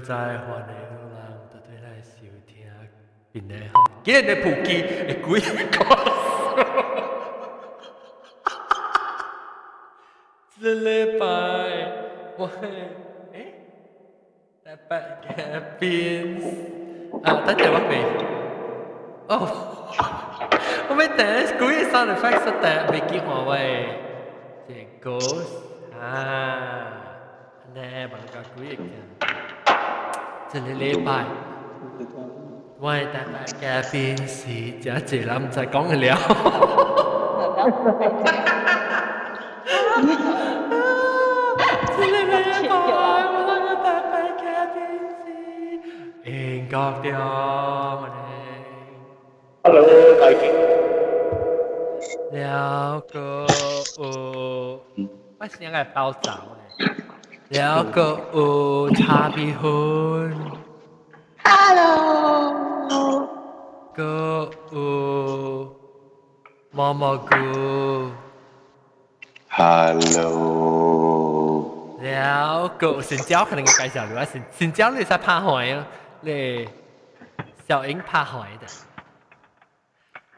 在欢的人，都对来收听，并的好。今日的普及会几个？这礼拜我诶，礼拜嘅邊啊，等陣我未哦，我未等幾個 sound effects 但未見我喂，這 ghost 啊，呢 bằng cả 幾個这天礼拜，我大家平时吃侪啦，唔使讲了。哈哈哈哈哈哈哈哈哈！今礼拜，我大家平时应该要咩？Hello，大家好。了哥，我先来包场咧。聊个午茶比婚โอชาพี่ฮูนฮัลโหลฮัลโหล沈娇ลโหลฮัลโหลฮัลโหล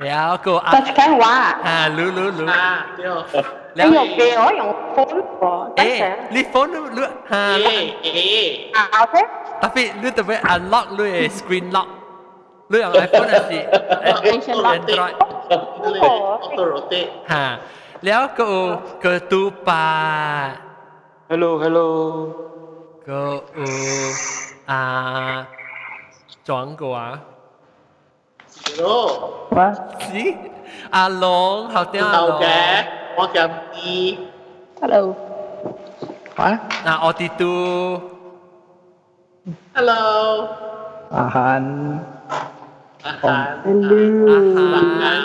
了个啊，这是开话啊，噜噜噜啊，对哦。你用嘅我用 phone 喎，得嘅。你 phone 噜噜啊，啊 OK。tapi lu tu boleh unlock lu screen lock. Lu yang iPhone ada Android. Auto rotate. Ha. Liao ke ke tu pa. Hello hello. Ke u a 转过啊。Hello. What? Sí. Aló, how te aló. What can be? Hello. What? Na otitu. Hello. Ahan. Ahan. Hello. Ahan.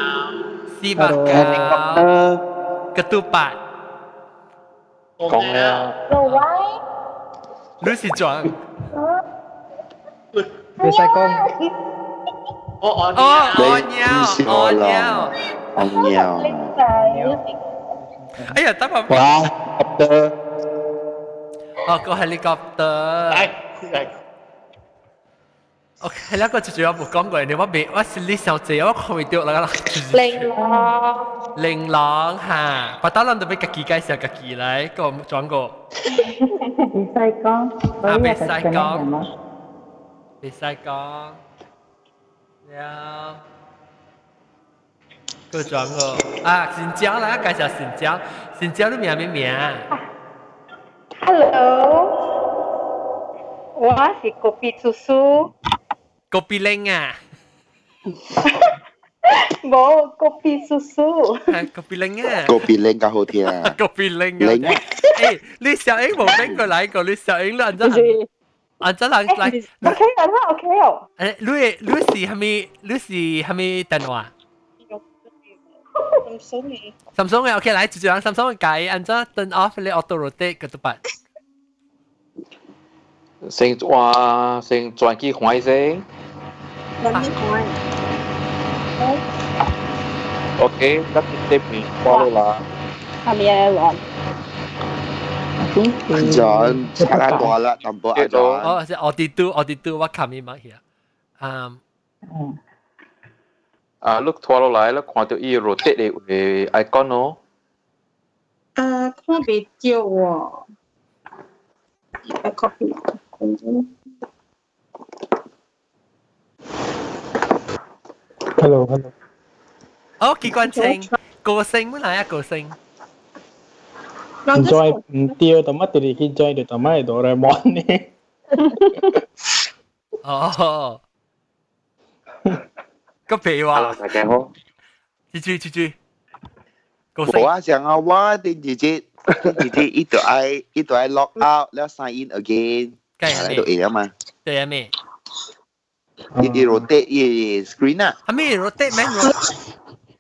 Si bakal. Ketupat. Kong leo. No why? Lucy John. Đưa sai. Ồ, ồ, ồ, nhau, ồ, nhau. Ăn nhau. Ấy giờ tao mà Wow, helicopter. Ờ, có helicopter. Đây, đây. OK，那個就主要冇講過，你乜別，我是你想知，我講唔到啦啦。玲瓏，玲瓏嚇，不打諗到俾自己介紹自己嚟，個轉個。唔使講，啊，唔使講，唔使講。了，个转过啊，新疆啦，介绍新疆，新疆你名咩名？ Hello，我是 kopi susu，个比玲啊，冇 kopi susu，啊个比玲啊， Cô bị lên cả hồ thiên. 个比玲啊， Linh. 诶，你小英冇边个嚟过？你小英你按 照就是按照人嚟。 OK 啦，OK 哦，诶，你你是系咪你是系咪电话咁所以？Samsung 嘅 OK，嚟接住讲 Samsung 嘅计，按照 turn off 你 auto rotate 嘅都办。先话先转机开先揾啲开， ，OK，得啲片过嚟啦。系咪啊黄？ Xuống thì- Anh John, sekarang gua lah tanpa Okay, John. 哦，系 auditor auditor 我 come in 乜嘢？嗯， Ừ. 啊，碌拖落嚟，碌看到伊 rotate 嘅 icon 咯。啊，看袂到喎，要 copy，等阵 Hello, hello. 哦，机关声，个声乜嚟啊？个声， Enjoy tiêu tao mất thì khi enjoy được tao mất Doraemon nè. 哦，个皮话，大家好。住住住住，个 Ủa 声， chẳng à quá thì chị chị chị chị ít tuổi ai ít tuổi ai log out แล้ว sign in again 计 อะไร 系 ตัวเอ 咩？ ง嘛 对系咩？ อีอี rotate อี screen อ่ะ 系咩 rotate 咩 rotate？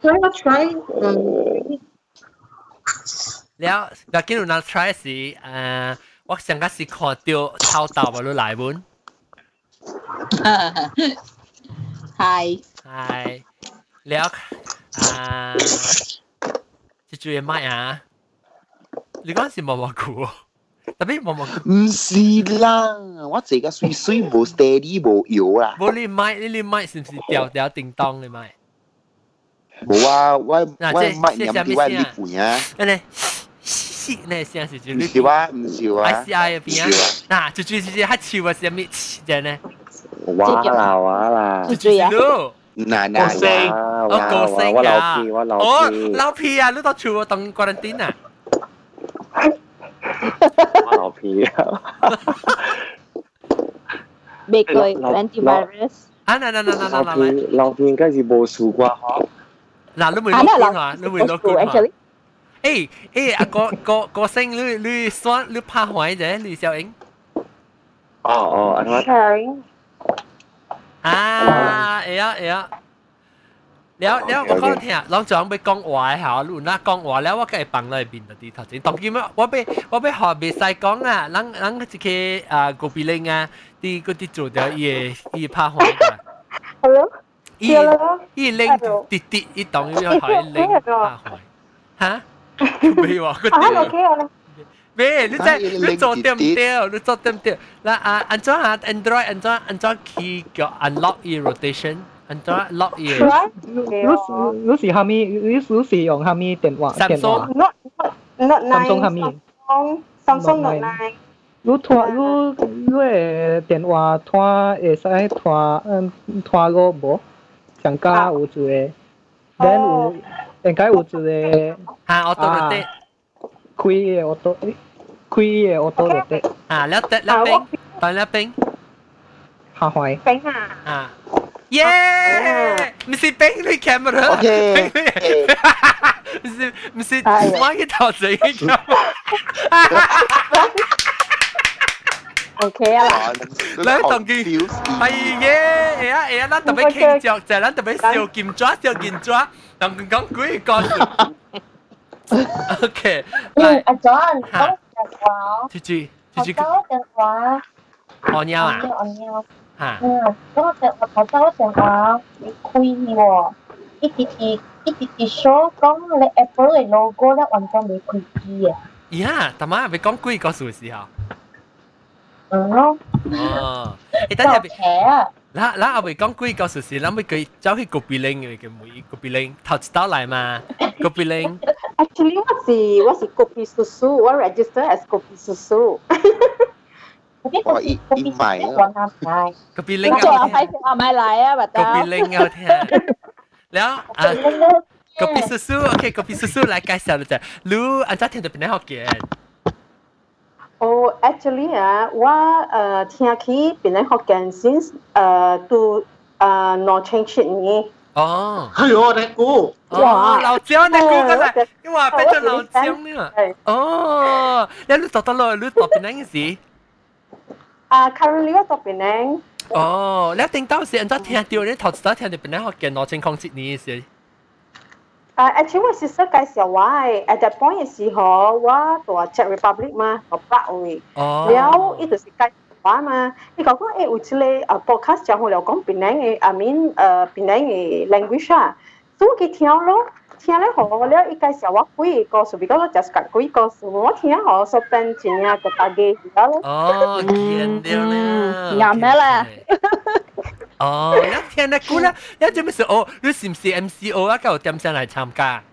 try 我 try， 了，要见有人 try 是，呃，我想个是看到偷盗无你来文。嗨嗨，了啊，这句也卖啊，你讲是毛毛裤，特别毛毛裤。唔是啦，我这个水水无 steady 无油啦。无你卖，你你卖是不是掉掉叮当你卖？无啊，我我卖饮啲我力半啊。呢款啊，那呢，嘻，那声是就唔是啊，唔是啊 I C I 入唔边是啊，嗱，就就就就喺潮嘅时候咩嘅呢？哇啦哇啦，就就咯，嗱嗱我声哦，哇个声我老啊，皮我老哦，皮，老皮啊，你到潮当 quarantine 啊？我老皮啊，美国老 antivirus。啊，嗱嗱嗱嗱老嗱嗱，皮老皮应该是冇数过嗬，嗱，你会啊，落那官啊，你会老落官 诶诶，啊个个个声，你你算你拍坏者，李小英。哦哦，安怎？小英。啊，会啊会啊。了了，我講聽，老張要講話嘅嚇，如果講話了，我梗係放落邊度啲頭先。當然咩，我俾我俾學別曬講啊，人人一個啊個比例啊，啲嗰啲做掉伊嘅伊拍紅啊。Hello。伊伊拎跌跌，伊當然要學拎拍紅。嚇？未喎，个 Hello，屌。 OK 我啦。咩？你真啊伊你拎做对唔滴滴对？你做对唔对？嗱啊，安怎下 Android 安怎安怎去叫 unlock 伊 rotation，安怎 lock 伊 Try。你你是虾米？你你是用虾米电话？电话 Not not nine。 Samsung 虾米？ Samsung Samsung Note Note nine。你拖你你嘅电话拖会使拖嗯拖个无？上加有一个，then 有 应该有一个吓 auto rotate 开嘅 auto，开嘅 auto 落地，吓，แล้วแต่แล้วเป็นตอนแล้วเป็น 下坏。冰啊。啊，耶！唔是冰你 camera， OK 唔是唔是哎呀我嘅头仔嘅 camera。 OK 啊啦。你当见系嘅，系啊系啊，咱特别倾着就系咱特别笑剑抓笑剑抓，同佢讲几个字。OK，嗯，嚟，阿 John，吓讲电话，住住我住住，交电话，我鸟啊我尿，吓，嗯，嗰个我头交电话，你开喎，一直一一直直说讲你 Apple 嘅 logo 咧，完全未开机啊，呀，大妈咪讲几个数时候， 嗯咯，哦，诶，等就下。邪啊，嗱嗱，我咪讲几个事事，谂咪佢走去个 billing 嘅嘅每个 billing 头一刀嚟嘛，个 billing Actually 我是我是 kopi susu，我 register as kopi susu。嗰啲我一一买啊揾下买，个 billing 我做有听，喺我买嚟啊，咪个得。 billing 有听，แล้ว啊个 b 叔叔，OK 个 b 叔叔嚟介绍啦就，รู้อันจะ听到边啲学嘅，哦，actually Oh, actually, uh, what uh, Tia Ki Penang Hokkien since uh, to uh, no change it ni. Oh. Hey, oh, that go. 哇，老姜那个个来，你话变成老姜了。哦，你你读到了，你读边哪时？啊，currently 我读边哪？哦，你听到是人家听到，你头一早听到边哪学嘅，我真空知你意思。Uh, actually 我是說介紹我誒，at that point 嘅時候，我同 Czech Republic 嘛，我北位，了伊就是介紹我嘛。伊講講誒，有一個啊 podcast 就好了，講檳榔嘅，I mean 誒檳榔嘅 language 啊，所以佢聽咯，聽咧好了，伊介紹我幾個故事，比較我就是講幾個故事，我聽好說變真啊，個大家知道咯。哦，見到啦，啱咩啦？哦，一聽得估啦，一做咩事？哦，你是唔是 MCO 啊？夠點先嚟參加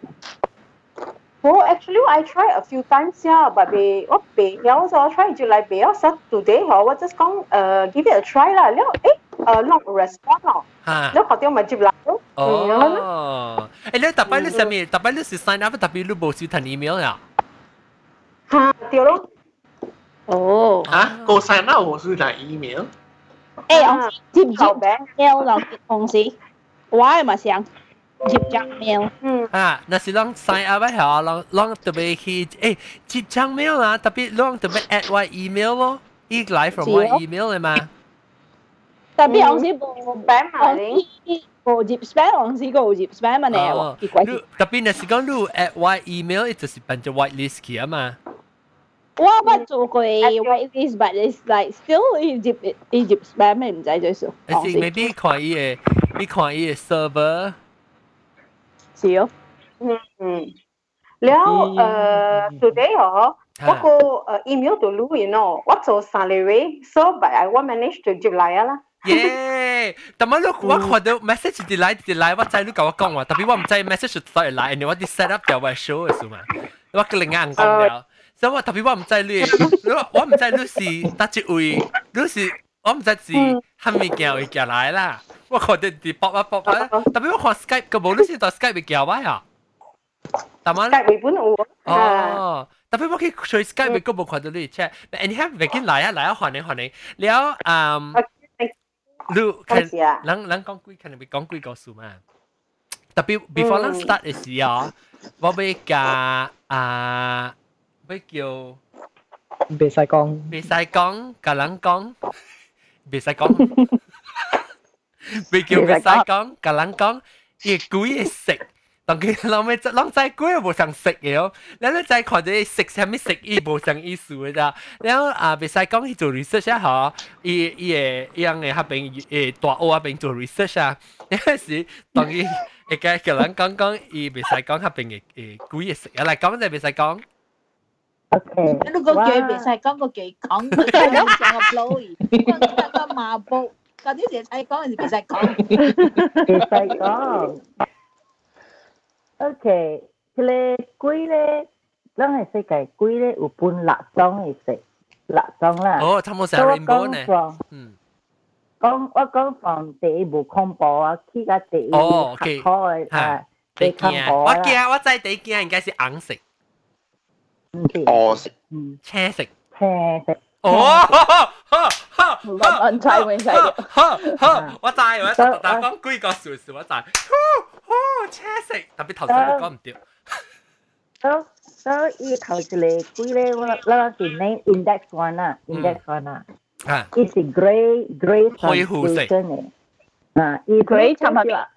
？Oh, actually, I try a few times, yeah, but they, what they, yeah, also I tried July, they also today, oh, họ what just con, uh, give it a try lah, Leo, eh, uh, long respond lor, Leo họ tiêu mà chụp lại, oh, oh. eh, leo tập bài lúc ừ, xem ừ. tập bài lúc sign up, tập bài lúc bổ sung email à, ha, tiêu lor, oh, hả, Go sign up bổ sung thành email? 哎、欸，我接唔接喵就同時，我係咪想接張喵？嗯啊，那是啷 sign up 下，啷啷特別去誒接張喵啦，特別啷特別 at 我 email 咯，依來 from 我 email 嚟嘛。特別我是冇 spam 啊，冇接 spam，我是冇接 spam 啊，你係喎，特別那是講你 at 我 email，一直是變咗 white list 嘅嘛。我冇做过 whitelist，but it's like still 要接要接 spam 你唔使最少，还是 maybe 看伊嘅，你看伊嘅 server。少。อืมแล้วเอ่อ today เหรอ 我个诶 email 度录完咯，我做三个月，so but 我 manage 就接来啊啦。耶！但系我我看到 message 啲来啲来，我知你同我讲话，特别我唔知 message 再来，然后我啲 set up 掉我 show 嘅数嘛，我个另眼讲掉，所 以我特别我唔知你，我唔知你是搭一位，你是我唔知是系咪叫会叫来啦，我看到啲 pop up pop up，特别我看 Skype 个冇，你是到 Skype 会叫我呀？但系 Skype 本有哦。特别我可以随 Skype 个冇看到你 check，但系你系未见来啊来啊，换你换你，了嗯。你看，人人讲几，可能会讲几个数嘛。特别 before 咱 start 嘅时候，我要加啊， 要叫，袂使讲，袂使讲，甲人讲，袂使讲，要叫袂使讲，甲人讲，伊几嘅食。当佢谂咩？谂仔鬼又冇想食嘅咯，然后仔看到食啥物食，伊冇想意思嘅咋。然后啊，别使讲去做 research 啊，嗬，伊伊诶伊样嘅喺边诶大学啊边做 research 啊，有时当伊一个叫人讲讲，伊别使讲喺边嘅诶鬼嘢食啊，嚟讲就别使讲。 OK，如果叫别使讲个几讲，讲上个 blowy，讲个麻布，嗰啲嘢使讲，别使讲，别使讲。OK，佢咧龟咧，咱系世界龟咧有分六种嘅食，六种啦。哦，差唔多成 rainbow 呢。嗯。讲我讲从第一部恐怖啊，去到第一部哦学科嘅啊，第惊，我惊我知第惊应该是硬食。 哦食。嗯。车食。车食。哦，乱猜乱猜。我知，我实但讲几个数数，我知。哦，车食，特别头先你讲唔掉。所所以头一个龟咧，我我是 name index one 啊，index one 啊。啊。伊是 grey grey 灰糊色。嘅。啊，伊 grey 差唔多。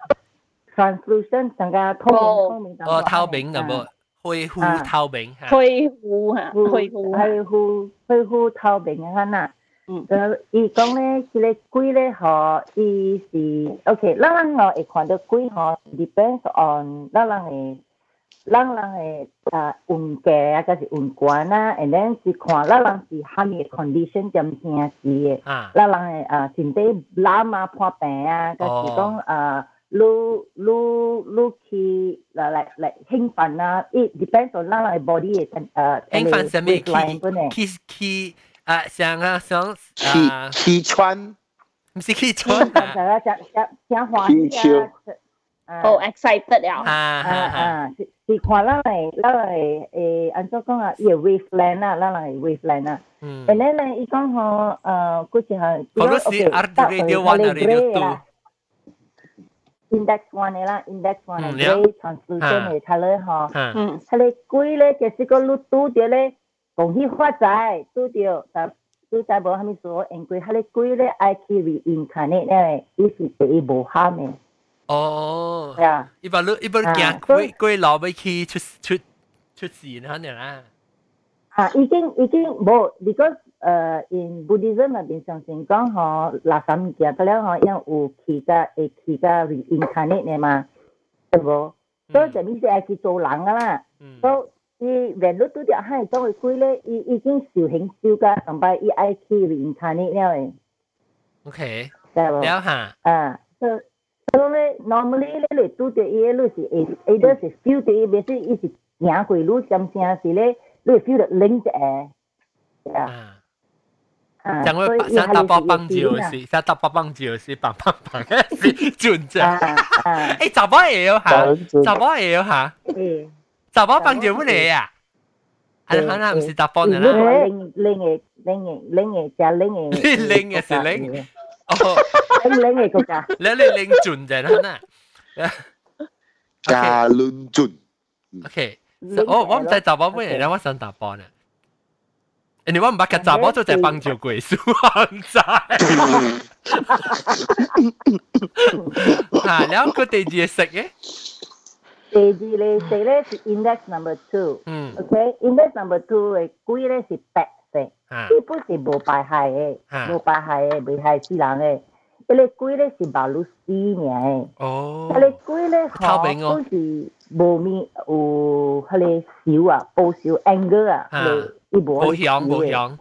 translucent 成个透明透明。哦，透明咁噃。 灰糊透明。灰糊吓，灰糊。灰糊灰糊透明嘅啦。嗯，诶，伊讲咧，佢咧龟咧，嗬，伊是 OK，咱人我会看到龟嗬，depends on 咱人嘅，咱人嘅诶运价啊，还是运管啊，and then 是看咱人是虾米 condition 点先是嘅，咱人嘅诶身体揽啊破病啊，还是讲诶。 lu lu lu 去嚟嚟嚟兴奋啊！it depends on 咱人嘅 body 嘅诶兴奋什么？去去去啊！想啊想啊！气喘，唔是气喘啊！想想想想欢喜啊！好 excited 了！啊啊啊！是是看咱嚟咱嚟诶，按怎讲啊？伊 waveland 啊，咱嚟 waveland 啊。嗯。然后咧，伊讲吼诶，嗰时系。好多时 art radio one 啊，radio two。 index one 嘅啦，index one 系 grey translucent 嘅 colour 嗬。嗯。佢哋贵咧，就是个路拄着咧，恭喜发财，拄着，但拄在无虾米做，因为佢哋贵咧爱去 reincarnate 咧，伊是第一无喊嘅。哦。系啊。一般路一般行贵贵老尾去出出出事嗰啲啦。啊，已经已经冇，because 诶，in Buddhism 入边上先讲嗬，垃圾物件，佢咧嗬，因有去个会去个 reincarnate 嘅嘛，对冇？所以就面是系去做人噶啦。所以伊原来拄着系作为鬼咧，伊已经受刑受个，同埋伊爱去 reincarnate 了嘅。 OK。对冇？了下。啊，所所以咧，normally 咧，你拄着伊嘅路是会，either 是 feel 到伊，别说伊是行过路，甚正是咧。你 feel 到冷者啊！ 讲我想打包帮住是，想打包帮住是，棒棒棒是转者。诶，查某会有吓，查某会有吓。查某帮住乜嘢啊？系可能唔是打包嘅啦。冷冷嘅冷嘅冷嘅就冷嘅。你冷嘅是冷。哦。冷嘅个㗎。你你冷转者啦嗱。加论转。 OK。哦，我唔知查某咩嚟，我想打波 人哋我唔捌夾查某做就幫助鬼數行仔。嚇，然後佢第二個食嘅。第二咧食咧是 index number two。嗯。OK，index number two 嘅鬼咧是白色，佢不是無排害嘅，無排害嘅，未害死人嘅。佢咧鬼咧是白露死嘅。哦。佢咧鬼咧好都是無面有佢咧少啊，報少 anger 啊。伊无无响无响，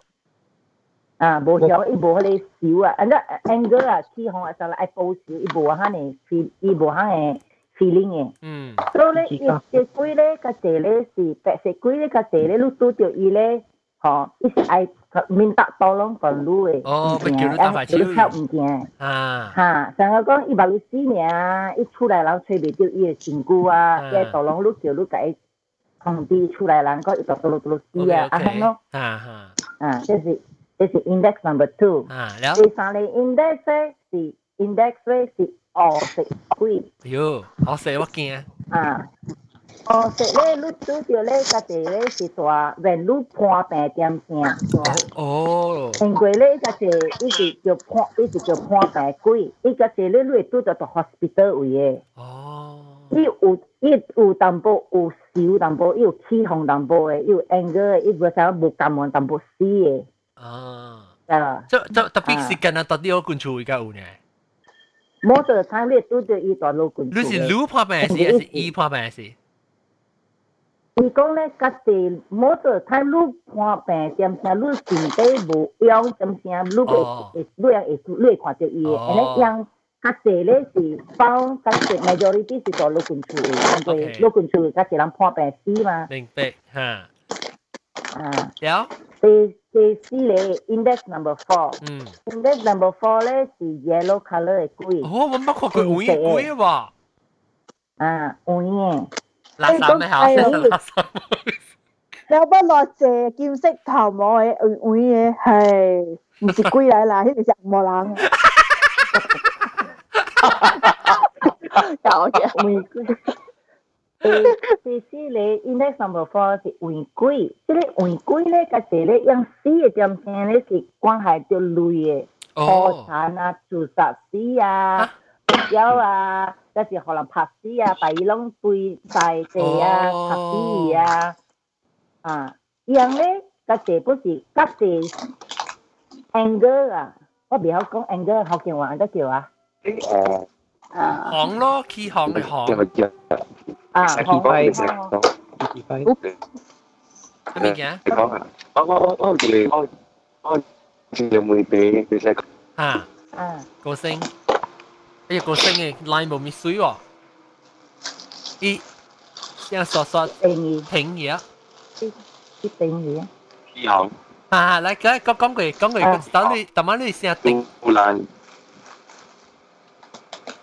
啊，无响伊无迄个少啊，安那 anger 啊，起哄啊，就嚟爱报少，伊无遐呢 feel，伊无遐嘅 feeling 嘅。嗯，所以咧，伊只龟咧，较济咧是白色龟咧，较济咧，你拄着伊咧，吼，伊是爱面搭刀拢讲你嘅，哦，咪叫你打牌手你跳唔惊。啊，哈，像我讲伊把你死命啊，伊出来人吹袂着伊嘅身躯啊，嗯伊刀拢你叫你甲伊 通知出来人，个伊就嘟噜嘟噜死啊，啊咁咯，啊哈，啊，这是这是 index number two。啊，了，第三个 index 咧是 index 咧是黑色龟哟，我死我惊，啊。黑色咧，你拄着咧，较济咧是大，wenn 你判病点声，哦，因为咧较济伊是叫判，伊是叫判病龟，伊较济咧你会拄着到 hospital 位嘅。哦，伊有 伊有淡薄有少淡薄，伊有起哄淡薄嘅，伊有 anger 嘅，伊无啥无感恩淡薄死嘅，啊，啊。即即特别时间啊，到底我关注而家有呢？冇做睇你拄着伊大老棍。你是女拍病事还是伊拍病事？伊讲咧，家己冇做睇你看病点声，你身体无恙点声，你会会你会会你会看到伊嘅，安尼样。 较济咧是包较济 majority 是做老棍厝嘅，因为老棍厝较济人判病死嘛。明白吓，啊。了，第第四个 index number four。嗯， index number four 咧是 yellow color 嘅龟。哦，我冇看过乌龟喎。啊，乌嘅。垃圾咩好？垃圾。有不落谢剑色头毛嘅会会嘅系唔是龟嚟啦，呢条就冇人。 有嘅。烏龜。第四個 index number four 是烏龜，即係烏龜咧，個字咧用死嘅點聲咧是關係到類嘅，破產啊、自殺死啊、有啊。嗰時可能拍死啊，第二種背晒地啊，拍死啊，啊，樣咧嗰時不是嗰時 anger 啊，我唔好講 anger，學叫話得叫啊，诶，啊，行咯，起行嘅行。啊，行快，行快。咩嘢？你讲下，我我我我叫你我我叫妹俾你识。啊，啊，歌星。哎呀，个星嘅 line 冇咪水喎，伊像刷刷平平嘢，啲平嘢，以后啊，嚟讲讲讲句讲句，等你等晚你先定，好难，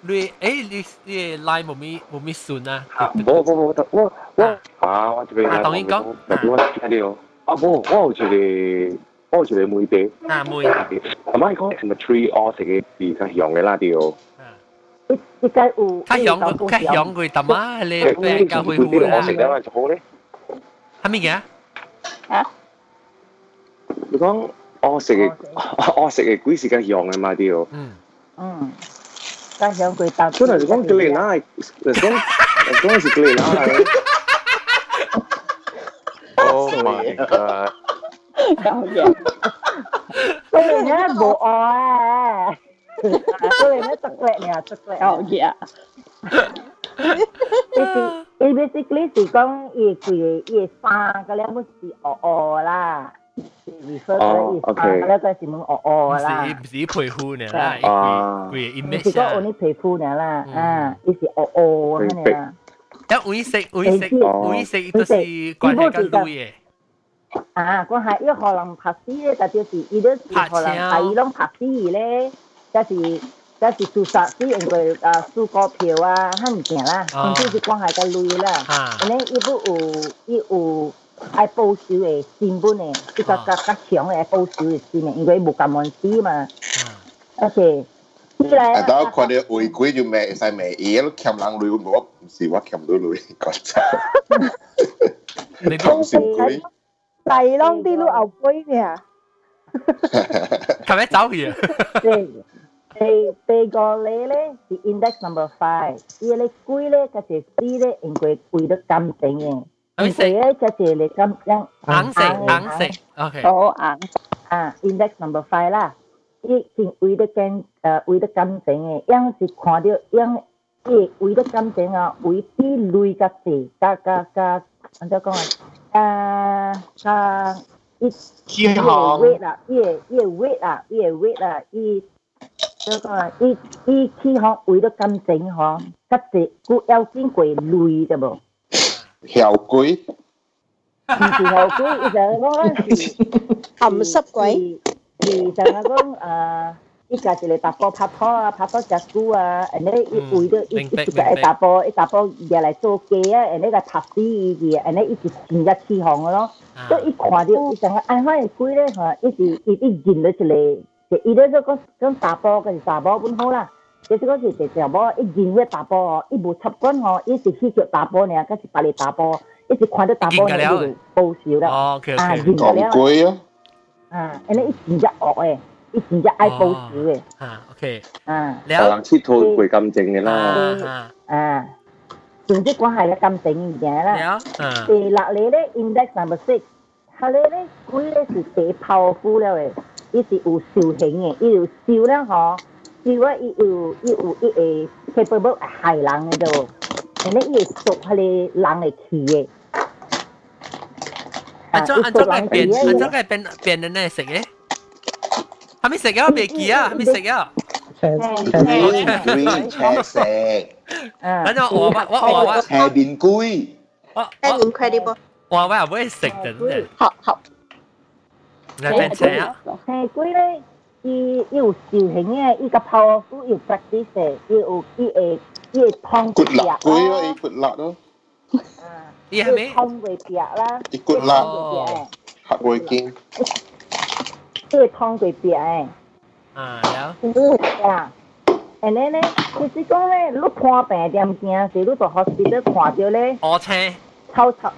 你诶你你 line 冇咪冇咪顺啊？冇冇冇得，我我啊，我这边啊，当然讲，咪俾我睇到，啊冇，我好似你，我好似你妹俾，啊妹，阿妈讲 cemetery 我食嘅字系用嘅啦条。一一个有，较响个较响个淡啊，你比较会会我食得咪就好咧。系咪嘅？啊？你讲我食嘅，我食嘅几时间用嘅嘛条？嗯。嗯。 加上佢搭。本来就讲叫你拉，讲讲是叫你拉。Oh my god！有嘢。佢哋咧冇爱。佢哋咧得叻呢，得叻。有嘢。伊 basically 是讲伊佢伊生个咧冇是哦哦啦。 refer 哦，OK。嗰个是冇哦哦啦。唔是唔是皮肤呢啦，啊，佢 image 是讲我啲皮肤呢啦，啊，伊是哦哦咁样啦。一会食会食会食都是关系跟类嘅。啊，我系一可能拍死咧，就就是伊都是可能第二种拍死咧，就是就是自杀死，因为啊输股票啊，慳唔成啦，总之是关系个类啦。安尼伊都有伊有 爱报仇嘅成本嘅，伊个个较强嘅报仇嘅心嘅，因为无咁满死嘛。OK。啊！当看到违规就骂，会使骂伊，都欠人类，我唔是我欠到类，讲真。你讲是规。第啷啲都牛龟呢？系咪走去啊？第第个咧咧是 index number five，伊咧龟咧个只丝咧，因为龟得咁整嘅，因为 咧个只咧咁样硬食硬食，OK。好硬啊，index number five 啦，伊见龟得咁诶龟得咁整嘅，样是看到样伊龟得咁整啊，龟比类个字，加加加，安怎讲啊？啊加 伊起航 weight 啊，伊个伊个 weight 啊，伊个 weight 啊，伊怎讲啊？伊伊起航为咗感情吼，较济佢要经过累的无？ heo quỷ heo quỷ giờ nó ẩm sấp quỷ thì giờ nó cũng ít cả chỉ là tập po phát po phát po chặt cú à anh ấy ít ui đó ít ít cái tập po ít tập po giờ lại cho kế à, anh ấy là thập đi gì anh ấy ít nhìn ra chi hàng đó. Tôi ít khoa đi ít rằng anh hỏi quỷ đấy hả ít ít ít nhìn được chỉ là chỉ ít đó có có tập po cái tập po cũng hổ là. 就伊咧个讲大波，嗰是大波本好啦。就是嗰是一条波，伊认为大波哦，伊无插管哦，伊是去叫大波呢，嗰是别个大波，伊是看到大波呢，伊就报仇啦。哦，OK 啊， OK。认到了。讲鬼啊！啊，然后伊真正恶诶。伊真正爱报仇嘅。啊，OK。啊，系人切套回感情嘅啦。啊啊，总之讲系个感情嘅啦。啊。第六嚟咧，index number six，系咧咧，佢咧是最 powerful 了嘅，伊是有修行嘅，伊有修咧嗬， 修啊伊有伊有伊会 capable 害人嘅啫，然后伊会属系你人嘅气嘅。安怎安怎个变安怎个变变人嚟食嘅？系咪食咗未记啊？系咪食咗？鬼车食，反正我我我我车边龟，我 incredible，我我又会食嘅，好好。你变车啊？系龟咧， 伊伊有修行嘅，伊个 powerful 有 practice 嘅，伊有伊会伊会通骨力龟咯，伊骨力咯，伊系咪？通过壁啦，伊骨力，核会经，伊会通过壁嘅。啊，了。啊，and then 咧，其实讲咧，你看病点惊，是你到 hospital 看到咧，我车。臭臭，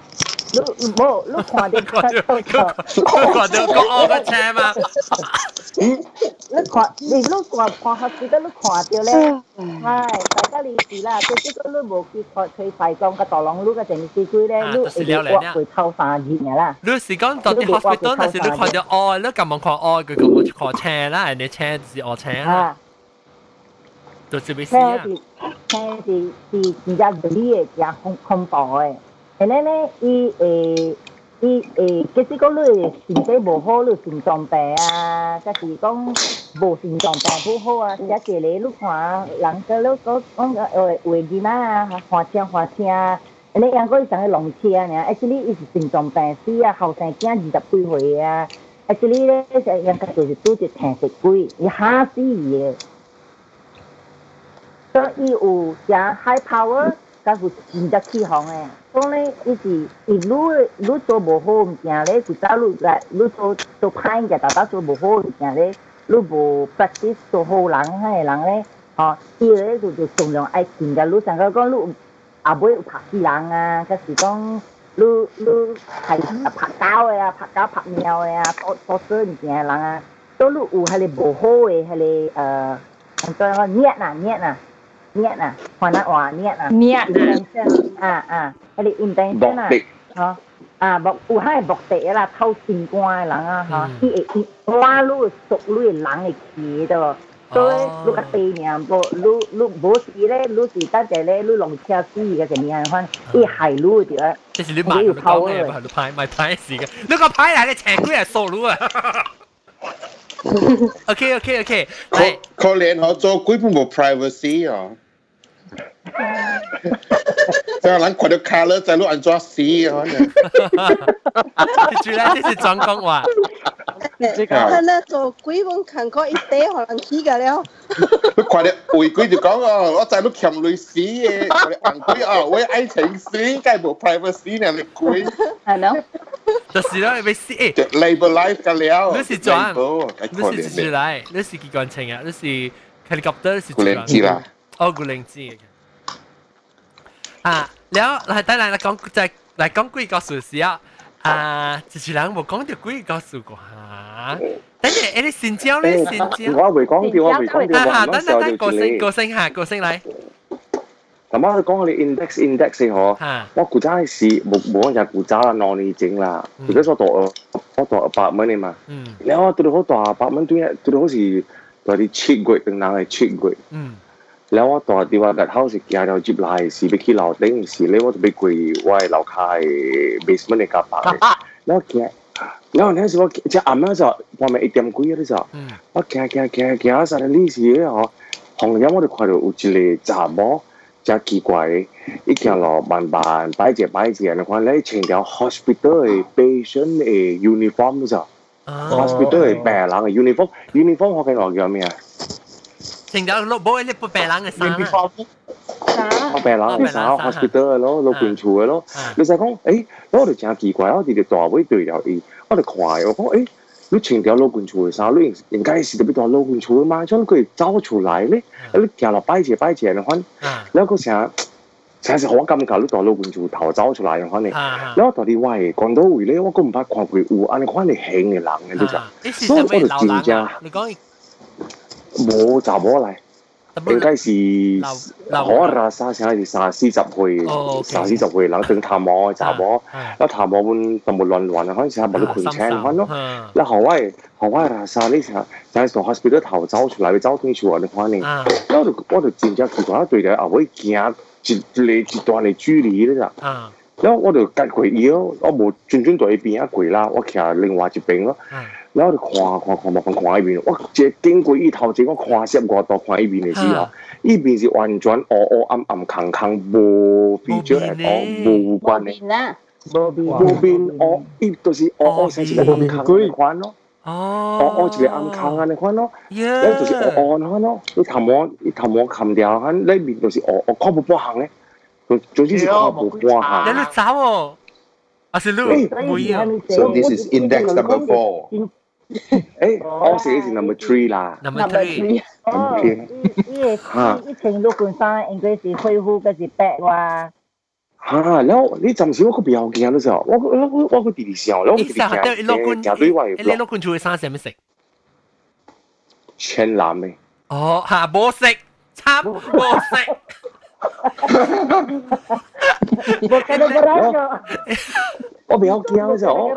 你冇，你看到臭臭臭，看到个我个车嘛？你看，你你看看 hospital 你看到咧，系大家你是啦，即系讲你冇去开去排装个大浪路个城市区咧，你会挖会臭散热嘅啦。你是讲到啲 hospital，但是你看到哦，你咁样看哦，佢咁样看车啦，人哋车是我车啦，就是咩事啊？车是车是是真正嗰啲嘢真恐恐怖嘅。 安尼呢，伊会伊会，其实讲你身体无好，你心脏病啊，则是讲无心脏病不好啊，遮一个你看，人个你讲讲个话话囡仔啊，花车花车，安尼养过伊上个龙车尔，而且你伊是心脏病死啊，后生囝二十几岁啊，而且你咧就养个就是拄着听食鬼，伊吓死伊个。所以有正 high power，甲有真只起航诶。Only iki ilu lu to bohom kiale kutalu ga lu to to pain ja ta to bohom kiale lu bo practice to ho lang hai lang le ha ti le tu tu song long ai kin ga lu sang ga con lu a boi pha ki lang a ka si con lu lu hai pha tao ya pha ka pha miao ya to to sơn kiale lang a to lu u ha le boho e ha le ờ anh cho nó nhẹ nè nhẹ nè niệm à? Hoàn là òa niệm à? Niệm. À à. Cái là intention à à bọc u hai bọc tệ là thâu tình quan là à? Ờ. Hả khi hoa lu sụp lu lắng này kia đó tôi lúc cái tì nè bộ lu lu bố sĩ đấy lu sĩ ta chạy đấy lu lòng xe sĩ cái gì nè hoàn cái hải lu thì á cái gì mà cái câu này mà phải mà phải gì cái lúc cái phải là cái chèn cái là sổ lu à? OK OK OK. 可可憐我做鬼本冇 privacy 哦。即系人看到 color 在路安怎死啊？住咧，这是专讲话。佢咧做鬼本看过一堆可能起㗎了。你看到违规就讲哦，我在路欠类死嘅，按鬼啊，我爱情死，梗冇 privacy 呢，你鬼。系咯。就是咯，你死诶。 labor life 㗎了。你是专，你是住嚟，你是几关情啊？你是 helicopter，你是古灵 Ogling 知嘅。啊，了嚟睇嚟講就係嚟講鬼故事時啊，啊，主持人冇講到鬼故事個嚇。等陣，你先招咧，先招。我未講掉，我未講掉。啊，等等等，個聲個聲嚇，個聲嚟。咁我講我哋 index index 先嗬。我估揸是冇冇人估揸啦，攞你整啦。而家所度我度八蚊啊嘛。嗯。然後我度好度八蚊，對啊，度好似度啲 cheap grade 定哪係 cheap grade。嗯。 แล้วตัวเขาตัว八蚊ตัวเนี่ยตัวเขา是ตัว啲 cheap 贵定硬系 cheap 贵。แล้วว่าต่อดีว่าแบบเขาสิแกเราจิบลายสิไปขี้เราเด้งสิเลยว่าจะไปคุยว่าเราคาย basement ในกระเป๋าแล้วแก 然后那时我即暗嗰时候，我咪一点几嗰时候，我行行行行实在呢时咧嗬，红饮我哋看到有一个查某，真奇怪嘅，一行落慢慢摆只摆只，你看你穿条 hospital 嘅 patient 嘅 uniform 嗰时候，hospital 嘅病人嘅 uniform，uniform 我嘅我叫咩啊？ 成条落冇你不病人嘅衫啊！我病人嘅衫，hospital 嘅咯，老病处嘅咯。你就讲，诶，我哋真奇怪，我哋哋大会对有伊，我哋看，我讲，诶，你穿条老病处嘅衫，你应该是特别多老病处嘅嘛，将佢走出来咧，你行落摆住摆住嘅款，然后嗰时。成时我感觉你大老病处头走出来嘅款咧，然后到啲喂讲到会咧，我都唔怕看佢有，安尼款你兴嘅人嘅都就，所以我就真正。你讲。 冇查不嚟。应该是可拉沙城是三四十岁，三四十岁，然后等探望查某，那探望们都冇乱乱，开始冇都困车，看咯。那何威我威拉沙呢时候，就系从 hospital 头走出嚟，走查去我哋看呢。我就我就渐渐同怪，对住阿威行一嚟一段嘅距离咧咋？然后我就隔佢，我冇转转到一边，佢啦，我企另外一边咯。然后就看看看看看一邊，我即經過伊頭前，我看攝我到看一邊嘅時候，依邊是完全黑黑暗暗空空，無比較嚟講無關嘅。無邊哦，伊就是黑黑成一個暗空嘅款咯。哦，黑黑一個暗空嘅款咯，然後就是黑黑款咯。你頭毛你頭毛冚掉，喺呢邊就是黑黑看不半行咧，總之是看不半行。你走哦，啊是你唔一樣。So this is index number four. 诶，我写是 number three 啦。 number three。哦，依依个依程六冠山应该是恢复嗰只白话。吓！然后你暂时我个表惊嘅时候，我我我我个弟弟笑，然后我弟弟惊惊惊对外。你六冠做嘅衫系咩色？浅蓝嘅。哦，吓冇色，差冇色。我比较惊嘅时候，我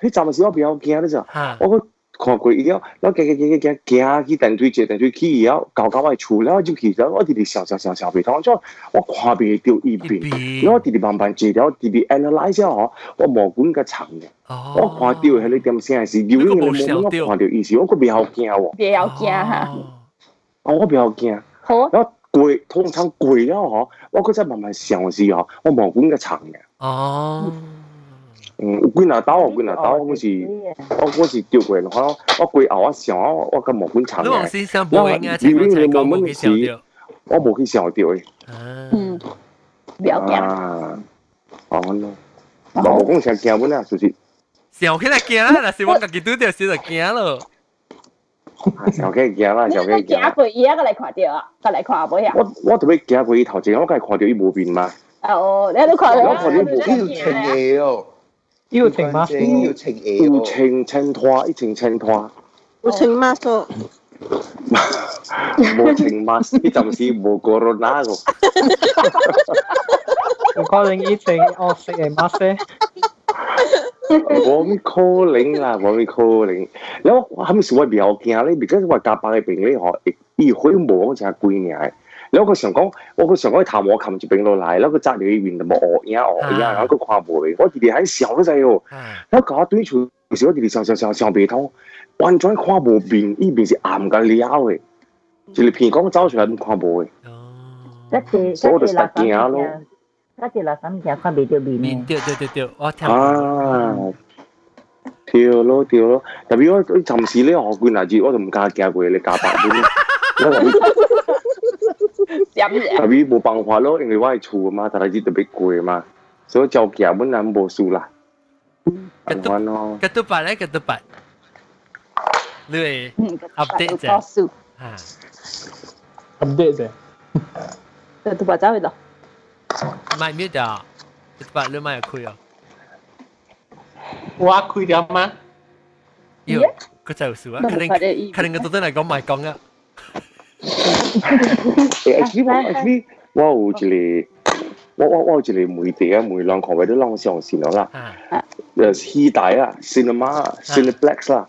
迄站时我比较惊的咋？我个看过以后，我惊惊惊惊惊行去等推车，等推去以后，搞搞外出，然后就去，然我直直笑笑笑笑，被当中我看袂到一边，然后直直慢慢坐了，直直 analyze 哦，我摸滚个长的，我看到迄个点声是，因为我摸我看到意思，我个比较惊哦，比较惊哈，哦，我比较惊，好，然后贵通常贵了哦，我个再慢慢尝试哦，我摸滚个长的，哦。嗯，几若打我，几若打我，我是我我是钓过，我我过后我想我我跟毛军长的，我因为你毛军是，我无去想钓的。嗯，不要。哦，那毛军想惊我呢，就是。想起来惊啦，但是我自己拄着，先就惊咯。小鸡惊啦，小鸡惊。惊过伊，阿个来看着啊，再来看无遐。我我特别惊过伊头前，我该看着伊无变吗？哦，你都看着。我看着无变，真诶哦。要请吗？要请诶，要请请拖，一请请拖。我请吗？说。我请吗？你暂时冇过罗那个。我可能一请我食诶吗？说。我咪 calling 啦，我咪 calling。有，他们是外边好惊你，毕竟话夹板嘅病咧，嗬，而可以望就系贵嘅。你后佢常讲，我佢常讲去探我，琴住冰落嚟，然后佢扎住面就冇我，而家我而家佢跨步嚟，我弟弟喺上细哦，一搞堆住，其实我弟弟上上上上鼻通，完全跨步边，呢边是暗嘅料嘅，就你偏光走出来咁跨步嘅，一次所以就失惊咯，一次落三只跨鼻边，面掉掉掉掉，我听。啊。掉咯掉咯，特别我暂时咧学官嚟住，我就唔敢行过你加班。白啲。Tapi mau pangwa lo yang lewat cu ma, tak lagi lebih kue ma. So jauh kia pun nak bosu lah. Ketupat, ketupat eh ketupat. Lui update je. Ha. Update je. Ketupat jauh dah. Mai mi dah. Ketupat lu mai kue ah. 我开咗吗？要，佢就数啊，肯定肯定个到底嚟讲 卖讲啊。actually actually 我有一个我我我有一个媒体啊，媒两个位都啷上线咗啦。诶，戏台啊，cinema、cineplex 啦。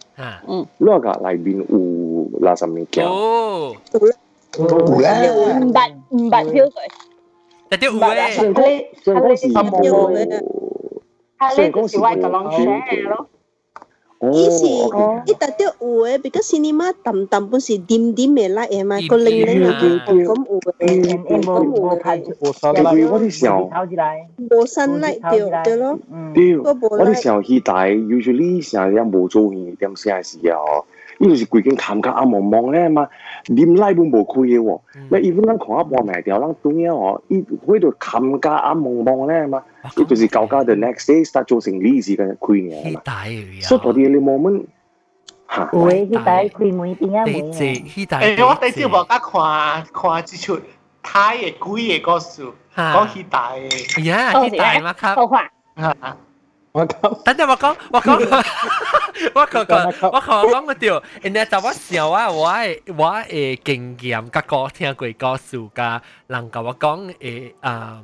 嗯。嗰个里边有嗱十面镜。哦。有啦。五百五百票水。但系有诶。上嗰上嗰时冇。 系咧就是话 伊是伊特啲有诶，because cinema 淡淡本是点点嘅嚟嘅嘛，个零零嘅咁有嘅，咁有嘅。我啲时候无新嚟掉对咯，对，我啲时候去大，usually 成日有冇做嘢点先系时候。 呢個是規經談及阿毛毛咧嘛，連拉本無開嘅喎。咩？even 咱看阿半埋條，咱中央哦，依喺度談加阿毛毛咧嘛，依就是搞加 the next day start 做成呢時嘅開嘅嘛。所以嗰啲你冇乜嚇。會去大開門邊啊門。誒，我第朝無甲看看一出太嘅鬼嘅故事，講去大嘅。呀，去大嘛，卡。好看。我讲，等阵我讲，我讲，我讲讲，我讲讲个条，人家就我笑啊，我系我诶经验，甲个听过故事㗎，人甲我讲诶啊，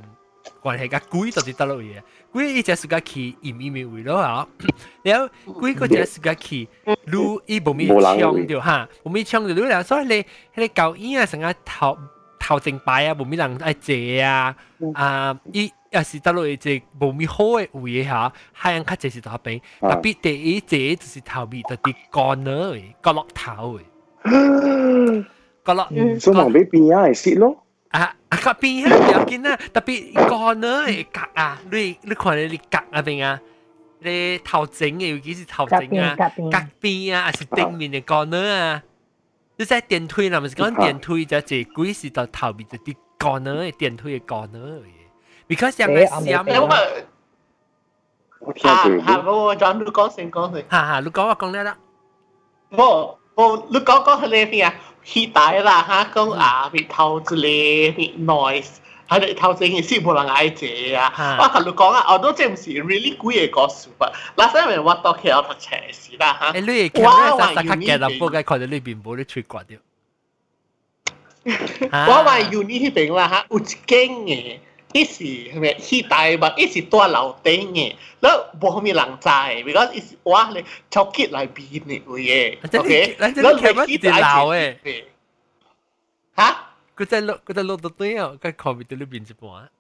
关系甲鬼到底得落嘢，鬼伊只是甲去阴阴面位咯啊，然后鬼个只是甲去，如伊无咪枪掉吓，无咪枪掉了，所以你你旧衣啊成日头 头正摆啊，无咪人爱借啊，啊伊。也是得落一只无咪好嘅位吓，海洋较济是大边，特别第一只就是头面特啲干呢，角落头嘅，角落。所以望俾边啊系蚀咯。啊啊个边啊有见啊，特别干呢格啊，你你看你格啊边啊，你头整嘅尤其是头整啊，格边啊，还是顶面嘅干呢啊。 你在电梯啦，咪是讲电梯就系鬼是到头面就啲干呢，电梯嘅干呢。because yang ngai siam lo à à vô John 你讲先讲先，吓吓你讲我讲咧啦，冇冇你讲讲佢咧边啊？期待啦吓，讲啊别透之类别 noise， 喺度透正嘅先冇人爱借啊！我同你讲啊，我都真唔是 really 贵嘅个数啊！嗱，所以我到期我读斜视啦吓。诶，你系睇咩实实嘅啦？不过佢哋呢边冇得吹刮掉。我话 uni 嗰边啦吓，有一间嘅。一时系咪去大嘛？一时多楼顶嘅，แล้วบ่มีหลังใจ because 一时哇你ช็อกกิ嚟บีนี่เว้ยโอเคแล้ว你去大楼诶吓？ 佢真系佢真系落到对啊！佢 comment 到呢边一半。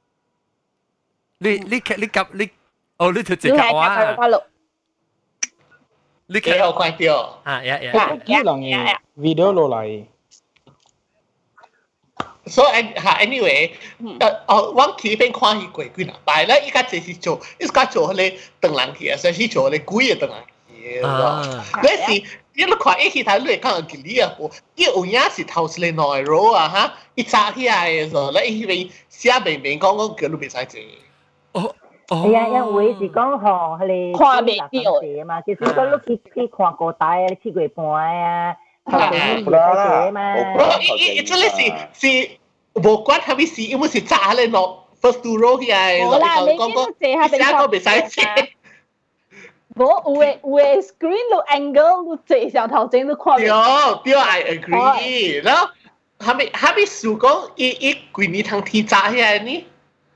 你你你夹你哦，你就直夹哇！你几好快啲啊！呀呀，呢两嘢 video 落嚟。所以吓，anyway，诶，哦，我企边看佢贵贵啦，但系咧，依家就是做，依家做你邓人去啊，所以做你贵嘅邓人去咯。你是， 你你看一起睇你讲嘅理啊，伊有影是头是你内容啊吓，一扎起来嘅时候，你依边写明明讲讲叫你别使做。哦。系啊，因为是讲吼，你看未到啊嘛，其实讲你去去看过大啊，你去过半啊。啦嘛，这里是是无关系咪事，因为是炸咧咯，first two row 起来，好啦，你呢个借下俾我，未使借。 冇會會 screen 到 angle 到最上頭整到看。對對，I agree。然後還沒還沒數講一一幾年通天炸起來呢？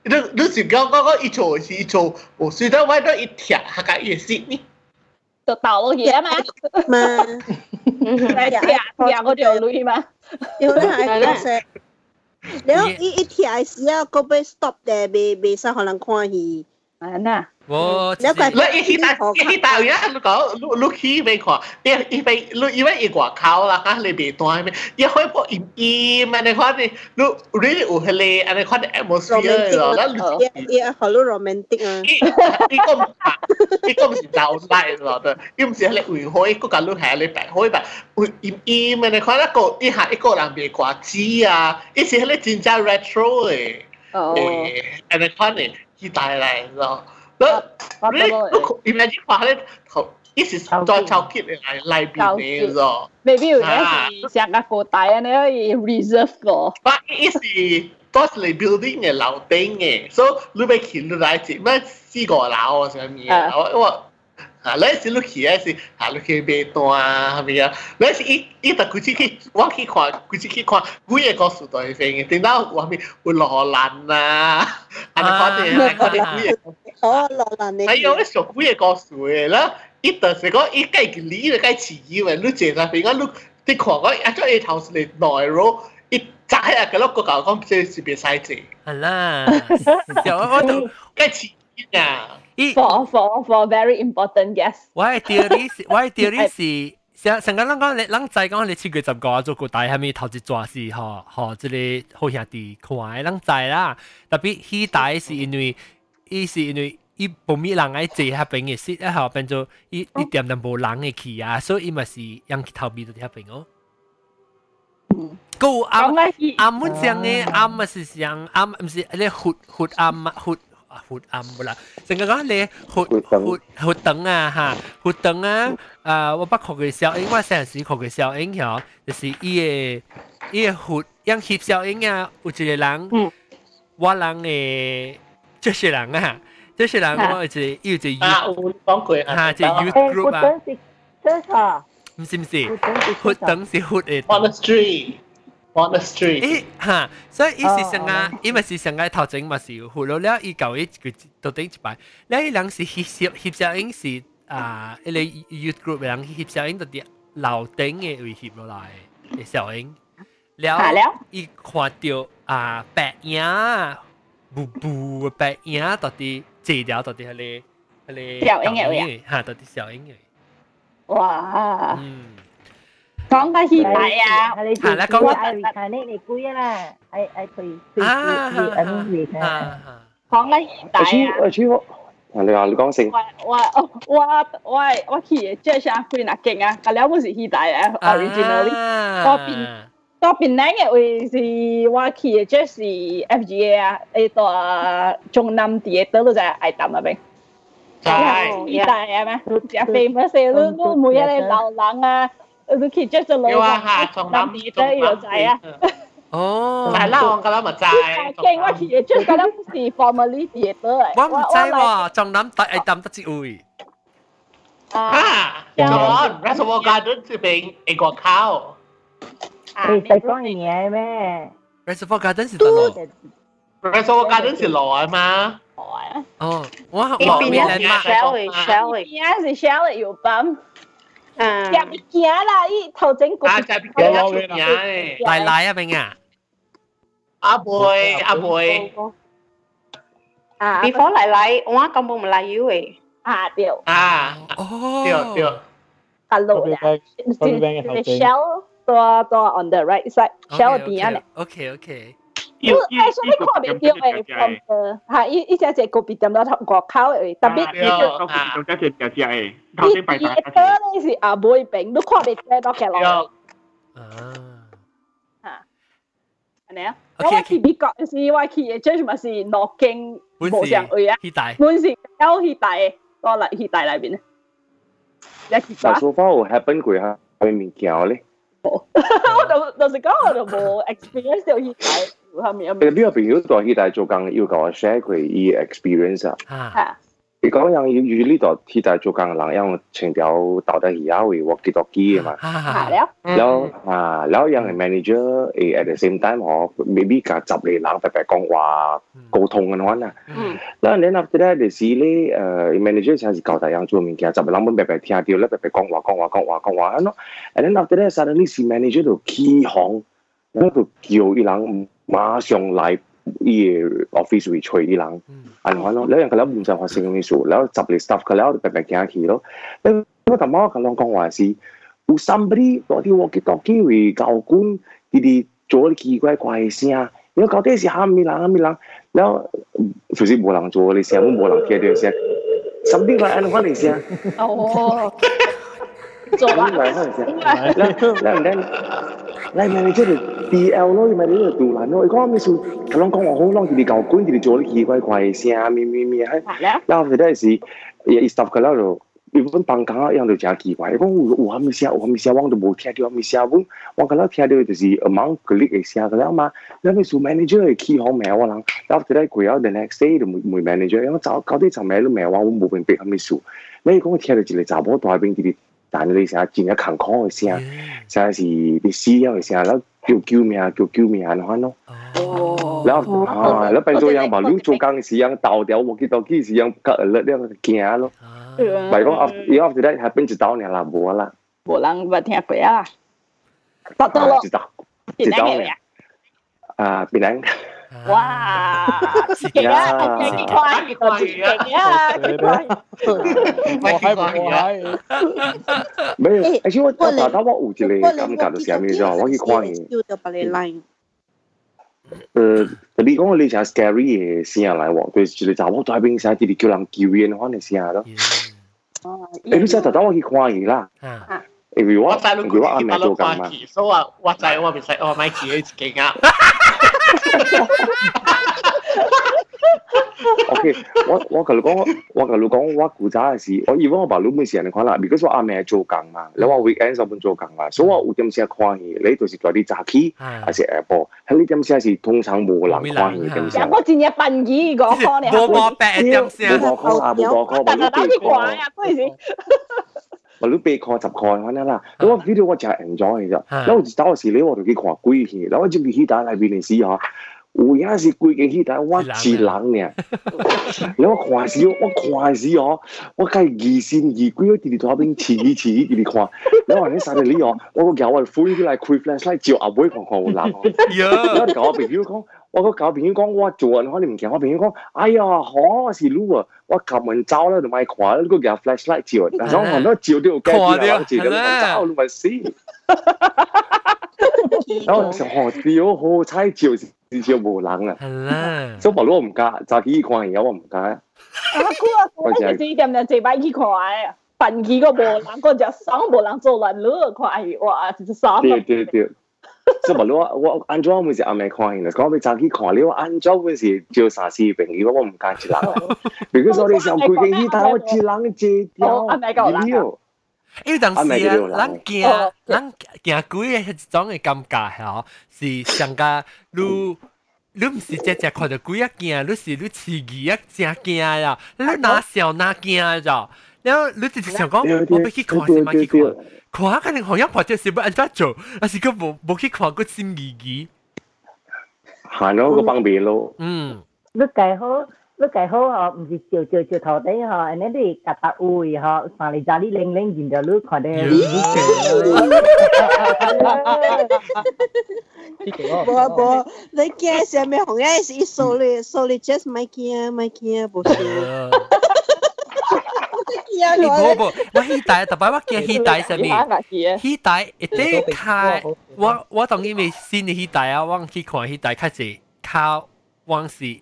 你你是講講講一做是一做，我雖然我都一貼下個意思呢。就倒落嘢嘛，嘛，嚟貼貼嗰條路嘛，要咧係嗰隻。然後一一貼係時啊，嗰邊 stop 咧，未未使可能看佢。Ana. What? Look at look, if he if he tell you, look look look he ไม่ขอเดี๋ยวอีไปลูกอีไปอีกว่าเขาละฮะเลยเบตัวไม่เดี๋ยวให้พวกอิมอีมันในข้อนี้ลูกรีอุทะเลอันในข้อมแอมโมสเฟียร์เหรอแล้วลูกเอียขอลูกโรแมนติกอะอีก็อีก็ไม่เดาได้หรอกแต่อีมันเสียเลยอุ้ยอยก็กาลูกแห่เลยแปะอยแปิมอีมันในข้อนี้ก็อีหาอีก็ลำเบกว่าจี้อะอีเสียเลจิงจ้าเรโทรเลยเนในข้อนี้ 意大利咯。你你你 imagine 話咧頭，一時再抽結嚟嚟邊嚟咯。Maybe 有啲是上個貨大啊，你可以 reserve 個。不，一時都係 building 嘅樓頂嘅，所以你咪見到嚟只咩四個樓啊上面，我我。啊，你是你去系是啊，你去买单啊，系咪啊？你是一一特佢去我去看，佢去看，每个数都系飞嘅，点解话咩会落兰啊？啊，你看啲，看啲每个。哦，落兰你。系有啲属每个数嘅啦，一特是讲一计嘅理就计词语嘅，你借晒俾我，你你看我一咗一头是嚟内容，一扎下嘅咯，个教讲即系别使借。系啦，有我都计词。 呀。 for for for very important guest。我嘅 theory 是，我嘅 theory 是。成成个人讲你，人知讲你七月十个做个大系咪头一抓是吼吼，即个好兄弟看嘅人知啦。特别起大是因为，伊是因为伊无咪人爱坐遐边嘅，是一后变做伊伊点点无人嘅去啊，所以伊嘛是让去头边到遐边哦。个暗暗本上嘅暗嘛是上暗，唔是你活活暗活。活暗不啦，成个讲你活 活活等啊哈，活等啊，啊我不学嘅效应，我成时学嘅效应嗬，就是伊个伊个活，样翕效应啊，有一个人，我人嘅，这些人啊，这些人我就有一个啊，有讲过啊，就 youth group 啊，这个，唔是唔是，活等是活嘅，on the street。 on the street。诶吓，所以伊是上啊，因为是上个头前嘛是有胡咯了，伊旧一个到顶一排，了伊人是翕摄翕摄影是啊，一个 youth group 人翕摄影到啲楼顶嘅位翕落来嘅小影，了伊看到啊白影，布布白影到啲借掉到啲系个系个小影嘅位吓，到啲小影嘅。哇！嗯。 讲紧热带啊，系啦，讲紧系你你估啦，系系佢佢佢佢咁嚟嘅。讲紧热带啊。我知我，你话你讲先。我我我我我去即系想去那劲啊，但系我唔是热带啊，originally。我边我边两嘅位是我去嘅，即系 FGA 啊，诶到中南地嘅都在爱淡那边。系。热带啊咩？只 famous 嘅，都都每一个流浪啊。 佢其实就老话从南啲都要仔啊。哦，系啦，我觉得咪就系。劲我其实即系觉得是 family 嘢都系。我唔知喎，从南大系淡得之位。啊，John Reservoir Garden 这边一个靠。你在讲嘢咩？Reservoir Garden 是乜？Reservoir Garden 是来吗？哦，我我边啊？Shell Shell 边啊？是 Shell 有泵。 啊，入边啦，依头整个。啊，入边有出嘢。奶奶啊，边啊？阿妹，阿妹。啊，before 奶奶，我根本唔嚟要诶。啊，对。啊，哦，对对。 Hello 呀，the shell 多多 on the right side shell 边啊咧。 OK OK。 要诶，所以看唔到诶，from the 吓，依依只只个别点到外口诶，特别啊，仲加只只只诶，头先摆晒。啲嘢咧是阿妹饼都看唔到到嘅咯。啊。吓，系咪啊？我去美国是我去嘅 judge 咪是诺经无上位啊，本是有去大多嚟去大里边咧。但 so far 有 happen 过吓，系物件咧。我就老实讲，我就冇 experience 到去大。 你邊個表代希大做更要求我 share 佢嘅 experience 啊？你講有與呢度替代做更能因情調到得而家會獲幾多機啊嘛？係咯，啊，然後有人 manager 誒 at the same time 我 maybe 夾雜你冷白白講話溝通嘅話啦，然後 then after that 你試咧誒 manager 先係教大人做物件，雜冷本白白聽掉咧白白講話講話講話講話，and then after that suddenly 是 manager 度起行，喺度叫啲人。马上来一 office 會除啲冷銀行咯，你人佢諗唔就學成咁數，你執嚟 stuff 佢諗白白驚起咯。你我頭媽佢兩講話是，有 somebody 攞啲 walkie talkie 會教官啲啲做啲奇怪怪嘅聲，你搞啲事喊咪冷喊咪冷，然後首先冇人做，你成日冇人聽到聲，somebody 嚟銀行嚟聲。哦。そう。今なんですね。なんで、来年你出嚟 BL 咯，咪你度難咯。如果你數，佢啷講我好啷，佢哋舊官佢哋做啲奇怪怪聲，咩咩咩，係。然後佢哋是也 stop 佢啦咯。原本放假一樣就真奇怪，講有有咩聲，有咩聲，我都冇聽到有咩聲。我我嗰粒聽到就是阿媽佢啲嘅聲㗎啦嘛。然後數 manager 係起好咩我諗，然後佢哋過咗 the next day 就冇冇 manager，因為搞搞啲層咩都咩話，我冇明白有咩數。你講我聽到就嚟查波大邊啲。但你成日見嘅勤抗嘅時候，成時啲 CEO 嘅時候咧叫叫命叫叫命看咯。哦，然後啊，你變做樣嘛，你做工嘅時間倒掉，我見到幾時樣隔日咧驚咯。唔係講 after after that happen 就倒你啦，冇啦。冇人話聽過啊，得得咯。知道，知道啊，邊人？哇，劲啊，劲快，劲啊，劲快。我还不还。没有，而且我我打到我有一个感觉就是啥物啫？我去看嘅。要就把你 line。诶，你讲你成 scary 嘅先嚟喎，对住你就我在边写啲叫人叫人可能先咯。诶，你真系打到我去看嘅啦。如果我知你如果阿妹做紧嘛。所以话我知我唔使我买自己劲啊。 OK，我我同你讲，我同你讲，我古早嘅事，我以为我爸老妹时人看啦，because 我阿妹做工嘛，你话 weekend 就本做工嘛，所以我有点先看戏，你就是在啲早起还是下晡，喺呢点先是通常冇人看戏点先。我前日笨耳个看你。冇冇白点先。冇看啊，冇看，但系打啲怪啊，嗰阵时。我都八看十看反正啦，咁我 video 我就系 enjoy 嘅啫。然后走时你我同佢看鬼戏，然后就去打嚟边嚟试下。 有影是规个戏台，我一人呢。你我看时，我看时哦，我梗系疑心疑鬼，我直直喺边黐黐直直看。你话你杀你你哦，我个教我 free 啲嚟开 flashlight 照阿妹看看有人。然后你教我朋友讲，我个教朋友讲，我做人可能唔惊，我朋友讲，哎呀，好是路啊，我揿门走啦，就咪看，你个教 flashlight 照，但系我看到照都有惊，我照咁走，你咪死。然后就学屌好彩照。 至少无人啊，所以话我唔加，就去看而家我唔加。啊，哥啊，我系几点就这摆去看啊，笨几个无人，个就上无人做人咯，看哇，就是三。对对对，所以话我我按照我每次阿妹看嘅，讲俾早去看，你话按照嗰时照啥事朋友，我唔加一人。如果说你上佢嘅戏台，我一人接掉，有。因 为当时啊，咱惊咱惊鬼嘅迄种嘅感觉吼，是上加愈你唔是只只看到鬼啊惊，你是你刺激啊正惊呀，你哪笑哪惊咋？然后你直直想讲，我要去看先，咪去看，看下肯定好像拍只是要安怎做，但是佢冇冇去看个心疑疑。行咗个方便咯。嗯。你计好。 lúc cái hố họ gì chiều chiều chiều thọ đấy họ anh ấy đi cà tạ ui họ mà lại ra đi lên lên nhìn đầu lúc họ đây bố bố lấy kia xe mẹ hồng ấy chỉ solely solely just mấy kia mấy kia bố đi bố bố mà hi tại tập bài mà kia hi tại sao mi hi tại ít đấy khai tôi tôi nghĩ mình xin hi tại à tôi khi coi hi tại khai gì khai 往事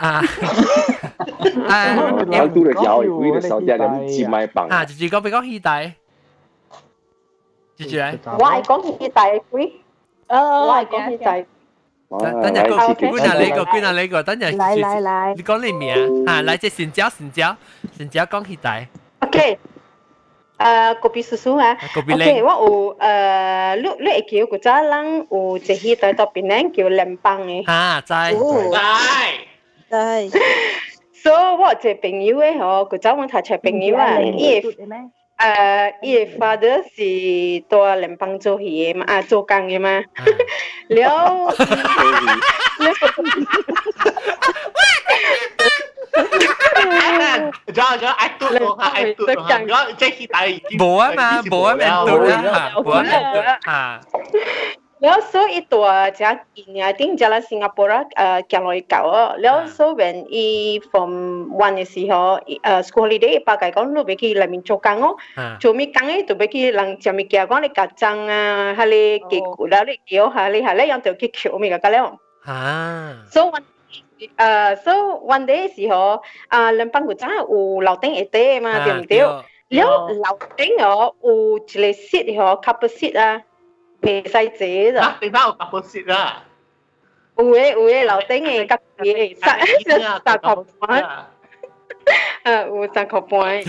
啊啊！我拄着腰，规个手只咁接咪棒。啊，直接讲俾讲气带，直接嚟。我系讲气带龟，诶，我系讲气带。等阵个观下你个，观下你个，等阵。嚟嚟嚟。你讲你名啊？嚟只神椒神椒神椒讲气带。 OK。诶，kopi susu 啊。kopi OK，我有诶，你你会叫古早人有一气带到边呢叫联邦嘅。啊，知。知。 系，所以我一个朋友诶，嗬，佢找我睇出朋友啊，伊个诶，伊个 father 是到联邦做嘢嘛，啊，做工嘅嘛，了，咗咗爱嘟咯，爱嘟咯，咗即系第冇啊嘛，冇啊嘛，嘟啦，冇啊嘛，啊。 แล้ว so อีตัวจากอีเนี่ยติ้งจะละสิงคโปร์เอ่อแกลอยเก่าแล้ว so when e from one is he เอ่อ school holiday ปากายก็นูไปกี่ลามินโจกังอ๋อจูมีกังไอตัวไปกี่ลังจะมีเกี่ยวกับเลยกัดจังอ่ะฮะเลยเกี่ยวแล้วเลยเกี่ยวฮะเลยฮะเลยยังเดี๋ยวเกี่ยวมีกันก็แล้วอ่า so one uh, so one day สิฮะอ่าลำปังกูจ้าอูเราติ้งเอเต้มาเดี๋ยวเดี๋ยวแล้วเราติ้งอ๋ออูจิเลสิตฮะคัพเปอร์สิตอ่ะ 未使借咋？你翻我夹个雪啦。有诶有诶，楼顶嘅夹嘢，三三块半。诶，有三块半。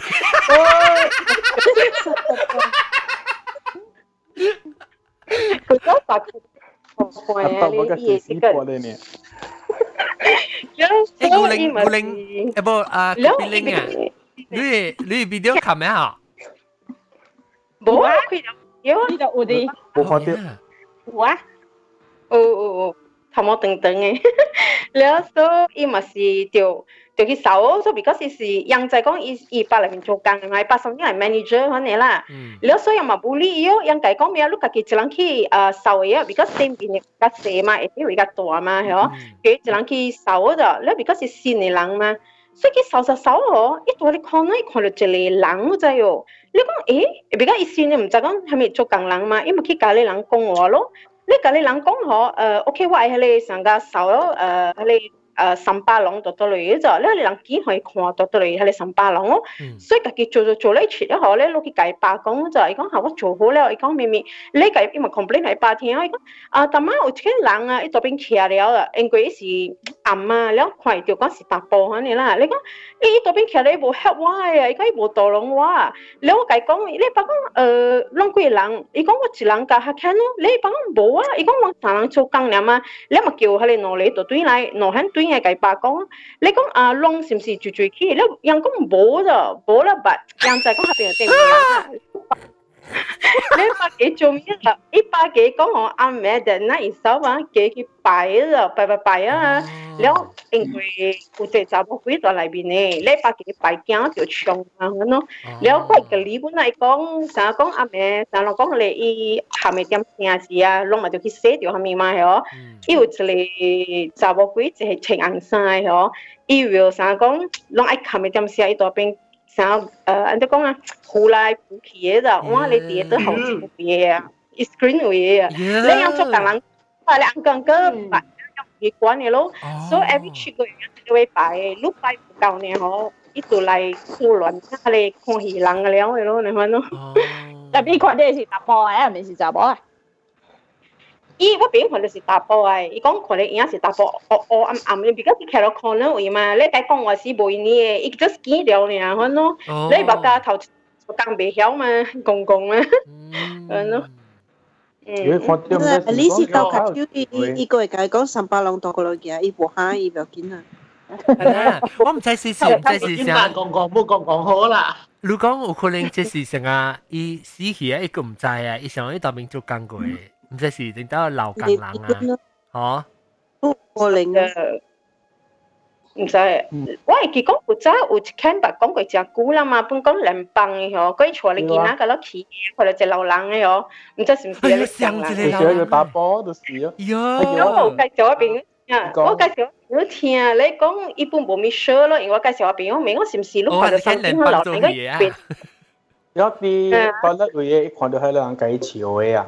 佢都八块半啊！你啲嘢过嚟呢？诶，古灵古灵，诶不啊，古灵啊！ 你你 video 看咩啊？冇啊，佢有 有呢度有啲，冇看到。有啊，有有有，頭毛長長嘅，然後伊嘛是就就去搜，所以 because 是人在講伊伊八裏面做工，係八十年係 manager 可能啦。然後所以嘛唔理伊哦，人家講咩啊，你家己一人去誒搜嘢，because 身邊嘅較細嘛，一定會較大嘛，係哦，佢一人去搜咗，然後 because 是新嘅人嘛，所以佢搜搜搜哦，一到你看咧，看到一個人就係哦。你讲诶，比较一先你唔知讲系咪做工人嘛？因为去家里人讲话咯。你家里人讲嗬，诶，OK，我系喺你上家扫咯，诶，喺你。 诶三巴郎到到嚟嘅就，咧你人见可以看到到嚟系你三巴郎咯，所以家己做做做咧出咧后咧，攞去解巴讲就，伊讲吓我做好咧，伊讲咪咪，你解因为 complain 系八天，伊讲啊，大妈有啲人啊，伊嗰边徛了啦，因为是暗啊，了看到讲是大波肯定啦，你讲伊嗰边徛咧无 help 我啊，伊讲伊无导龙我啊，了我解讲，你白讲诶，啷几人？伊讲我一人教下看咯，你白讲无啊，伊讲我三人做工了嘛，你咪叫佢哋攞嚟到对来，攞喺对。 嘅计白讲，你讲啊窿是唔是住住起？你人讲冇就冇啦，白人就讲下边嘅地方。 呢百幾做咩啊？一百幾剛好阿妹的那一首啊，給去擺了，擺擺擺啊！了，因為有隻查某鬼在內邊呢，呢百幾擺驚就衝啊咁咯。了，擺個禮本來講，啥講阿妹，啥落講你伊下面點聽字啊，攏咪就去寫掉下面嘛嗬。伊有一個查某鬼就係穿紅衫嘅嗬，伊要啥講，攏愛下面點寫伊多邊。sao uh, anh ta có à hù lại hù kia rồi hoa lấy tiền tới hậu chỉ bìa à screen rồi à lấy ăn cho càng lắm phải là ăn càng cơ phải cái quán này luôn so every chick người ta会摆lúc摆不够呢吼一度来胡乱他嚟看戏人嘅了嘅咯，你看咯。特别看啲是打波嘅，唔是查波啊。 伊我边看就是打波啊！伊讲看你影是打波，黑黑暗暗嘅，比较是睇到看了位嘛。你解讲我是冇呢嘅，伊 just 见了呢，可咯。你白家头刚未晓嘛，公公嘛，系咯。嗯，你是到卡超伊伊个会解讲三八郎到过来嘅，伊无虾伊唔要紧啊。我唔知是是唔知是啥。讲讲冇讲讲好啦。如讲有可能即是成啊，伊死去啊，伊个唔知啊，伊想伊当面做工过嘅。 唔知是定得流更冷啊？嗬，可能嘅，唔使。我系记讲古早有一间白讲过只古啦嘛，本讲联邦嘅嗬，佢坐你见那个落去，或者只流浪嘅嗬，唔知是唔是你上啦？你想要打波就是啊。有。咁我介绍一边啊，我介绍我听你讲一般冇咪 sure 咯，因为我介绍一边，我明我是唔是碌或者上边流浪嘅？有啲觉得会看到喺两间潮嘅啊。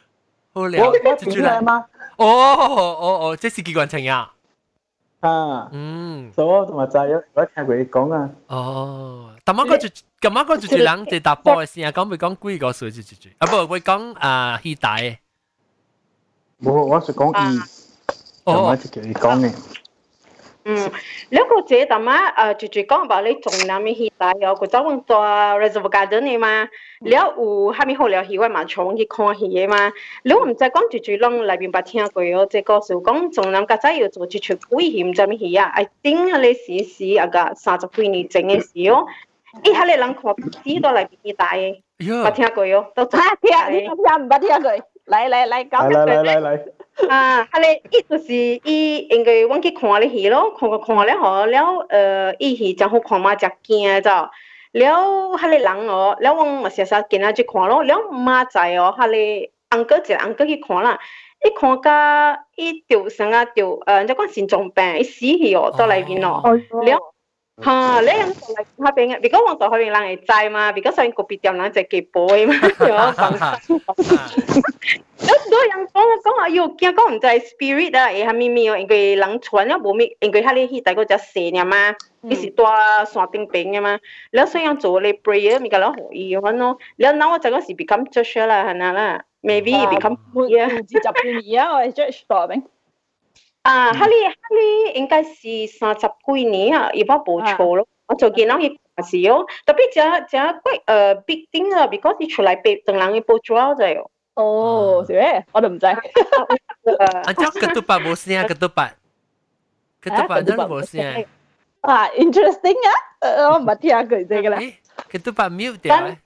好了，我我住嚟吗？哦哦哦，即是机关枪呀！啊，嗯，所以我同埋就系我听佢讲啊。哦，咁啱嗰住，咁啱嗰住住人就打波嘅时候，讲咪讲几个数住住住，啊不，会讲啊希大嘅。冇，我是讲二，咁我就叫你讲嘅。 嗯，你个姐大妈诶，住住讲话你仲南面去大有个走往做 reservoir garden 嘅嘛，你有下面好了去外嘛，从去看戏嘅嘛，你唔知讲住住啷里边捌听过哦，即个是讲仲南家仔要做住出危险咁去啊，I think 你试试啊个三十几年前嘅事哦，一下你人看知道里边去大嘅，捌听过哦，都听听，你听唔捌听过？嚟嚟嚟，讲一句。嚟嚟嚟。 啊，哈咧，伊就是伊应该往去看了戏咯，看看看了吼，了呃，伊起真好看嘛，真惊着。了哈咧人哦，了往我先生今仔去看咯，了妈仔哦，哈咧阿哥一个阿哥去看啦，伊看甲伊就生啊就呃，人讲心脏病，伊死去哦，倒来边哦，了。哈！你咁做嚟下邊嘅，如果往做下邊人會知嘛？如果上個別店人就幾杯嘛，就講。有多人講我講話要驚講唔知 spirit 啊，誒係咪咪哦？因為人傳咗冇咪，因為佢哋去大個隻蛇啊嘛，佢是多山頂邊嘅嘛。然後所以人做嚟 prayer 咪個攞可以嘅咯。然後嗱我就嗰時 become judge 啦，係咪啦？Maybe become 啊，唔知就變而家我係 judge 多咩？啊，哈利哈利应该是三十几年啊，如果冇错咯。我就见到佢是哦，特别只只贵诶 big thing 啊，because 佢出嚟俾等人去报纸就系。哦，是咩？我都唔知。啊，即系 ketupat 冇声，ketupat。ketupat 真系冇声。啊，interesting 啊！我唔系听佢哋嘅啦。ketupat mute 掉。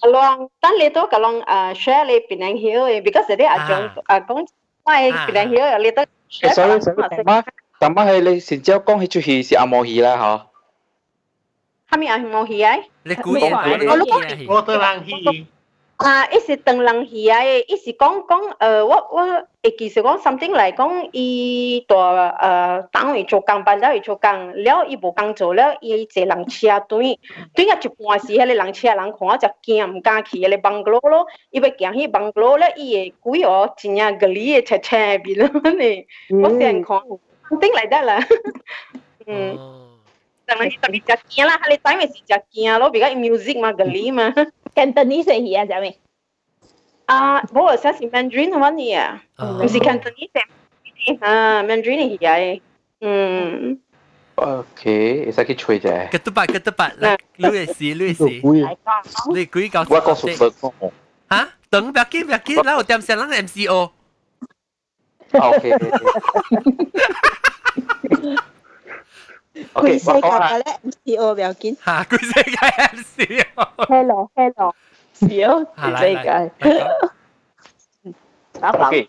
Kalong, tan le to kalong uh, share le Penang Hill eh because dia ajong agong mai Penang Hill 誒所以所以大媽大媽係你成朝講起出戲是阿毛戲啦嗬。係咪阿毛戲啊？你估我我都講我都冷戲。啊，一是等人去啊，一是讲讲，呃，我我会其实讲 something 来讲，伊大呃单位做工，班长去做工，了伊无工做了，伊坐人车队，对啊一半是迄个人车人看，我就惊毋敢去迄个网络咯，伊要行去网络了，伊会鬼哦，真正个里个车车边咯呢，我先看，something 来得啦，嗯，当然是特别食惊啦，迄个单位是食惊咯，比较 music 嘛，个里嘛。Cantonese hi ha, Jamie. Ah, bo, sa si Mandarin wan hi ha. 毋是 Cantonese. Ha, Mandarin hi ha. Hmm. OK，會使去吹者。搿得吧，搿得吧，來，你會試，你會試。你鬼搞我講熟識講。嚇？等不要緊，不要緊，然後點先，咱 MCO。OK。全世界嘅咧 MCO 唔要紧。吓，全世界 MCO。 Hello Hello，小世界。 OK，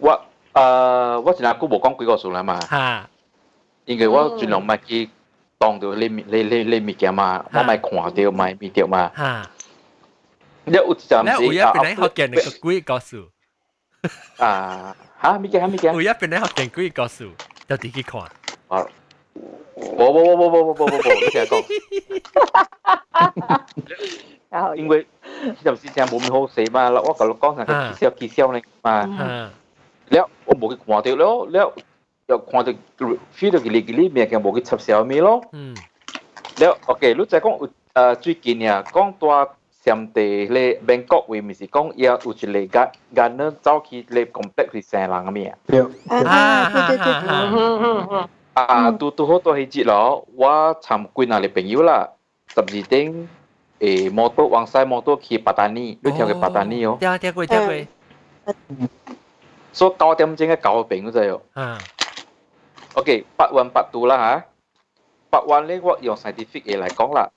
我诶我前日姑冇讲几个数啦嘛。吓。因为我尽量唔去当到你你你你物件嘛，我咪看到咪咪掉嘛。吓。你有阵时。你有一边咧学见你个几个数？啊吓！物件物件。有一边咧学见几个数，就自己看。啊。 我我我我我我我我你成日講，因為有時真係冇咁好死嘛，我舊講成個揭銷揭銷你嘛，了我冇去看到咯，了又看到 feel 到佢嚟佢嚟面嘅冇去插小米咯，了 OK，你再講誒最近啊講到。xem tê lê Bangkok vì mình sẽ công yêu u chỉ lê gạt gạt nó sau khi lê complex thì sẽ là à, à, à, cái à à ừ. tu tu tôi hay chị đó wa chăm quy nào để bạn tập gì tiếng ê mô sai mô tô patani đôi theo cái patani ó theo theo quay theo quay số à. ừ. cao điểm chính cái cao bệnh rồi ó ok bắt quan bắt tu là ha bắt quan lấy what dùng scientific để à. ừ. lại 講啦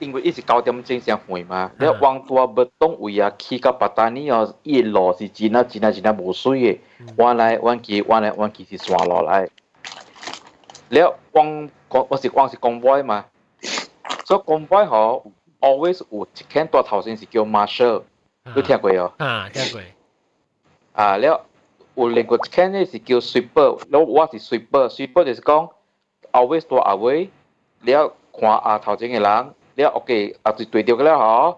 因為一直九點鐘先回嘛，你往大不東位啊，去到巴達尼哦，一路是真啊真啊真啊無水嘅，彎來彎去，彎來彎去是山落來。了光光我是光是 convoy 嘛，所以 convoy 嗬 always 有一間大頭先是叫 marshal，你聽過哦？啊，聽過。啊，了有另外一間咧是叫 sweeper，了我是 sweeper，sweeper 就是講 always 大阿位，了看啊頭前嘅人，了 OK 啊就對到嘅啦嗬。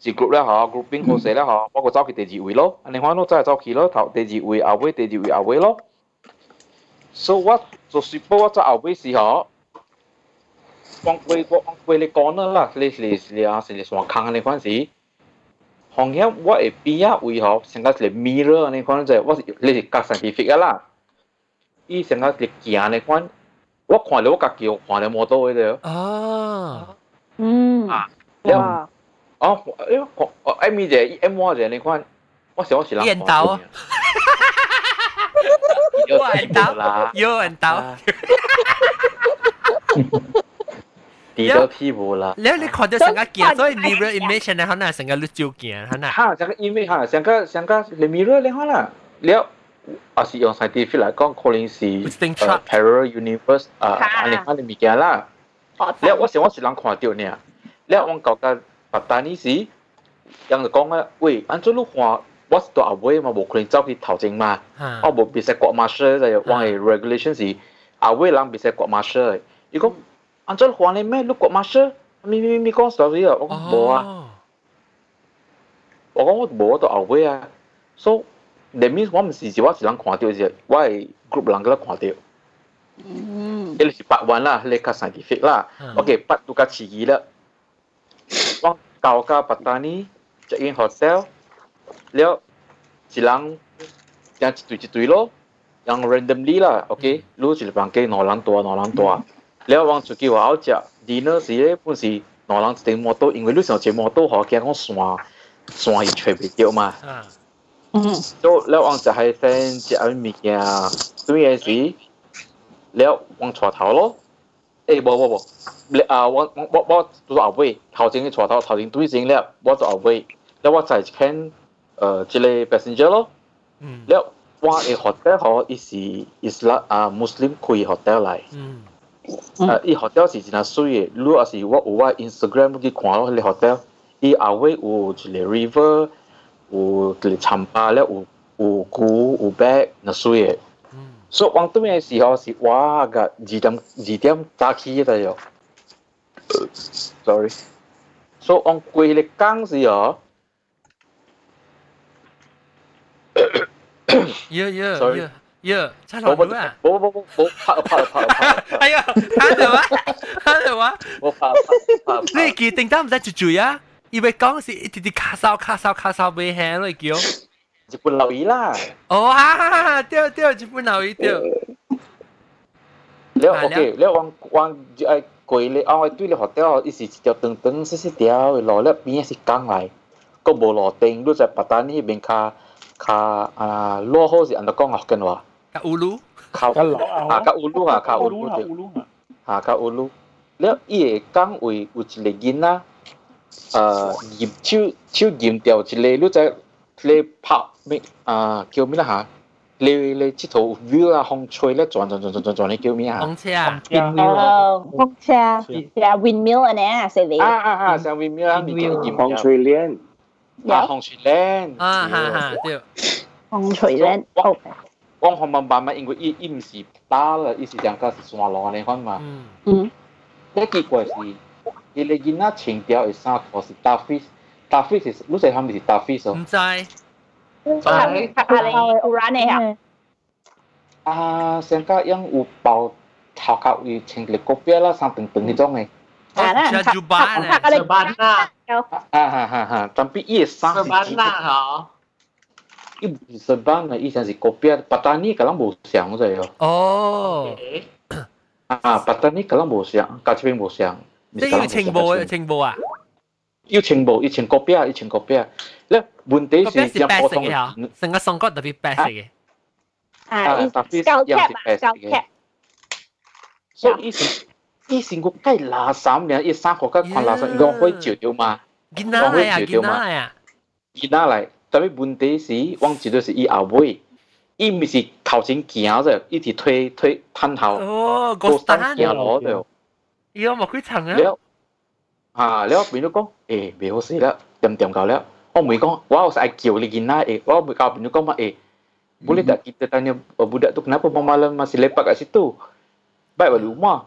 一 group 了吼，grouping 好勢了吼，我個走去第二位咯，安尼看咯，走嚟走去咯，頭第二位後尾，第二位後尾咯。所以我做雪波我做后尾时候，讲为我为你讲啦，你你你啊，是你上坑你嗰阵时，行业我会边啊为何成个系 mirror 你讲就系我是你是隔 scientific 啦，伊成个系行你讲，我看到我家己我看到冇到嘅啫。啊，嗯，啊，哇，哦，诶，我 M 啫，M 我啫，你讲，我想我是人刀啊。 Yo and Tao. Yo and Tao. 迪都屁股啦。你你看到成個鏡，所以 mirror image 呢，可能成個你照鏡，可能。哈，成個 image 哈，成個成個你 mirror 你可能，了，啊是用 scientific 嚟講，可能是 parallel universe 啊，安尼安尼物件啦。了，我想我是人看到呢，了我覺得白單呢是，人就講啊，喂，安怎你看？我是到后尾嘛，冇可能走去头前嘛。我冇别识国马车就系话系 regulation 是后尾人别识国马车， 伊讲安怎还你咩？你国马士，咪咪咪讲 story 啊，我讲无啊，我讲我无到后尾啊，so that means 我毋是是我一人看到啫，我系 group 人嗰度看到。嗯，呢是八万啦，你较 scientific 啦。OK，八都较迟疑啦。我到加巴达尼 check in hotel， แล้วสิลังยังจิตุจิตุยโลยัง randomly ล่ะโอเครู้สิลังเก่งนอนหลังตัวนอนหลังตัวแล้ววังสุกี้ว่าเอาจะดีเนอร์สิเอ้ปุ่นสินอนหลังสเต็งมอโต้因为รู้สึกเจ็บมอโต้หอแกงก็สว่างสว่างอยู่เฉยเดียวมาแล้วแล้ววังจะให้แฟนจะเอามีแกตุ้ยเอสิแล้ววังชัวเท้าโลเอ้บ่บ่บ่อ่าวังบ่บ่ตัวเอาไว้เท้าจริงชัวเท้าเท้าจริงตุ้ยจริงแล้วบ่ตัวเอาไว้แล้วว่าใส่แค่ 呃即个 passenger 咯。嗯。了我嘅 hotel 嗬，伊是伊是啦啊 Muslim 开 hotel 嚟。嗯。啊，伊 hotel 是真系水嘅，如果是我有我 Instagram 去看咯，迄个 hotel，伊后尾有一个 river，有一个餐吧了，有有鼓有 bag，那水嘅。所以往对面嘅时候是哇个二点二点早起嘅哟。sorry，所以往过嚟讲时候， 呀呀呀呀，差落去啊！冇冇冇冇拍啊拍啊拍啊拍！哎呀，睇到啊，睇到啊！我拍拍拍！你记定得唔得住住啊？以为讲是一啲啲卡哨卡哨卡哨未轻咯，叫。日本留意啦。哦，哈哈哈，对对，日本留意对。了 OK，了往往诶过咧，啊，对咧学掉，伊是一条长长细细条嘅路，了边是江来，个无路顶，你在巴达呢边卡 卡啊，落好是按照讲学紧话。卡乌鲁。卡啊，卡乌鲁啊，卡乌鲁对。啊，卡乌鲁。了伊个江为有一个囡仔，诶，盐手手盐掉一个，你在你拍。咩啊叫咩啦吓？你你佚佗 view 啊，风吹咧转转转转转转，你叫咩啊？风车啊，windmill，风车啊，系啊，windmill 啊呢，系你。啊啊啊，像 windmill 啊，windmill，风吹链。 啊，风吹链。啊哈哈，对。风吹链。我我慢慢慢，因为伊伊唔是打啦，伊是讲个是山路嚟看嘛。嗯。嗯。呢结果是，伊个囡仔穿条嘅衫裤是大 fish，大 fish 是，你知系咪是大 fish 哦？唔知。系系你有染嘅啊？啊，上家样有包头壳有穿个高边啦，三等等嗰种嘅。 Cara, Jajubá, né? Sabana. Hahaha, tapi ia sah. Sabana, ha. Sabana, ia sah si kopiah. Patani kalau bố xiang rồi. Oh. À, Patani kalau bố xiang, cá chép bố xiang. Thế yêu trình bố, trình bố à? Yêu trình bố, yêu trình kopiah, yêu trình kopiah. Lẽ vấn đề là yang phổ thông. Thành cái song có đặc biệt cái. À, tapi yang best cái. So, 以前我計垃圾嘅，一生學家看垃圾，我可以照掉嘛，我可以照掉嘛。而家嚟，但係問題是，往住都是伊後尾，伊唔是頭前行着，一直推推探頭，哦，個山行落着，伊我冇幾層啊。了，啊，了，變咗講，誒，未好勢啦，點點夠了。我咪講，我係愛叫你囡仔誒，我咪教變咗講嘛誒，boleh tak kita tanya budak tu kenapa malam masih lepak kat situ? Baik balik rumah.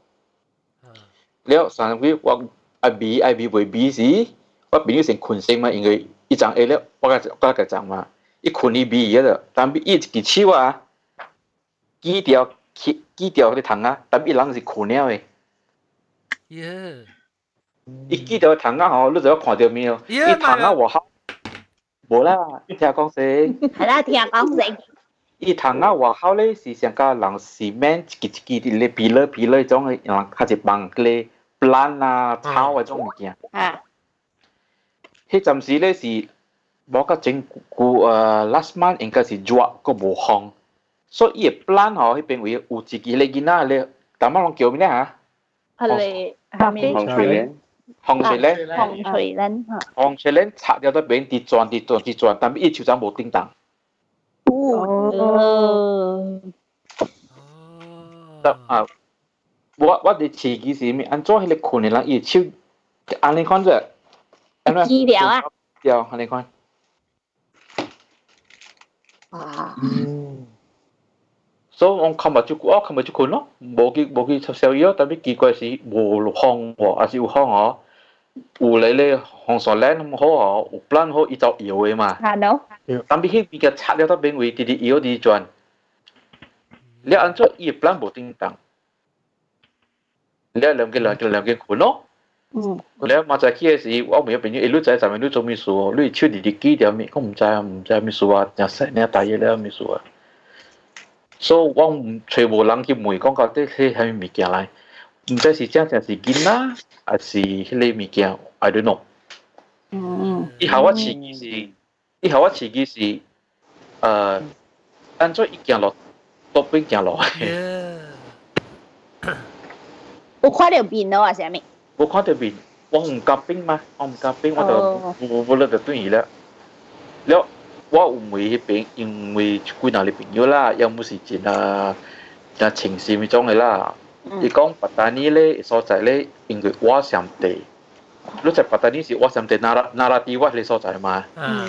了三位我爱比爱比袂比时，我朋友先困醒嘛，因为伊张 A 了，我甲我甲讲嘛，伊困伊比个了，但比伊一支手啊，举条举举条迄个窗啊，但比人是困了诶。耶！伊记到窗仔吼，你就要看到面哦。伊窗仔外口，无啦，听讲先。系啦，听讲先。 伊窗仔外口咧是上加人 cement 一支一支啲咧皮勒皮勒种嘅，人较一帮嗰啲 plant 啊草啊种物件。啊。迄阵时咧是无个整古诶 last month 应该是热个无风，所以伊 plant 吼迄边位有一支咧囡仔咧，淡仔拢叫咩啊？系 下面洪水莲，洪水莲，洪水莲吓。洪水莲拆咗得边跌转跌转跌转，但系一条就冇叮当。 哦。得啊！我我哋自己是咩？按做迄个困嘅人，伊手，安尼看啫。治疗啊？疗，安尼看。哇！所以我琴日就我琴日就困咯，冇去冇去插小药，但系奇怪是冇风喎，还是有风哦。 有你咧红树兰咁好哦，有 plan 好伊就摇嘅嘛。系咯。但系迄边嘅拆了得边位，啲啲摇啲转。你按照伊 plan 冇叮当，你两个两个两个困咯。嗯。你嘛就去嘅时，我咪有朋友一路仔就咪都做咩事哦，你超啲啲几条咩，我唔知啊，唔知咩事啊，日食你大嘢咧咩事啊。所以我唔全部人去问讲到底系系物件嚟， 唔知是真正是囡仔，还是迄个物件，I don't know。嗯。以后我自己是，以后我自己是，诶，按照一件落，多边件落去。我看到面咯，还是咩？我看到面，我唔夹冰嘛，我唔夹冰，我就我我咧就对伊啦，了。我有问迄边，因为几若个朋友啦，要么是真啊，真情绪嗰种嘅啦。 伊讲巴达尼咧所在咧，因为瓦sam地，你在巴达尼是瓦sam地，那拉那拉地瓦嘅所在嘛。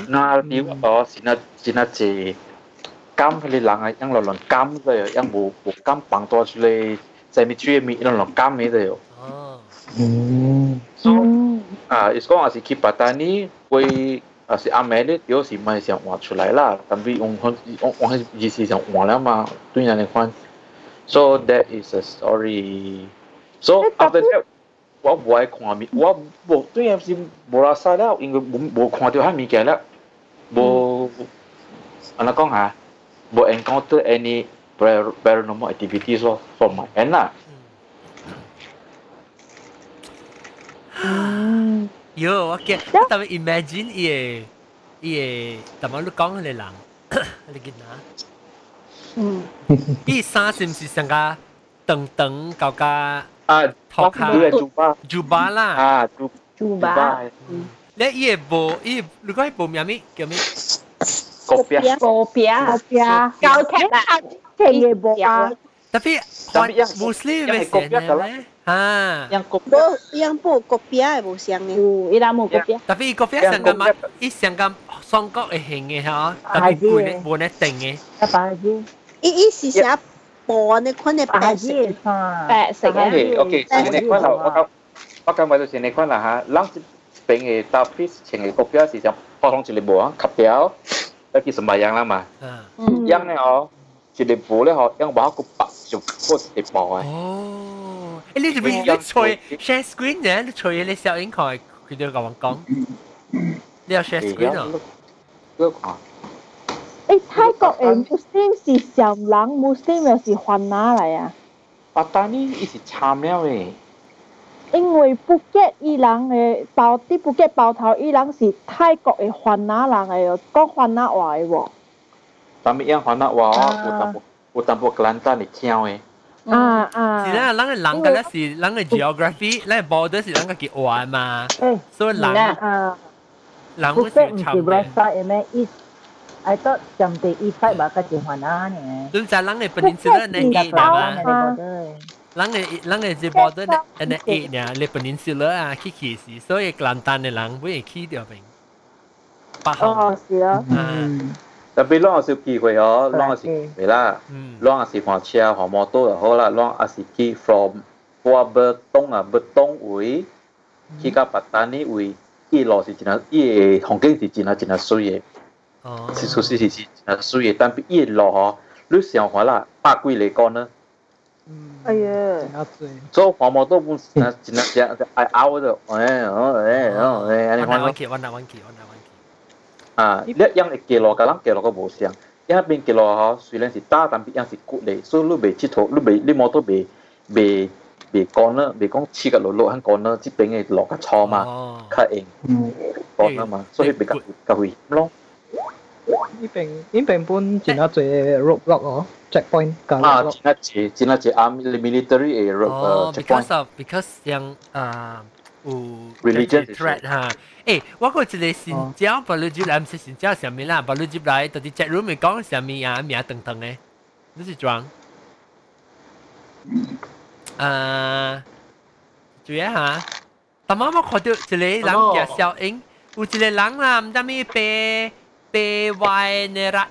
那拉地瓦哦，是那是那只金嗰啲人啊，因落落金嘅，因无无金绑多出嚟，在咪追咪落落金嘅嘅。哦。嗯。所啊，伊讲系是去巴达尼会。啊是阿妹咧，有时咪想画出来啦，但系我我我我系意思想画啦嘛，对人嚟讲 ，so that is a story。so after that，我唔爱看面，我冇对人是冇啦晒啦，因为冇冇看到遐物件啦，冇，安怎讲下，冇 encounter any paranormal activities 咯，from my end 啦。嗯。有我见，我特别 imagine 伊个伊个，点解你讲嗰个人，你见啊？ 嗯，伊衫是唔是上个长长高高啊？头卡朱巴朱巴啦，啊朱朱巴，你伊个无伊，如果伊无名咩叫咩？国标国标国标高铁啦，听嘅无啊。Tapi Muslim yang kopiah kalau ha yang kopiah yang po kopiah mo siyang ni ila mo kopiah tapi kopiah sang gam is sang gam song kok eh henge ha tapi bune bune tenge apa aja i i si siya po ne ko ne pa si pa sa ga okay sini ko la wa wa ka ma sini ko la ha lang peng e tapi cheng e kopiah si siya po hong chile bo ha kapiao 一啲什么样啦嘛，样呢哦，一个布咧嗬，样话个白就嗰一步啊。哦，诶你做咩你吹 share screen 嘅？你吹你小影佢佢都咁讲，你有 share screen 啊？嗰个。 诶泰国诶 Muslim 是上人，Muslim 又是换哪嚟啊？巴达尼伊是参了诶。因为布吉伊人嘅包啲布吉包头伊人是泰国嘅换哪人嘅，讲换哪话嘅喎。但系样换哪话，有淡薄有淡薄 Kelantan 嚟听嘅。啊啊！是啦，人嘅人嘅咧是人嘅 geography，咧 border 是人嘅叫话嘛，所以人啊，人会是唔是 I thought 上地 east side 吧，个是换哪呢？咁就人嘅 peninsula 呢嘅嘛。人嘅人嘅是 border 呢，诶呢 A 呢，你 peninsula 啊，去去是，所以 Kelantan 嘅人会去掉边。八号。哦，是啊。嗯。特别啷有机会哦，啷有时会啦，啷有时换车换摩托就好啦，啷有时去 from 过北东啊，北东位去到巴达尼位，一路是真系，伊个风景是真系真系水嘅， 是属实是是真系水嘅，但系一路嗬，你想话啦，百几嚟讲呢？哎呀，做黄摩托本真系真系真系爱拗的，诶诶诶诶，你看。我记，我拿我记，我拿。啊，你样会记落，个人记落个无相，一边记落嗬，虽然是打，但系样是骨嚟，所以你未佚佗，你未你摩托未未未讲啦，未讲黐个落落肯讲啦，即边嘅落个错嘛，较硬讲啊嘛，所以比较较危险咯。 呢边呢边本真系做 roadblock 哦，checkpoint 㗎。啊，真系似真系似 army military 嘅 road 哦诶，because checkpoint。 of because yang 啊有 Religion threat 哈。诶，我个一个新疆巴鲁吉来，唔是新疆上面啦，巴鲁吉来到啲 chat room 咪讲上面啊名等等咧，你是装？啊，注意下，但啱啱看到一个人嘅小影，有一个人啦，唔知咩被 被坏呢啦。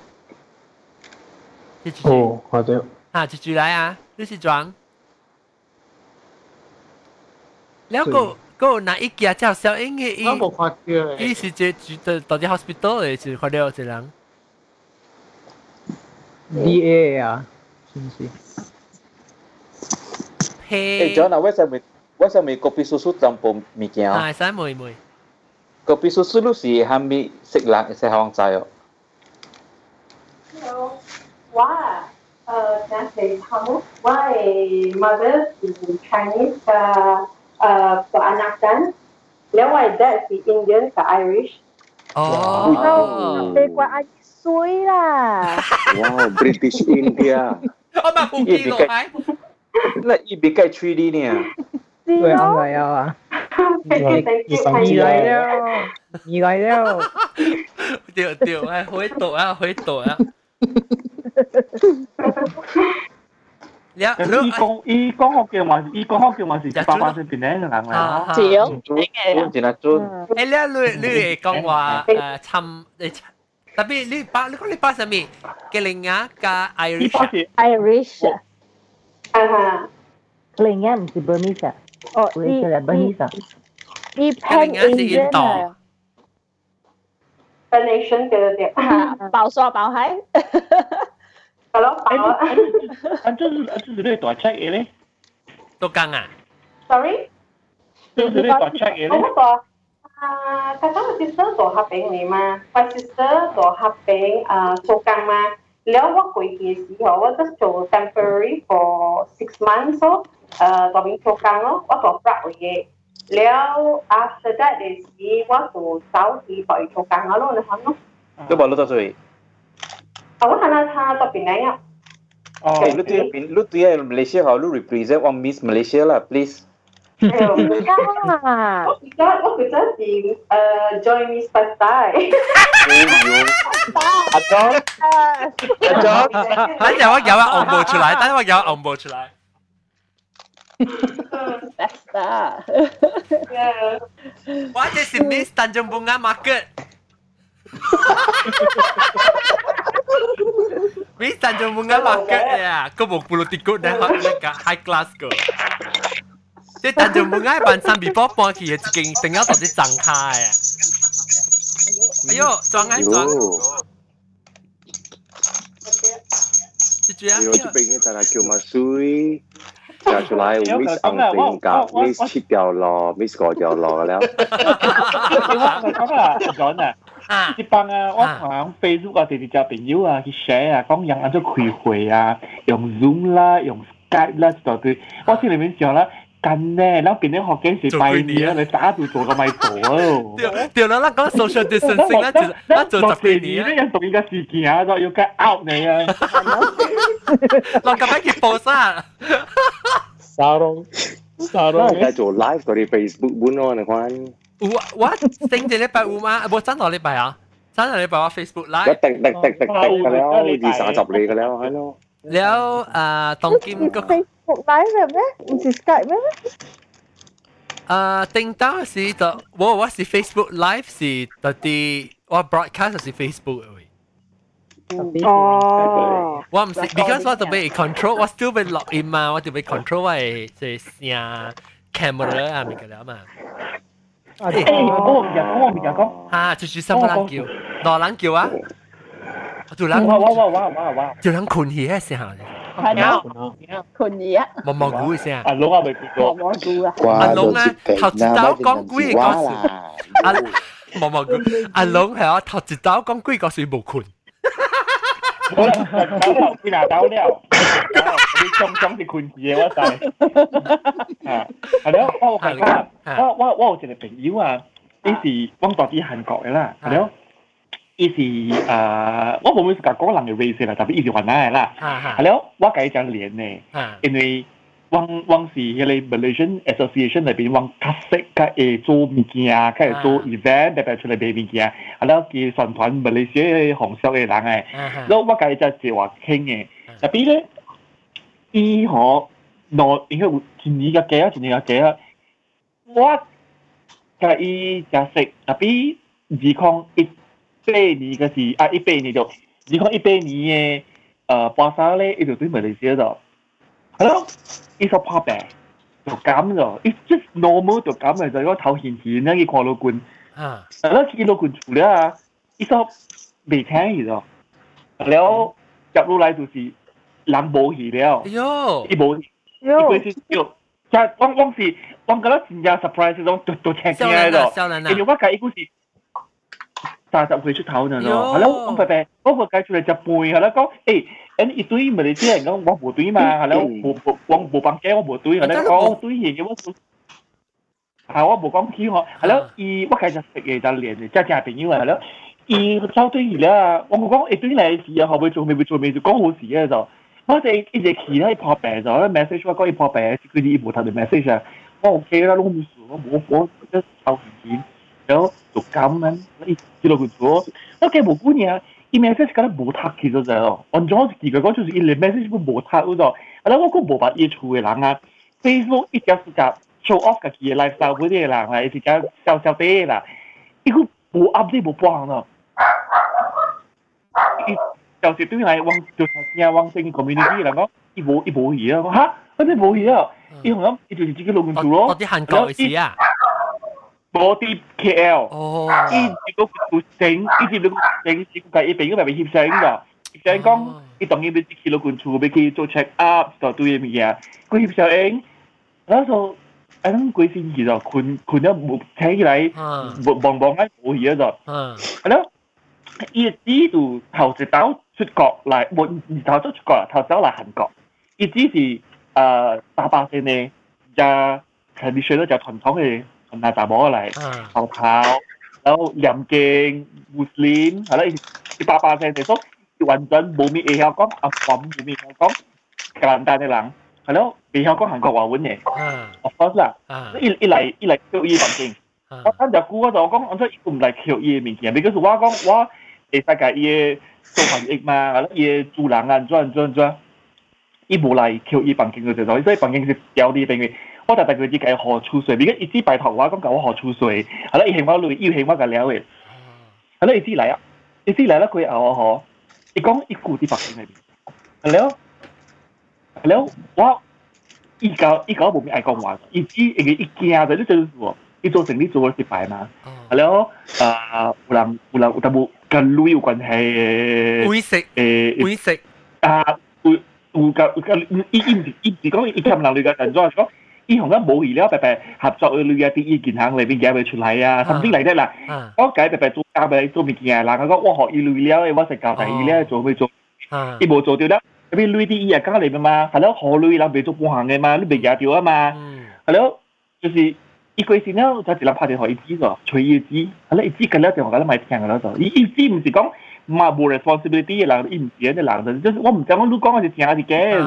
哦，看到。啊，一句来啊，你是装？แล้วก็ก็นาอีกอย่างเจ้าเซลเองอี 我冇看到诶。อี是จะ住到到啲 hospital 嘅，就看到一人。 D A 啊，是唔是？诶，John 啊，为什么为什么 kopi susu 咁报物件啊啊，使妹妹。 ？kopi susu 都是系咪食 có biết số 그 비수슬루시 한미 색랑 세항 자요. Why? Uh, translate Hanguk. Why mother is Chinese uh, uh, peranakan? Then why dad is Indian ke Irish? Oh. Wow. Wow. Suy lah. Wow, British India. Oh, makuki loh, Hai. Lah, ibigay 3D niya. 对，啱嚟啊！你来了，你来了。对对，系回头啊，回头啊。伊讲伊讲福建话，伊讲福建话是八八岁边咧人嚟啊咯。准真系准。诶，你你你系讲话诶寻诶，特别你把你讲你把上面嘅另外嘅 Irish。 Irish 啊，另一唔是 Burmese 啊， 哦，会系 Burmese 啊。伊 Pan 另外是 Asian 印度。啊， Pan Asian 嘅对。啊包沙包海。kalau power Anh chú chú từ đây tòa check ấy đấy. 都讲啊。 sorry Chú từ đây tòa check ấy đấy. 嗰个啊，佢当个 sister 做合并嚟嘛，我 sister 做合并啊做工嘛， Luego, I was to temporary for six months so uh, to to kang what to prak we Leo after that they see what to south he for to kang lo na han no Lo ba lo ta sui Aw han ta to pin nai ya Oh lu tu pin lu tu ya Malaysia ha lu represent on Miss Malaysia lah please 我而家我而家是诶 join Miss Pastai。阿 John，阿 John，等阵我有啊红布出嚟，等我有红布出嚟。 Basta。我这是 Miss Tanjung Bunga Market。Miss Tanjung Bunga Market ya, kau mau puluh tikut dah hot dekat high class ke. 即系 Tanjung Bunga 扮三比波波去嘅，一间定咗到啲涨开啊！哎呦，撞啊撞！记住啊！你这边嘅大家叫乜水？炸出来 miss 硬定格，miss 切掉落，miss 过掉落了。我讲啊，讲啊，一帮啊，我同 Facebook 啊，哋哋就朋友啊去 share 啊，讲人按照开会啊，用 Zoom 啦，用 Skype 啦，就对。我先里面讲啦。 干呢、欸，然后别人好跟谁拜年，你打赌做个咪做哦。对对啦，那个 social distancing，那只那只十幾年，你人同依家事件啊，都要加 out 你啊。落咁樣嘅 post 啊，沙龍沙龍，而家做 live 嗰啲 Facebook 本咯，你看。我我星期禮拜五嘛，冇真個禮拜啊，真個禮拜我 Facebook live。一定定定定定嘅了，二三十嚟嘅了，係咯。了啊，當今個。Mukbang sebab Mesti Skype sebab Uh, ting ta si the wo wa si Facebook live si the the wa broadcast si Facebook oi. Oh. Wa si because wa the way control wa still be lock in ma wa the way control Why? si sia camera a mi kada ma. Eh, oh, ya ko mi ya ko. Ha, chu chu sam lang kiu. No lang kiu a. Tu lang. wow wow wow wow. wa. Tu lang kun hi ha si ha. 系咯，困嘢啊！毛毛菇嘅声。阿龙啊，未见过。毛毛菇啊！阿龙啊，头一刀讲几个数。阿毛毛菇，阿龙系我头一刀讲几个数冇困。我头见拿到了，你中中是困字嘅我知。啊，系咯，我系讲，我我我有一个朋友啊，呢是讲到啲韩国嘅啦，系咯。 伊是诶，我冇咩讲讲人嘅 race 啦，特别伊是云南啦。系咯，我计就连呢，因为往往是迄个 Malaysian Association 里边，往较识较会做物件，较会做 event，特别出嚟卖物件，系咯，佢宣传 Malaysia 红色嘅人诶。然后我计就系话倾嘅，特别咧，伊可内应该有一年嘅几啊，一年嘅几啊，我甲伊就识，特别二矿一。 八年嘅是啊，一八年就，你看一八年嘅诶巴沙咧，伊就对马来西亚就，系咯，伊所拍病就咁咗，伊 just normal 就咁嘅，就个头显显咧，伊看到棍，啊，系咯，见到棍出嚟啊，伊所未听嘅咗，แล้ว入落嚟就是人冇戏了，哟，伊冇，伊佢是叫，就往往是，往觉得真正 surprise 嗰种，都都听听喺度，因为我计故事。 三十岁出头呢咯，系咯，我白白，我个计出嚟就背系啦，讲诶，诶一堆咪你知人讲我冇对嘛，系咯，冇冇我冇办嘅，我冇对，系啦，讲对嘢嘅我，系我冇讲起我，系咯，伊我计就食嘢就练，即系系朋友系咯，伊走对而啦，我冇讲诶对嚟事啊，后尾做未会做未做讲好事嘅就，我哋一只期咧破病咗，message 我讲要破病，佢哋冇睇到 message 啊，我 OK 啦，我冇事，我冇我一抽钱。แล้ 요 독감은 이러고 있고 이렇게 보고 그냥 이 메시지가 못하 기저자요 언제서 기가가 주스 이 메시지도 못하 우서 그리고 그 뭐가 이 주에 랑아 페이스북 이 자스가 show off 가 기에 라이프스타일 위에 랑아 이 자가 샤샤 베라 이거 뭐 업데이트 못 보하나 이 자스 또 나이 왕 조사냐 왕생 커뮤니티랑 거 이보 이보 이야 하 근데 뭐 이야 이거 이제 지금 로그인 주로 어디 한거 있어야 啲 KL，伊接个副整，伊接个整是个伊边个咪咪协醒噶，协醒讲伊当然要去老管处，要去做 check up，就对嘅物嘢，个协醒，然后诶咁鬼先气就困困咗冇醒起来，望望喺冇嘢就，系咯，伊知道头一刀出国嚟，冇头都出国啦，头走嚟韩国，伊只是诶大把先呢，就系你选咗就传统嘅。 同埋大婆嚟，頭頭有林勁、胡林，係咯，一百 percent 嘅，所以完全冇咩嘢曉講，阿嬸冇咩曉講，格蘭丹嘅人，係咯，未曉講韓國話文嘅，of course 啦，一一嚟一嚟 Q E 環境，我睇就估嗰度講，我真唔嚟 Q E 嘅面前，你嗰時我講我第世界伊做翻譯嘛，係咯，伊做人啊，轉轉轉，伊冇嚟 Q E 環境就就，所以環境是調啲定嘅。我特特佢自己何处水，而家一支白头话讲讲我何处水，系啦，伊兴我类，伊兴我个料嘅，系啦，伊支嚟啊，伊支嚟啦，佢后嗬，伊讲伊顾啲白线里边，系咯，系咯，我伊搞伊搞冇咩爱讲话，伊支伊个伊惊就你做做，伊做成你做嘅失败嘛，系咯，啊，有人有人有但冇跟女有关系，会食诶会食啊，有有个有个伊伊唔是伊唔是讲伊欠人类嘅人装讲。 伊同紧冇而家白白合作嘅女一啲意见行里边嘢会出嚟啊，甚至嚟得啦。我解白白做教俾做物件啊，嗱我讲我学医疗了，我食教第二咧做去做，伊冇做掉啦。嗰边女啲医啊加嚟嘅嘛，系咯，学女人未做半行嘅嘛，你未嘢掉啊嘛，系咯，就是一个先咧就只能拍电话伊知咗，随伊知，系咯，伊知紧咧就我觉得咪听嘅啦就，伊伊知唔是讲唔系冇 responsibility 嘅人，伊唔是嘅人，就是我唔知我你讲嘅是听系嘅咗。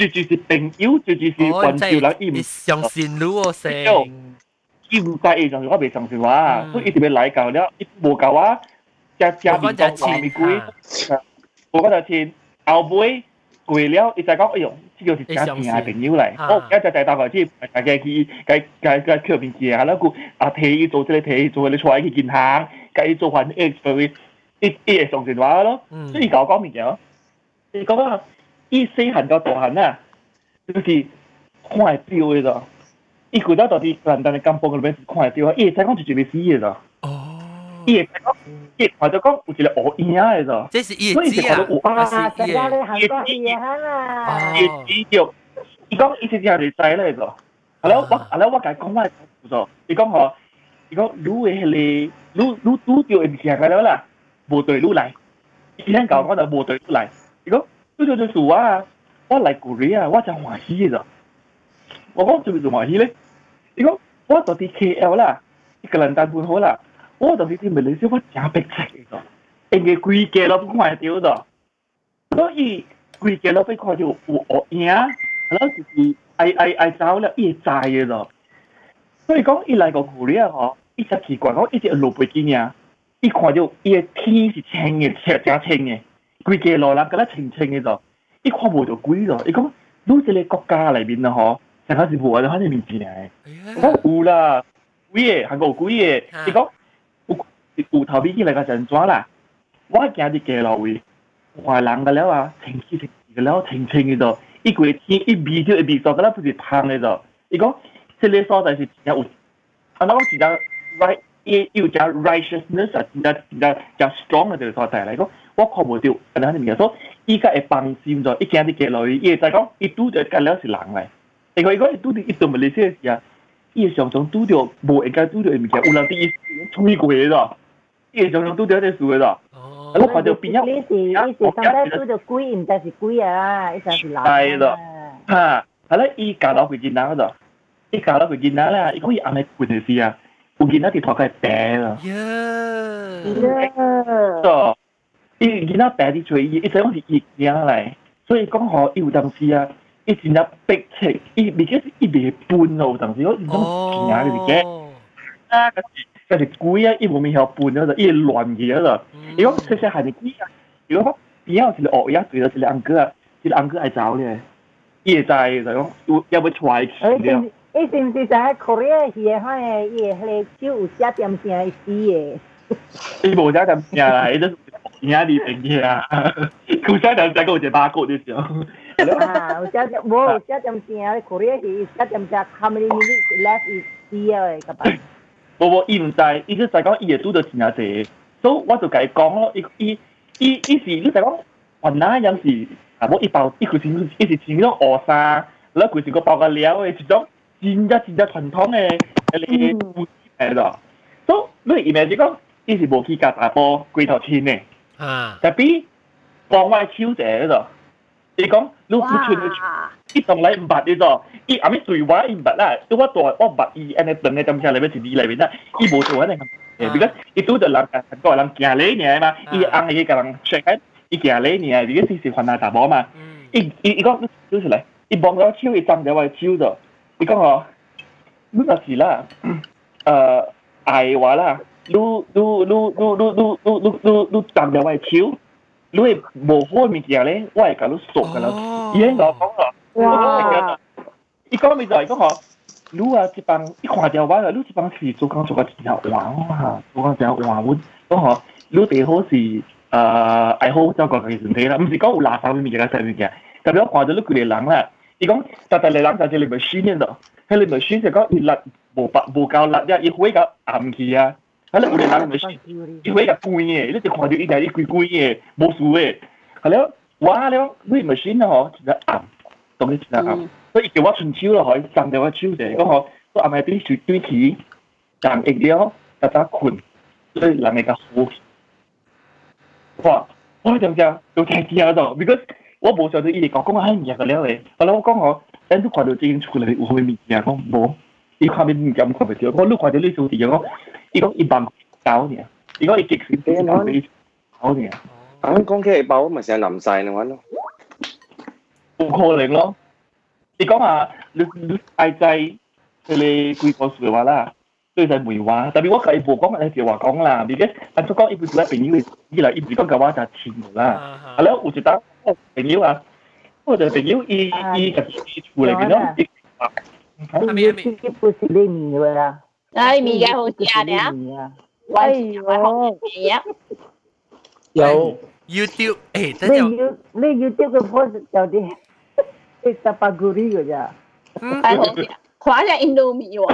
最主是朋友，最主是混照人，伊唔上线路哦，成。伊唔介意，就是我未上线话，所以一直要嚟教了，伊无教我，加加面讲话咪贵，我嗰度钱后尾贵了，伊就讲，哎呦，呢个是家庭嘅朋友嚟，我而家就就大概知，大家去，计计计佢边嘢，然后佢啊提做即系提做，你出嚟去见行，计做还 X 佢，一一系上线话咯，所以教我讲咩嘢？你讲啊？ 伊细汉到大汉啊，就是看会到诶咯。伊过到到底简单诶感觉里面是看会到啊，伊会使讲就绝对死诶咯。哦，伊会讲，伊会看到讲有一个乌影诶咯。这是伊所以是看到乌啊，知影咧韩国戏啊，伊就伊讲伊是只就知咧咯。后来我后来我甲伊讲我做，伊讲吼，伊讲女诶迄个女女女着诶物件个了啦，无对女来，伊先甲我讲就无对女来，伊讲。佢做陣時話，我嚟鼓勵啊，我就歡喜咗。我講做唔做歡喜咧？你講我到啲 KL 啦，一個人大半好啦，我到啲啲咪你少乜正逼切咗，應該貴嘅咯，唔係屌咗。所以貴嘅咯，俾佢就有惡影，然後就是愛愛愛走了，一債嘅咯。所以講，伊嚟個鼓勵啊，嗬，伊只奇怪，我一直落背景啊，一看就伊嘅天是青嘅，赤正青嘅。规家路人觉得青青嘅就，伊看无到鬼咯。伊讲你这个国家里面啊嗬，成日是无啊，反正面字嚟。我有啦，鬼嘅，韩国鬼嘅，伊讲。有头边嚟个阵抓啦，我行啲街路位，华人嘅了啊，清气清气嘅了，清清嘅度，一个天一味就一味做，嗰啲不是汤嘅度。伊讲，即个所在是真有，啊，我讲真正 right，伊有只 righteousness 啊，真正真正真 strong 嘅一个所在嚟讲， 我看无到，安尼安尼名，所以依家会放心咗，一行啲街路位，伊就讲，伊拄着嘅了是人嚟，因为伊讲伊拄着一到马来西亚时啊，伊会常常拄着无应该拄着嘅物件，有人啲吹过嘅咯。伊常常拄着啲树嘅咯。哦。我看到边一，你是你是上底拄着鬼，唔就是鬼啊，伊就是人。系咯。吓，系咧，伊教到佢见到嗰度，伊教到佢见到咧，伊讲伊啱啱半嘅事啊，我见到条头佢系白咯。呀。哦。 伊囡仔爸伫揣伊，伊知我是疫情来，所以讲吼，伊有当时啊，伊真正逼切，伊未记伊袂分咯，有当时我伊种惊个是假，啊，但是鬼啊，伊无咪晓分了，伊乱去了，伊讲细细汉就鬼啊，伊讲边有一个乌鸦对着一个红哥啊，一个红哥爱走咧，伊会知就讲有要要踹去了。伊是毋是知影 Korea 是个迄个伊个迄个酒有写点啥会死个？伊无写点啥啦，伊都。今仔日朋友啊，古早人才有一把骨的时候。啊，有只无有只点正咧，古咧是有只点正，how many minutes left is here 嘅吧？无无，伊毋知，伊就在讲伊会拄到真啊济，所以我就甲伊讲咯，伊伊伊伊是你在讲，原来样是啊，无伊包伊คือ穿伊是穿迄种黑衫，แล้ว佢是个包个料诶，一种真正真正传统诶，诶，布嚟咯。所以你 imagine 讲，伊是无去夹查甫，规头穿诶。啊！特別講話超者度，你講你你傳你從來唔白呢度，伊阿咪對話唔白啦，對我對我白伊，安尼等嘅咁下嚟咪自己嚟邊啦，伊冇做安尼。誒，because 伊都就人個人行嚟呢嘛，伊硬係個人 check，伊行嚟呢，呢個事事困難大波嘛。伊伊伊講超出嚟，伊望咗超，伊站咗位超度，伊講我呢個事啦，誒，捱話啦。你你你你你你你你你争咗我手。你系无好物件咧，我系甲你熟噶啦。伊喺度讲啦，哇！伊讲咪就系讲嗬，你啊一帮一看条话啦，你一帮是做工做个真系黄啊，做工真系黄。我讲嗬，你最好是诶爱好照顾佢身体啦，唔是讲有垃圾物件嘅细物件。特别我看到你佢哋人啦，伊讲特特嚟人就系你咪选嘅咯，喺你咪选就讲伊辣无白无够辣呀，伊会个暗气啊。 Hala boleh lah mesti. Dia wei pui ye, dia kau dia dari kui kui ye, bo su ye. Hala wa le lui machine ho, da am. Tong ni da am. So ik wa chun chiu la ho, sang de wa chiu de, ko ho, so am ai bi chu tui ti. Dang ik leo, ta ta kun. So la me ka hu. Wa, wa dang ja, do tai ti ya do, because 我冇想到伊哋講講係唔入嘅了嘅，後來我講我，等都看到已經出嚟有咩物件講冇。 이하면 감코베티요. 걸로 과들이 좀 이거 이거 이밤 나오냐. 이거 이 킥스 때 나오냐. 안 공개 bảo mà sẽ nằm sai nữa nó. Không có lệnh lo. Thì có mà lúc lúc ai chạy thì lê quy sự hóa là tôi sẽ mùi hóa. Tại vì quá cái bộ có mà là chỉ hóa con là anh cho con ít lại bình như như là ít con cả hóa trả chìm rồi là. À lẽ ủ chỉ ta bình như à. Ủa thì bình như y y cả chìm rồi cái nó. Ambil, ambil. Kita pun sedih ni. Ay, mi gajo ya, ¿ya? ya. Yo. YouTube, eh, ta yo. Le YouTube ko post tao di. Esta paguri ko ya. Khóa là Indomie yo.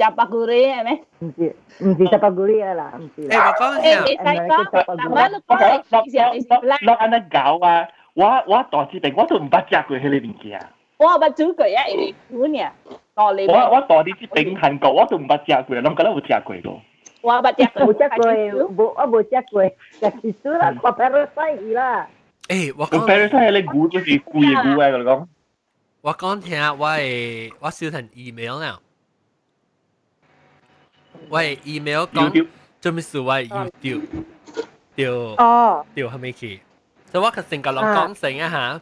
Ya paguri eh me. Hindi, hindi sa paguri ala. Eh, ba ko ya. Eh, sai ko. Tama lo ko. Lo lo ana gawa. Wa wa 代志病我都唔捌食過迄個物件。我捌煮过啊，因为古年我我大致定韩国我都唔捌食过，谂紧有冇食过咯。我捌食过，冇食过，冇我冇食过，食起书啦，我 parasite 啦。诶，我讲 parasite 你估就是贵嘅估嘅，我讲。我讲听，我系我收成 email 啦。喂，email 讲做咩事？喂，YouTube 掉哦掉系咪去？所以我其实成个人讲成一下，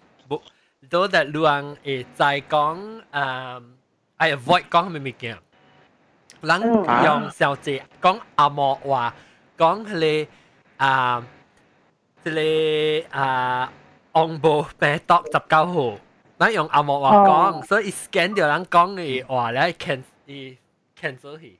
不都在路上诶在讲诶，I avoid 讲系咪物件？人用小姐讲阿莫话讲佢啊，即系啊，昂布病毒十九号，咱用阿莫话讲，所以 scan 掉人讲嘅话咧，can cancel 佢。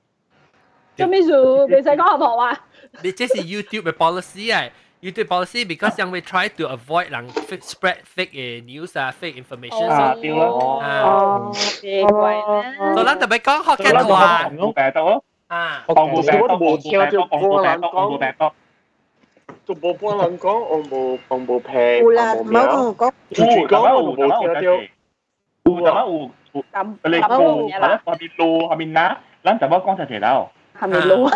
做咩事？你使讲阿莫话？你这是 YouTube 嘅 policy 啊 ！YouTube policy because 因为 try to avoid 人 spread fake news 啊，fake information 啊，对咯，哦，奇怪啦。所以咱特别讲学紧话，红毛病毒咯，啊，红毛病毒冇听到波人讲，都冇波人讲，我冇我冇平，有啦，唔好讲，住住讲我冇听到。有怎么有？咁你讲，系啦，下面路下面哪？咱怎么讲就系啦？下面路。下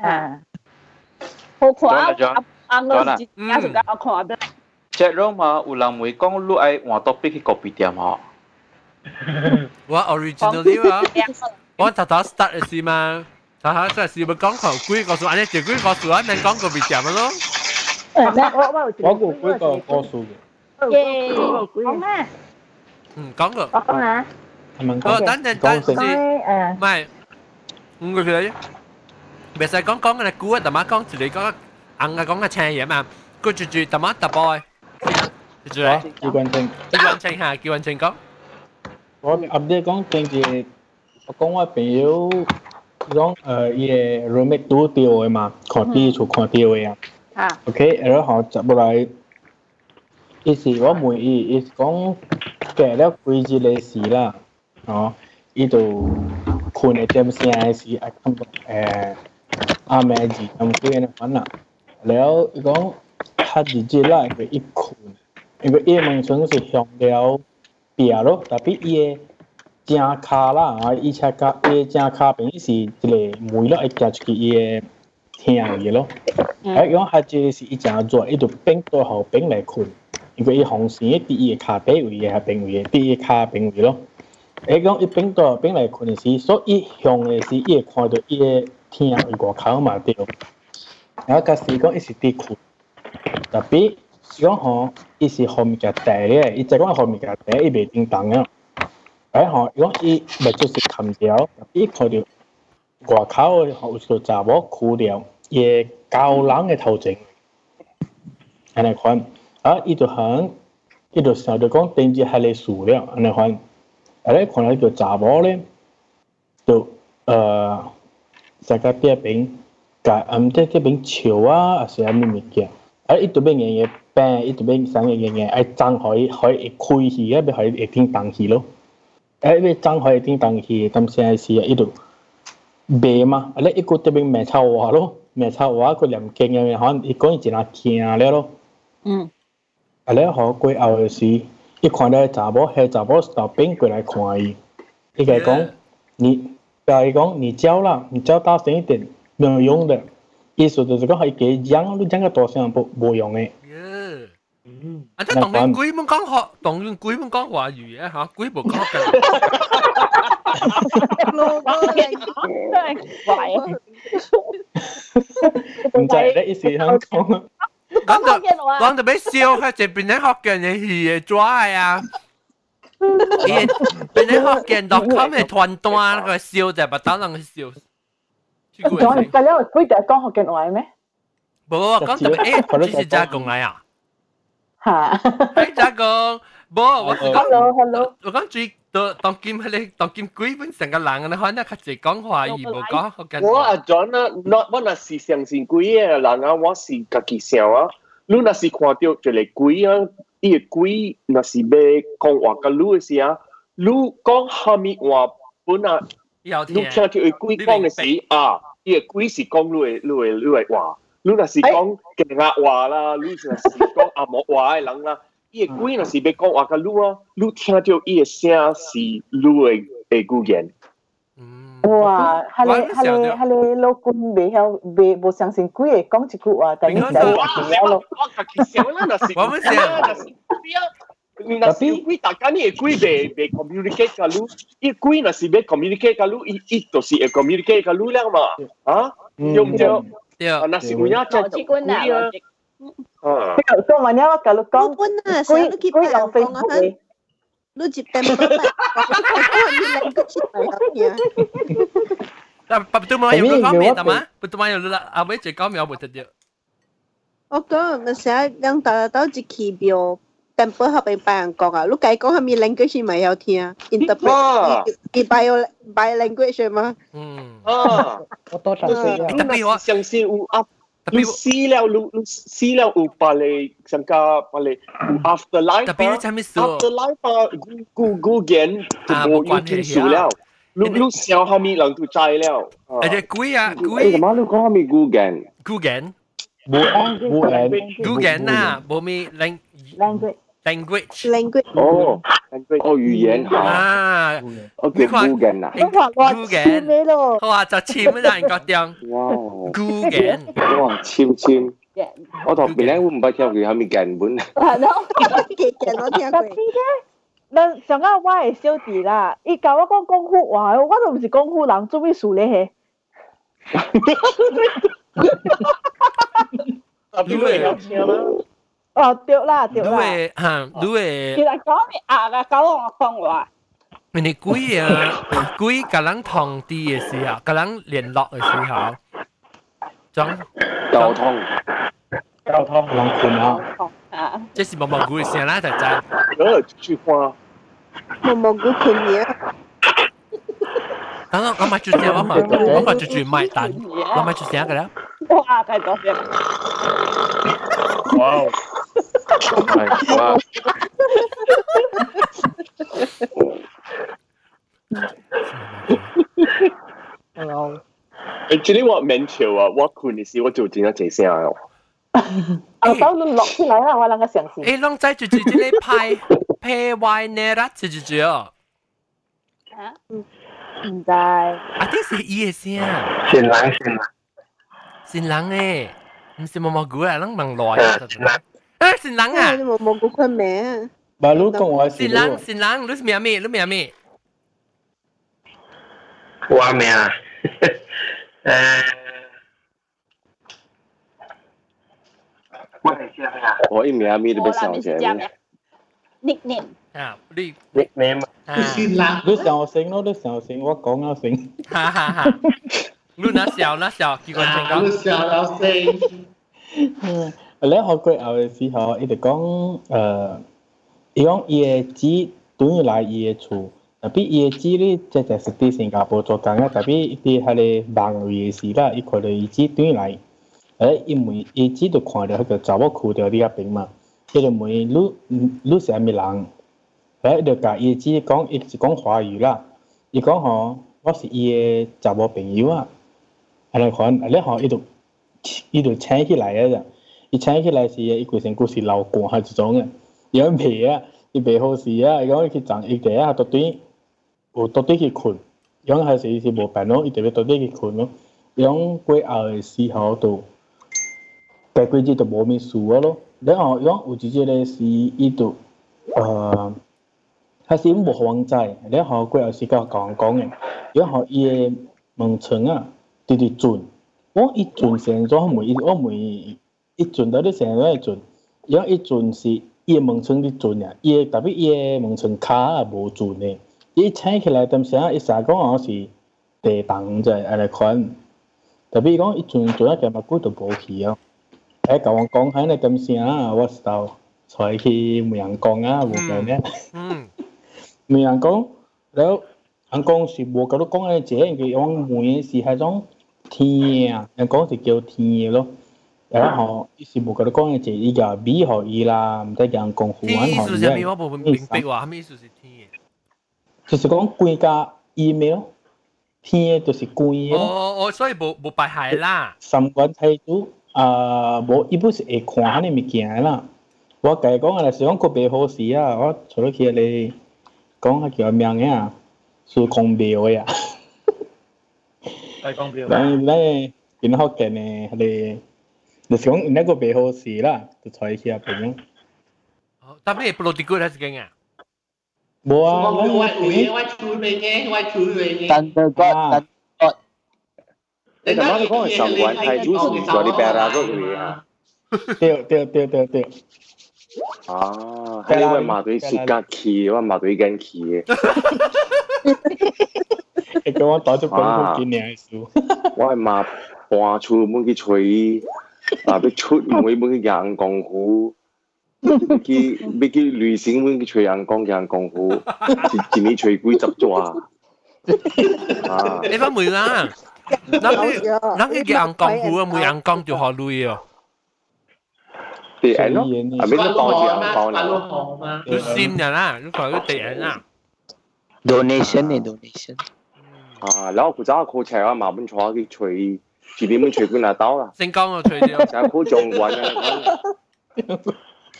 啊，好看啊！啊，我是也是讲看 black。即系嘛，有人会讲你爱换 topic 去 copy 点嗬？我 originally 啊，我头头 start 嘅时嘛。睇下真系试咪讲头龟个数，安尼条龟个数啊，能讲个别点咯。我个龟个个数嘅。耶，讲咩？嗯，讲个。我讲下。系咪讲？等阵等阵先。诶。唔系，五个佢。 别使讲讲嘅估啊，特妈讲住你讲硬嘅讲嘅青嘢嘛，佢住住特妈特 boy。住住。叫关清。叫关清吓，叫关清讲。我 update 讲正字，我讲我朋友。讲诶伊个 roommate 拄掉嘅嘛，看第一厝看掉嘅啊。啊。OK，然后接落来，伊是我问伊，伊是讲隔了几日嘅事啦，哦，伊就困嘅点声嘅时，啊感觉诶 阿妹字咁几嘅款啦。แล้ว伊讲他自己啦，佢一困，因为伊门村是向了边咯，特别伊。正骹啦，啊，伊车骹伊正骹边是一个梅咯，会夹出去伊个听嘅咯。啊，讲下即是伊正做，伊就变到后边来困，因为伊红线第一个骹背位嘅系边位嘅，第一骹边位咯。诶讲伊变到后边来困时，所以向嘅是伊会看到伊个 听位外口嘛对。然后假使讲伊是伫困，特别是讲吼，伊是后面夹大咧，伊即讲后面夹大，伊袂叮当啊。诶吼，如果伊咪就是冚掉，伊看到外口嘅后个查某箍掉，伊高人嘅头前，安尼款，啊，伊就响，伊就想到讲定住系你树了，安尼款，啊咧看到个查某咧，就诶， 成个啲边，甲唔知啲边潮啊，还是咩物件，啊，伊度边嘢嘢病，伊度边生嘢嘢嘢，爱张可以可以开起，啊，咪可以会听当起咯。诶，因为张海定当去，咁现在是一路卖嘛，啊咧一个这边卖炒话咯，卖炒话个两间嘅，可能一个人一拿惊了咯。嗯。啊咧，好过后嘅时，一看到查某，系查某到边过来看伊，伊个讲你， 甲伊讲你叫啦，你叫大声一点，没有用的，意思就是讲系给讲，你讲个大声冇冇用嘅。嗯，啊，即系同你鬼咁讲学，同你鬼咁讲华语嘅吓，鬼冇讲嘅。真系怪啊！唔知咧，意思香港。讲到讲到俾笑，佢这边咧学嘅嘢系抓啊！ 伊本来学见 .com 系团单个笑就不当人笑。讲你隔了几只讲学见外咩？冇，讲特别诶，你是加工来啊？吓，系加工，冇，我是讲，hello hello，我讲最。当当剑系你当剑鬼本成个人你可能较济讲华语无讲福建我阿 John 啊，我我若是相信鬼嘅人啊，我是家己想啊。你若是看到一个鬼啊， i kui na si be kong wa ka lu e si a. Lu kong ha mi wa bu na lu kia ki e kui kong e si a. Si kong lu lu lu wa. Lu si kong ke nga wa la si kong a mo ai lang la. I kui si be kong wa ka lu a. Lu kia tio i sia si lu e gu 哇！系你系你系你老公未晓未冇相信鬼嘅讲一句话，但系你就我我我其实我那是我们想那是你那是鬼大家你个鬼未未 communicate 甲你，伊鬼若是要 communicate 甲你，伊伊就是会 communicate 甲你了嘛？啊，对唔对？对，那是有影真就鬼啊！啊，所以我哋我教你讲，鬼鬼浪费嘅。 lu chụp tem bơ bạc như lên cái chụp này hết nhỉ betul mau yang belum kami tak mah betul mau yang abai cek kami apa tadi 我讲咪成日两大到一期表，但不合并白人讲啊，你解讲系咪 language 咪有听？interpret 系 bio bio language 嘛？嗯啊，我多谢你。特别我相信有 up。 Tapi lu silau lu, lu silau u pale sangka pale u afterlife. Tapi ah. ni macam itu. Afterlife ah, gu gu gu gen tu mo yu tu su liao. Lu lu siao ha mi lang tu chai liao. Ah. Ada kui ya kui. Eh malu kau mi gu gen. Gu gen. Bu bu gen. Gu gen na bo mi lang language language language 哦，language 哦语言啊，我叫古言啊，古言咩咯？我话就签啦，人觉得哇，古言，哇，签签，我同别人会唔捌听佢系咪根本？系咯，嘅嘅我听过。咱上个我系小弟啦，伊教我讲功夫话，我都唔是功夫人，做咩事咧？你会有听吗？ 哦，对啦，对啦。你会吓，你会。其实讲咪啊个教我讲话。你鬼啊，鬼甲人通知嘅时候，甲人联络嘅时候，总交通，交通人困啊。啊。这是毛毛菇嘅声啦，就知。嗰句话。毛毛菇困嘢。等我我买住声，我买我买住住买蛋，我买住声嘅啦。哇，太多声。哇！ 哇！ Hello。Actually，我免笑啊！我困嘅时，我就真系真声哦。啊，到你落出来啦，我两个相信。诶，啷仔住住啲咧派派歪呢啦，住住住哦。啊？唔知。啊，啲是伊嘅声。善人善人。善人诶，唔是毛毛菇啊，啷问来啊？ xin เอ้ยสินหลังอ่ะ à, một một cũng khôn mẹ. Balu con wa สิ si นหลัง lu. สินหลังรู้เมียเมรู้เมียเมว่าแม่อะ เออว่าไหนเชื่อไหมอ่ะ Ủa im mẹ mi de Ủa là besao mình che. chạm nè. Nickname. อ่าดิ nickname อ่า xin lạ Lu sao sing no lu sao sing wa kong no xào ฮ่าฮ่าฮ่ารุ่นนะเสี่ยวนะเสี่ยวกี่คนเจ๋ง à ก็ lúc sau đó xin 过后嘅时候，伊就讲诶，伊讲伊嘅纸对于来伊嘅厝。tapi ia ciri caca seti Singapura cho kanga tapi di hale bang wi si la i ko le ji tui lai ai i mui i ji do kwan de ha cha wo khu de ri a ping ma i de mui lu lu sa mi lang ai de ka i ji kong i ji kong hua yu la i kong ho wo si i cha wo ping yu a ala kon ale ho i do i do chen ki lai a i chen ki lai si i ku sen ku si lau ko ha ji zong a yo me a i be ho si a i kong ki chang i de a to tui 有到底去困，样系是是无办咯，伊特别到底去困咯。样过后嘅时候就，解决咗就无咩事啊咯。然后样有一只咧是伊就，呃，系是无防灾，然后过后是甲讲讲嘅，然后伊嘅门窗啊，直直转，我一转成咗每我每 一阵到你成个一阵，因一阵是伊个门窗伫准呀，伊个特别伊个门窗卡也无准呢。伊请起来，当时啊，伊三讲好是地动者安尼款，特别讲伊阵做啊，计目睭都无去哦。哎，甲我讲海呢，当时啊，我是到才去梅阳讲啊，无讲呢。嗯。梅阳讲，然后人讲是无甲你讲安尼，这个讲梅是迄种天啊，人讲是叫天咯。嗯。然后是无甲你讲嘅这伊个美学伊啦，唔使人讲胡玩学伊。意思我无明白话，咩意思是天嘅？就是讲归家 email，天就是归。哦哦，所以无无白系啦。三观态度啊，无伊本是会看呢物件啦。我家讲嘅是讲个别好事啊，我除咗佢嚟讲下叫名嘅啊，是空标嘅啊。系空标。咱咱边学嘅呢？系。 就是讲那个背后事啦，就采起啊咁样。但系 political 系点啊？冇啊，我我我我处理嘅，我处理嘅。但系个但个，你咁样讲系上环系主持咗啲 bear 嗰个啊？对对对对对。啊，系因为马队雪格气，我马队紧气嘅。你叫我打咗广告几年数？我系马搬出门去吹。 啊！要出门要去阳光湖，去要去旅行要去吹阳光阳光湖，一一年吹几十转。啊！你翻梅啦，咱去咱去阳光湖啊，梅阳光就好累哦。地人咯，系咪都当住阳光啦？要先人啦，要讲啲地人啦。 donation 嘅 donation。啊，然后佢走去 call 车啊，麻烦坐去吹。 字典本隨管阿刀啦，姓江啊，除掉，成日好仲揾啊，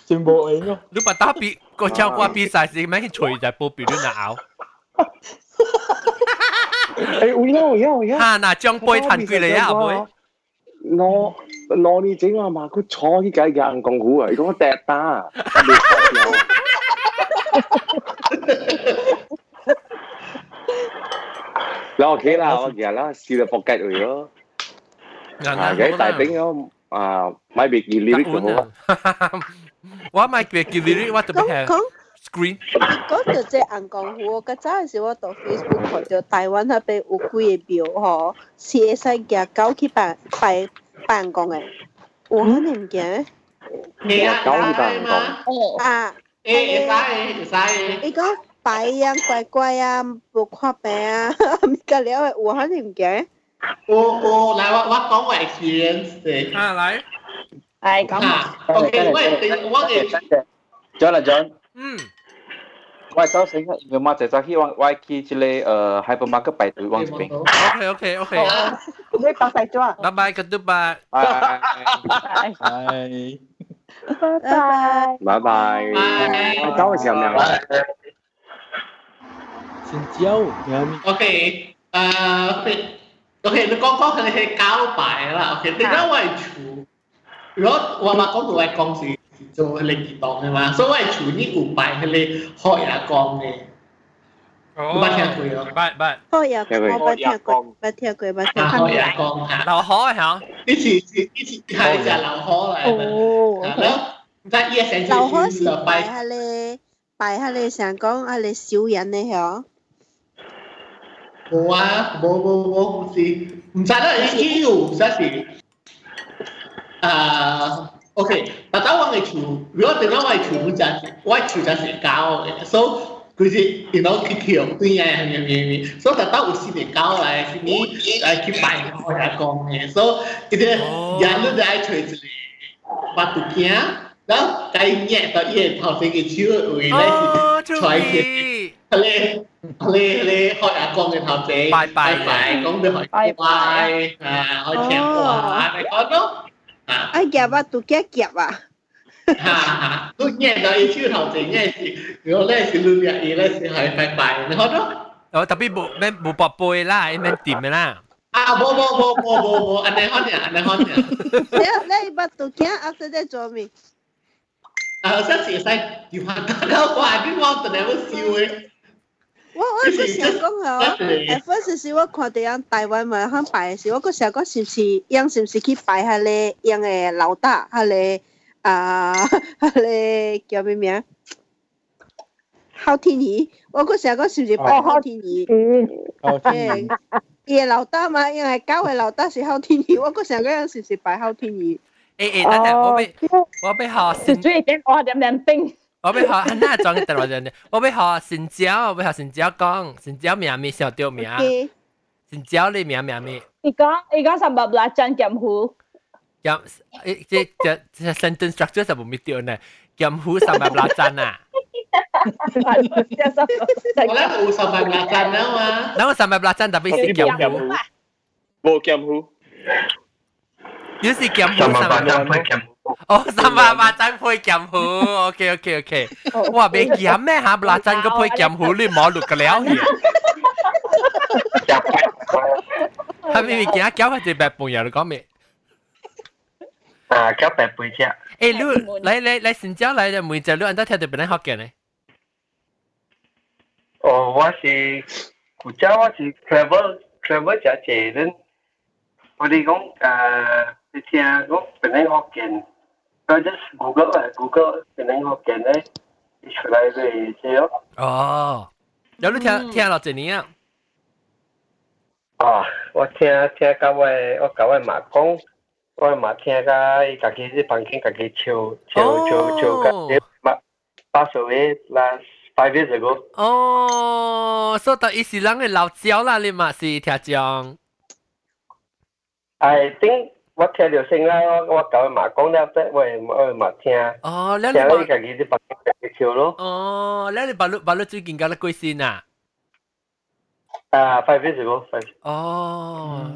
全部你咯，你把打比個招掛比賽時，咩除就波比亂咬。哎，我要我要我要，哈那將杯彈佢嚟啊，妹。我我你整啊嘛，佢坐呢架硬鋼鼓啊，如果我掟打，攞我企啦，我日啦，試到搏雞嚟咯。啊，嗰啲大頂咯，啊買別件 lyric 就好啊。我買別件 lyric，我特別係 screen。嗰時即係人講我，嗰陣時我到 Facebook 看到台灣那邊有幾個廟吼，是會使行狗去辦辦辦公嘅，有可能行咩？你啊，狗去辦公。啊，誒，會使嘅，會使嘅。你講白樣乖乖啊，無看病啊，唔夠了嘅，有可能行。我我来我我讲我 experience 嘅。啊，来。系咁。啊，OK，我我嘅。 John 啦，John。嗯。我早醒嘅，因为我就早去往我去即个诶 hypermarket 排队往这边。 OK OK OK。你白晒咗。拜拜，goodbye。拜拜。拜拜。拜拜。你到嘅时候咩啊？先招，有咩 ？OK，诶。OK，你讲讲佢系交牌啦。OK，你而家我系处，如果我话讲到系讲是做零二档嘅嘛，所以我系处呢五牌佢哋学也讲嘅。哦，捌听过哦。捌捌。学也讲，捌听过，捌听过，捌听过。学也讲吓。流河吓。呢次是呢次系就流河嚟。哦。咁，但系嘢成流河是拜下你，拜下你成讲下你小人嘅嗬。 Boa, boa, boa, boa, sì. Sana iu, sasi. Ah, okay. But I want to, we want to know why to do that. Why to that. So, cứ gì, you know, cái kiểu tuy nhiên là. So, tao cũng xin để cao lại, xin đi, lại cái bài nó là con này. So, cái thế, giá nó đã chơi gì? Bắt tụi kia, đó, cái nhẹ tao yên thảo thấy cái chữ ở đây, thoải cái Lê Lê Lê hỏi à con người thảo tế Bye bye. Bye, con được hỏi bye bye. à hỏi chèn quả này có đó à. Ai dạ ba kia kia à, à. À tôi nghe đó ý chữ thảo tế nghe gì người Lê sẽ lưu lại ý Lê sẽ hỏi bài bài nó đó đó tapi bộ men bộ bọt bôi la em men tìm la. À bộ bộ bộ bộ bộ bộ anh này anh này hot nhỉ. Lê kia after that cho mình à rất xịn xanh. Thì hoàn toàn đâu quả cái ngon từ đấy mới siêu 我我嗰時講嗬，at first 時我看到人台灣咪肯拜時，我嗰時講是唔是樣是唔是去拜下咧樣嘅老大，下咧啊，你 叫咩名？好天兒，我嗰時候嗰時是拜好天兒。好天兒。嘢劉德嘛，因為交嘅老大是好天兒，我嗰時候嗰陣時是拜好天兒。誒誒，等陣我俾我俾學先。最點我點點冰。我俾学，那装嘅电话真嘅，我俾学新椒，我俾学新椒讲，新椒名咪小掉名。新椒你名名咪？你讲你讲什么啦？真剑湖。剑，诶即即即 sentence structure 就冇咪掉呢？剑湖什么啦真啊？Wala po sa maglakan na ma. Nawa sa maglakan tapi si kiam hu. Bo kiam hu. Yo si kiam hu sa maglakan. Oh, sama macam phơi kiam hu. Okay, okay, okay. Wow, bị kiam mẹ hả? Belacan cái phơi kiam hu li mỏ lục cái léo hi. Hai mươi kia kéo phải từ bẹp bùn nhà có mẹ. À, kéo bẹp bùn chứ. 诶，你你你你新疆嚟就每只你按照听到别人学嘅呢？哦，我是古家，我是 travel travel 只只人。我哋讲诶，你听讲别人学嘅， 我 just Google 啊，Google 别人学嘅咧，出来嘅啫咯。哦，有你听听落几年啊？啊，我听听到我我教我妈讲。我嘛听甲伊家己啲房间家己唱唱唱唱甲嘛八十岁 last five years ago。哦，所以伊是人嘅老鸟啦，你嘛是听讲。 I think 我听到声啦，我我教嘛讲了啫，我我嘛听。哦，你听伊家己啲房间家己唱咯。哦，你你八六八六最近搞得几先啊？啊，five years ago five。哦，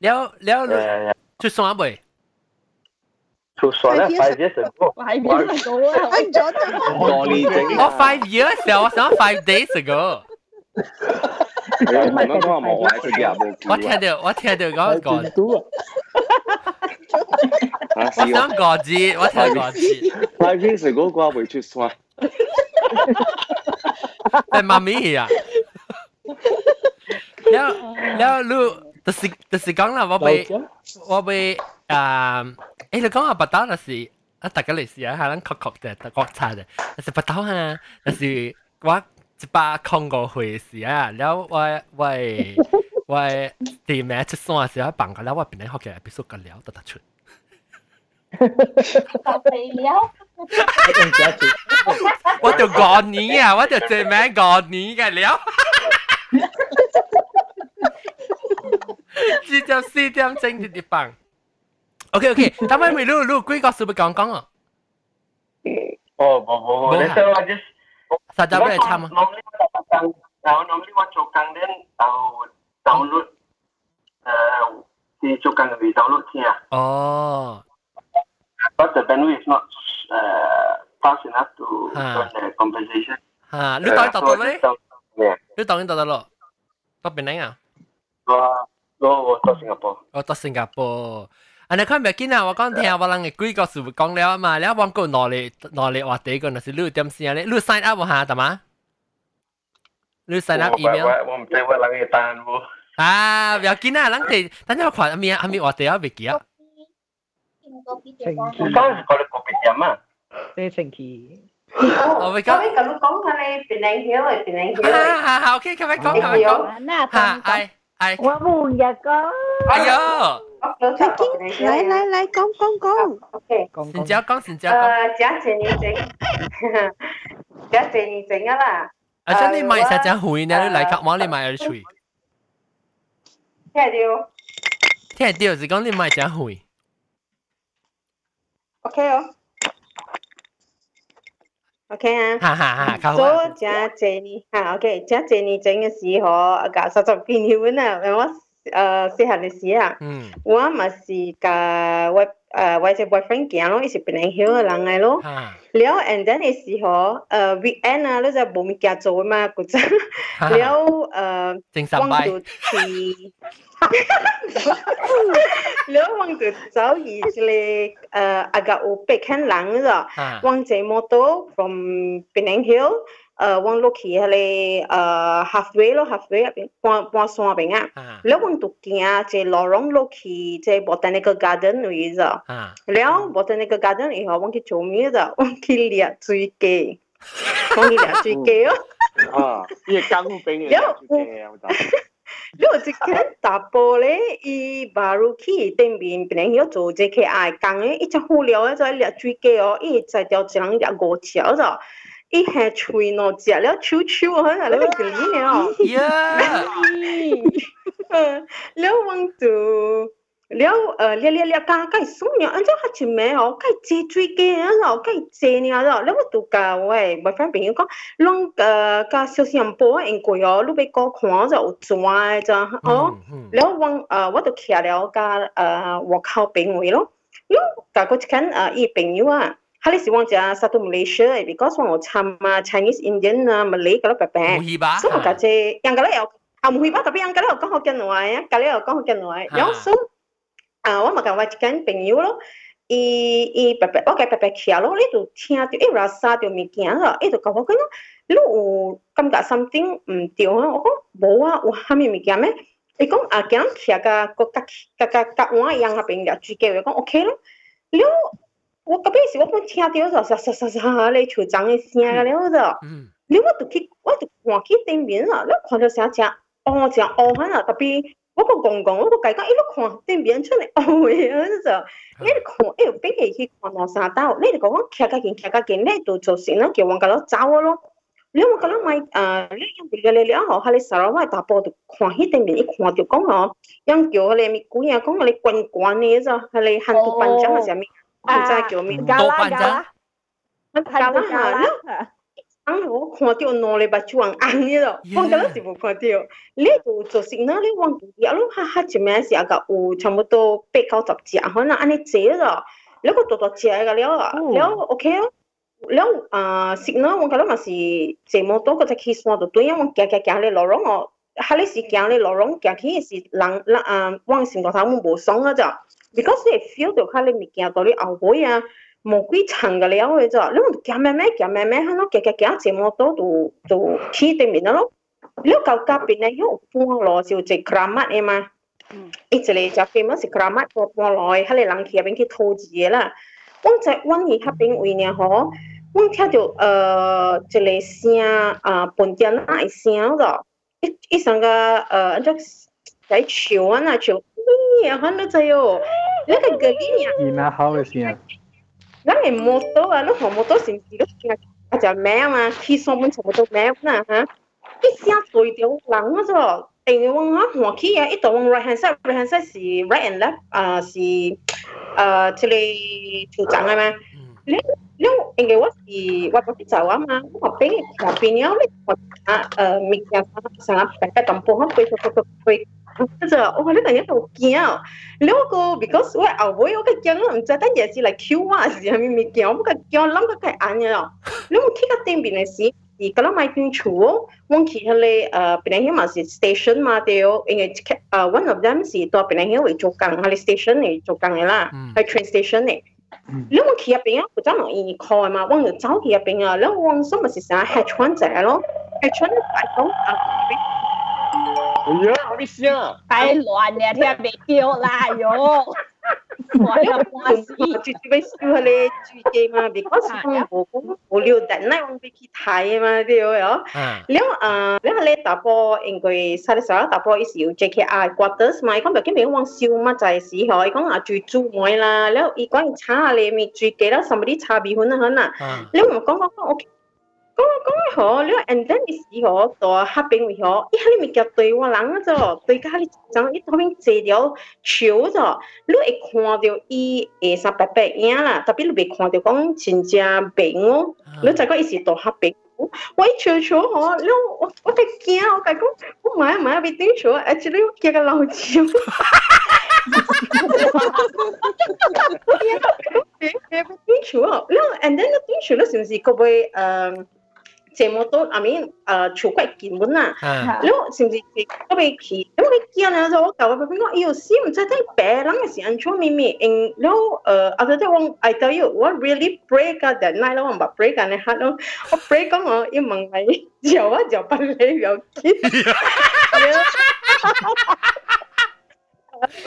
了了。出山未？出山啦，five years ago。 Five years ago 啊！哎，咗得。多年整。我 five years 啊，我想 five days ago。你咁样讲冇坏事嘅冇。我听到我听到讲讲。 啊！我想过节，我听过节。 five years ago 嘅会出山。诶，妈咪啊！แล้วแล้วลูกแต่สิแต่สิ讲啦，我被我被诶，诶你讲下白刀那是啊，大家嚟试下，咱确确嘅国产嘅，但是白刀啊，但是我一百空个会试啊，แล้ว我我我地名出山时候办个แล้ว 我边嚟学嘅 episode 个了得得出。肥了。我就过年啊，我就最名过年嘅了。至少四点正啲啲棒。OK OK，等阵咪录录几个是不讲讲啊？哦，冇冇冇，你听我 just。实在俾你参啊。 normally 我做工，然后 normally 我做工咧，就 download 诶，系做工嘅会 download 听啊。哦。 But the bandwidth is not uh, fast enough to join the conversation. 吓，你当读到咧？你当读到咯？到边嚟啊？我我我到新加坡。我到新加坡。อันนี้看唔见啊！我讲听我人嘅几个事讲了嘛，แล้ว我讲攞嚟攞嚟话第一个就是你点先咧？你 sign up 下 得嘛？你 sign up email？我唔知我人嘅单喎。啊，唔要紧啊！人哋等阵我看阿咪阿咪话第一未记啊。当时过嚟个别点啊？即系星期。我咪讲，咁咁讲下你变靓晓嚟变靓晓。啊好好，OK，咁样讲，咁样讲。吓，系系。我冇日讲。哎呀！嚟嚟嚟，讲讲讲。 OK。先只讲，先只讲。诶，假借你整，假借你整啊啦。 啊，真你买实只会呢？你嚟夹网你买有吹。听到。听到是讲你买只会。 OK 哦。OK 啊。哈哈哈，靠。所以假借你，吓 OK，假借你整嘅时候，搞实实见你揾啊，我诶细汉嘅时啊，我咪是甲我 诶我只 boyfriend 行咯，伊是变靓晓嘅人嚟咯。了 and then 嘅时候，诶 weekend 啊，你就冇物件做嘛，嗰阵，了诶，正三拜。了往就走而一个诶 agak 有北看人咗，往这摩托 from Penang Hill 呃，往落去迄个呃 halfway 咯，halfway 入边半半山入边啊，了往度行即路浪落去即 botanical garden 位咗，了 botanical garden 以后往去做咩咗？往去掠水鸡，往去掠水鸡哦。啊，呢个江边嘅水鸡啊，我知。你有一间大波咧，伊巴鲁去顶边，别人要做这个爱讲诶，一只好料诶，在掠水鸡哦，伊在条一人掠五条咗。 一下吹喏，食了秋秋，好像那个叫咩了？呀，嗯，了往到了呃，了了了，加加送了，按照下前面哦，加接最紧啊，咯，加接呢咯，了我度假喂，冇翻朋友讲，啷呃加小香波应该哦，你俾个看就有赚咋，哦，了往呃我都徛了加呃我靠朋友咯，了加个一间呃伊朋友啊。 Hal si wong ja satu Malaysia because wong sama Chinese Indian uh, Malay kalau pepe. Muhiba. So maka je yang kalau ya ah muhiba tapi yang kalau kau hokian ya kalau kau hokian nuai. Yang so ah wong maka wajikan penyu lo. I i pepe okay pepe kia lo itu tia tu eh rasa tu mikian lo itu kau kau kan lu kam tak something um tio ha oh bawa wah kami mikian me. Ikong akan kia ka kak kak kak wah yang apa yang dia cuci ikong okay lo. Lu 我嗰边时我本听到就沙沙沙沙咧嘈杂嘅声嘅了就，你我都去我都看去对面啦，你看到啥只哦只哦喺啦，特别我个公公我个计讲，一路看对面出嚟哦嘅啊就，你看诶边系去看到啥刀，你哋讲骑架件骑架件，你度做事啦，叫我个佬走咯。你我觉得咪诶，你用别个你了后，喺你沙拉大波度看起对面一看就讲哦，用叫佢哋咪估嘢讲你滚滚嘅就系你行到班长嘅时候咪。 唔知叫咩？加啦加啦，加啦吓！啱我看到攞你把猪黄硬呢度，我觉得是冇看到。你度做食呢？你黄一路哈哈前面时候个有差唔多八九十只，可能安尼借咗，你个多多只个了啊，了 OK 咯。了啊食呢？我觉得嘛是这么多个只去山度对，因为行行行咧落浪我，哈你是行咧落浪行去是人人啊，往成个头冇冇爽啊咋。 because 你 feel 到佢你物件到你后背啊，冇几层嘅了嘅啫，你咪行咩咩行咩咩，喺度行行行这么多度度起对面咯。你旧隔边咧有半路就只 kramat 嘅嘛，一直嚟就 famous kramat 个半路，喺你人去入边去投资啦。我在往而嗰边位呢嗬，我听到诶一个声啊，本地那声咗，一一上个诶即在潮啊那潮。 이 환노자요. 내가 그기냐. 이나 하우스냐. 나네 모토 아노 모토 신기로 아자 매마 키소문 저도 매나 하. 이시야 소이데오 랑아서 tình wong ha hoa khi ya ít wong right hand side right hand side si right and left à si à thì là chủ trắng mà Não, em Guewasi, Guapoquitzawa, Mopeng, opinião, mình nhà sáng áp phải phải tổng bộ không quay quay quay quay bây giờ ông hỏi là nhớ đầu kia nếu cô because tôi ở với cái chân làm cho tất nhiên là kêu quá. Gì mình mình kéo cái kéo lắm cái cái anh nhở nếu khi cái tiền bên này gì thì cái lắm mai tuyên chủ ông kia là bên này mà là station mà đều in cái one of them là tôi bên này là chỗ cảng hay station này chỗ cảng này là ừ. hay train station này. 你往企业边啊 me up 开嘛？往 don't 边啊，你往 any calling my 啊！哎呀 and talking 哟 주집에 시도할래 주게 마 because 좀 보고 올려 닿나 온 비키 타이 마 돼요. 려 아, 려 할래 다보 인거이 살사 다보 is you JK I quarters 마 이건 몇개 매원 시우 마 자이시 허 이건 아주 주 뭐라 려 이건 차래 미 주게라 somebody 차비훈은 하나. 려 뭔가 오케이 讲 OK。讲讲好，你 and then 你时候到黑边位好，一下你咪叫对我人啊咗，对家你讲一头边坐条桥咗，你会看到伊会啥白白影啦，特别你未看到讲真正白哦，你再讲伊是到黑边。我一瞧瞧嗬，你我我嘅惊，我讲我买买别顶瞧，actually 我惊个老蕉。别别别顶瞧，你 and then 顶瞧，你是唔是个会诶？ 這麼多阿面誒櫥櫃鍵盤啊，你是唔是都俾佢？因為佢見啊，就我舊嘅俾我，要先唔使聽白冷嘅時間做咪咪，然後誒，我就即係 I tell you what really break at that night 咯，我唔係 break 緊你黑咯，我 break 緊我要問你，又啊又不理又見，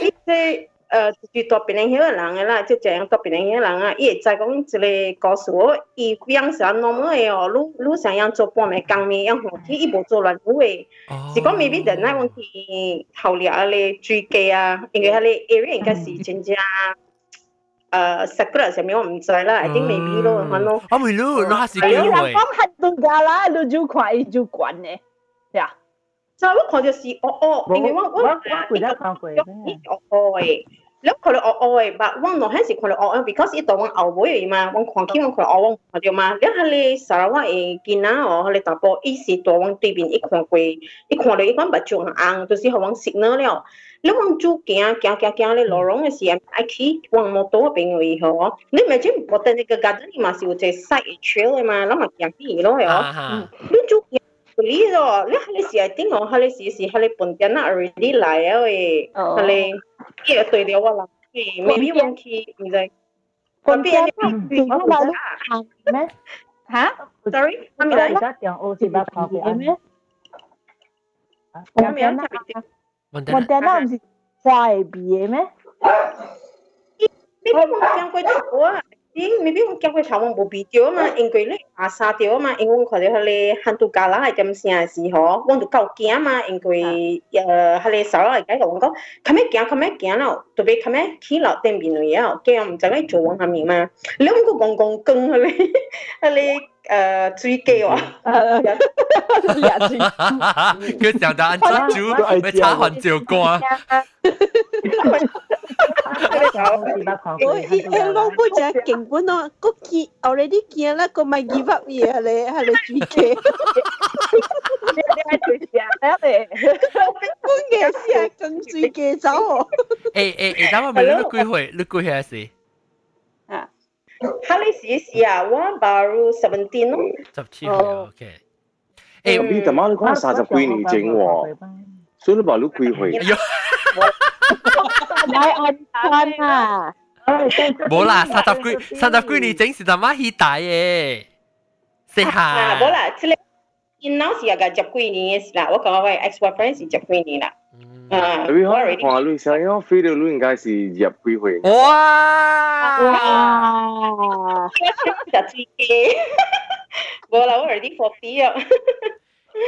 呢啲。呃，就是大边领晓嘅人嘅啦，即系大边领晓嘅人啊，伊会知讲一个告诉我，伊样是安 normal 嘅哦，你你想要做半暝工暝，样好去伊无做乱舞嘅，是讲 maybe 等下我去后掠咧追加啊，因为迄个 area 应该是真正。诶食嗰阵时咪我唔知啦，I think maybe 咯，可能。啊，咪咯，那系机会。你讲系度假啦，你就快就惯嘅，呀。就我看就是哦哦，因为我我我我记得看过。哦哦诶。 แล้วคนละอ้อยบะว่างหนอให้สิคนละอ้อย because อีตัววัางเอาบ่อยู่มาวัางของขี้วัางคนละอาว่างเดียวมาแล้วฮัะเลยสารว่าเองกินนะอ๋อฮัะเลยตาโปอีสิตัววัางตีบินอีควงกุยอีควงเลยอีควงบะจวงอังตัวสิเขาวัางสิเนอร์แล้วแล้ววัางจู่เกียเกียเกียเกียเลยหลอร้องเสียไอ้ขี้วัางมอเตอร์เป็นอยู่อีหรอนี่ไม่ใช่ปแต่ในกระดานนี่มาสิว่าจะใส่เชือเลยมาแล้วมาเกียพี่อีร้อยอ๋อแล้วจู่เกีย pulido. Le jale si hay tingo, jale si si jale pontiana already la eh. Jale que estoy de agua la. Maybe won't keep me like. คนเปียนถึงเราทำไหมฮะ sorry ทำอะไรก็เดี๋ยวโอซิบาขอไปไหมวันเดียวน่ะวันเดียวน่ะมันสิควายเบียไหมนี่พี่มองยังไปดูว่า 啊？因 maybe 我叫佢头我冇比掉嘛，因为咧阿沙掉嘛，因为我看到佢哋汉都加拉系点声时嗬，我就够惊嘛，因为诶佢哋手嚟解个我讲，咁样惊咁样惊咯，特别咁样起落定边位啊，惊唔知咧做往下面嘛，两个公公更佢哋佢哋 诶追机喎，佢就打珍珠，咪炒韩照歌。我伊诶讲嗰只劲本咯，嗰见 already 见啦，个咪 give up 嘢系你系你自己。你系最正咧，本嘅先系更最嘅走。诶诶诶，等我问你几岁？你几岁时？ 啊，哈你试试啊，我 baru seventeen 咯。十七岁，OK。诶，你点解你讲三十几年整喎？所以你话你几岁？买按餐啊！冇啦，三十几三十几年整是他妈起大嘅，食下。冇啦，即系因老是有个十几年嘅事啦，我讲我 ex boyfriend 是十几年啦。 啊，你可能看你想要飞到你应该是入几岁？哇哇！十几嘅，冇啦，我 already forty 啊。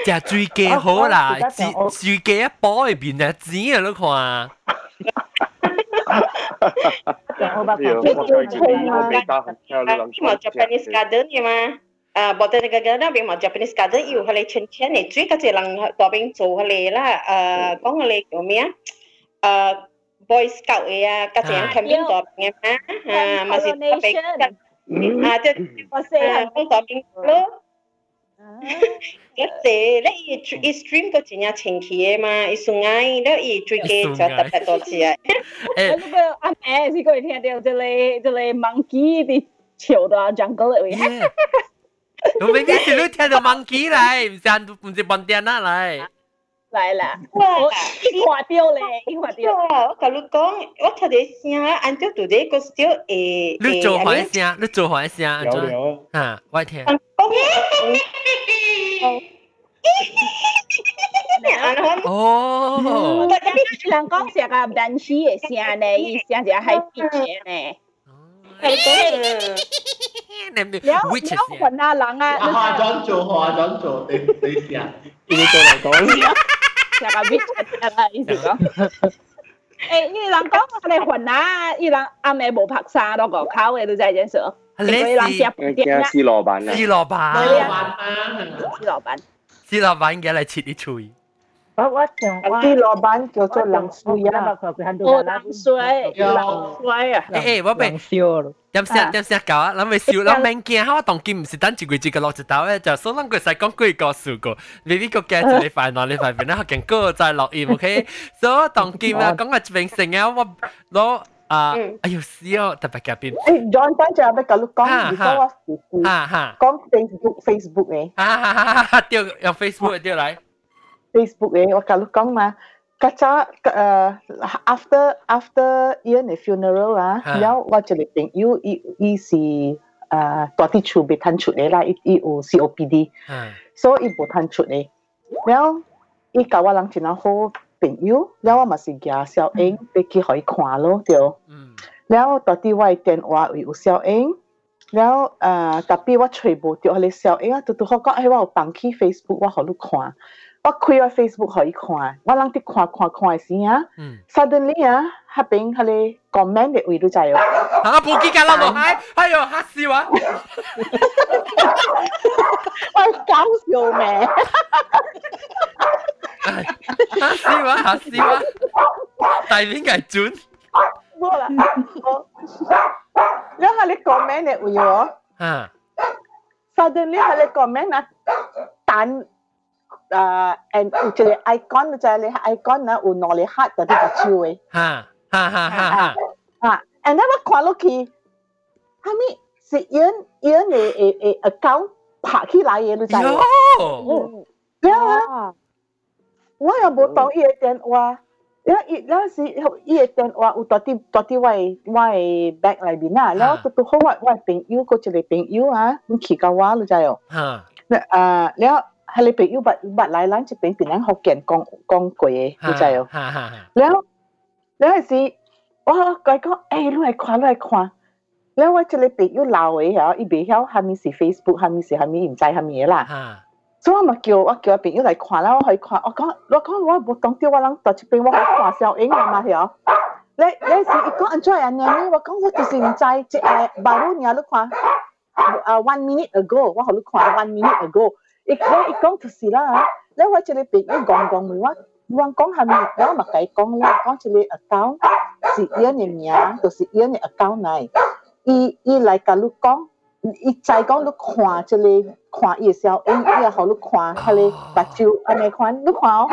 食水鸡好啦，水鸡一煲入边就钱啊！你看。我把它做空啊！嘛 Japanese garden 嘅嘛，啊，botanical garden 边嘛 Japanese garden 要佢 à bọn tên cái cái đó bên mà Japanese cả đấy yêu hay chân chân này truy cái gì lần đó bên chỗ hay là à có hay kiểu mía. À boy scout ấy à cái gì anh bên đó nghe má à mà gì đó bên à chứ ừ. à không đó bên đó cái gì đấy i stream có chuyện nhà chính khí mà i sung ai đó i truy cái cho tập tập đó chứ à anh em gì có thể thấy được delay delay monkey thì chiều đó jungle ấy. 我未必是你听到 monkey 嚟，唔是唔是本地人嚟。来啦！我一看到咧，一看到。我甲你讲，我睇啲声，按照到底个 still 诶。你做坏声，你做坏声，有有。啊，我听。哦。人讲成个dancy 嘅声咧，伊声就系 pitch 咧。 你你你混啊人啊！化妆做化妆做，你你试下。你做嚟讲。成个 pitch 啦，意思讲。诶，伊人讲我哋混啊，伊人暗暝无拍衫落个口嘅都真系件事。你系司老板啊？司老板。司老板。司老板嘅嚟切啲脆。 我我讲啲老板叫做冷水啊，哦冷水，冷水啊！诶诶，我俾笑。点声点声搞啊！谂咪笑，谂明见我当见唔是等住佢自己落一刀咧，就所以佢使讲句个数个，你呢个嘅就你快攞你快边咧，学劲高再落盐，OK？所以当见啊，讲个明成啊，我攞。 啊，哎呦死哦，特别夹边。诶，John 等阵要甲你讲，如果我是讲 Facebook Facebook 嘅，哈哈哈哈，掉用 Facebook 掉嚟。 Facebook đấy, hoặc Facebook에 kalau kong mah kaca uh, after after year the funeral ah, ha. yao wa chu le ting you i i si uh, tua ti chu be tan chu le la i i o COPD ha. so i bo tan chu le well i ka wa lang china ho ping you yao wa ma si gya xiao eng be ki hoi kwa lo tioแล้วตอนที่วัยเต็นว่าอยู่เซียวเองแล้วเอ่อแต่ปีว่าช่วยโบติอะไรเซียวเองอ่ะตัวตัวเขาก็ให้ว่าปังขี้ Facebook ว่าเขาลูกขวา 我开个 Facebook 可以看，我谂啲看看看时啊，suddenly 啊，下边佢哋 comment 嘅位都在哦。啊，部机架落落海，哎呦吓死我！我搞笑咩？吓死我！吓死我！大面系准。冇啦，我，然后你 comment 嘅位喎。啊。suddenly 佢哋 comment 啊，但。 uh, and actually icon actually icon na u no le hat da da chu we ha ha ha ha ha ha and that was quality I mean si yen yen a a a account 拍起來嘅，你知唔？有，有啊！我又冇當伊嘅電話，因為那時伊嘅電話有到底到底我嘅我嘅 bag 裏邊啊，然後到到好我我嘅朋友嗰一個朋友啊，佢去到我，你知唔？嚇！誒，然後。 ยูก็จะเลยเป็นยูอ่ะมันขี่กาวารู้ใจอ๋อฮะอ่าแล้ว系你譬如บัดบัดหลายร้านจะเป็นเป็นนั่ง好见讲讲过嘅，你知哦。แล้วแล้ว系สิ我佢讲诶，你嚟看，你嚟看。แล้วว่าจะเลยเป็นอยู่老嘅เหรออีเบี้ยว系咪是 Facebook 系咪是系咪唔知系咪嘢啦。所以我咪叫我叫朋友嚟看啦，我去看，我讲我讲我冇当掉我谂到这边我去看小影啊嘛，系哦。你你是一个安怎样呢？我讲我就是唔知，即系 baru 你你看，啊 one minute ago 我好你看 one minute ago。 ikon ikon tu si la le wa chele pe ni gong gong mi wa ruang kong han mi da ma kai kong la kong chele account si ye ni mia tu si ye ni account này, i i lại cả lúc kong i chạy kong lúc khoa chele khoa ye xiao en ye hao lúc khoa ha le ba chu an ai khoan lúc khoa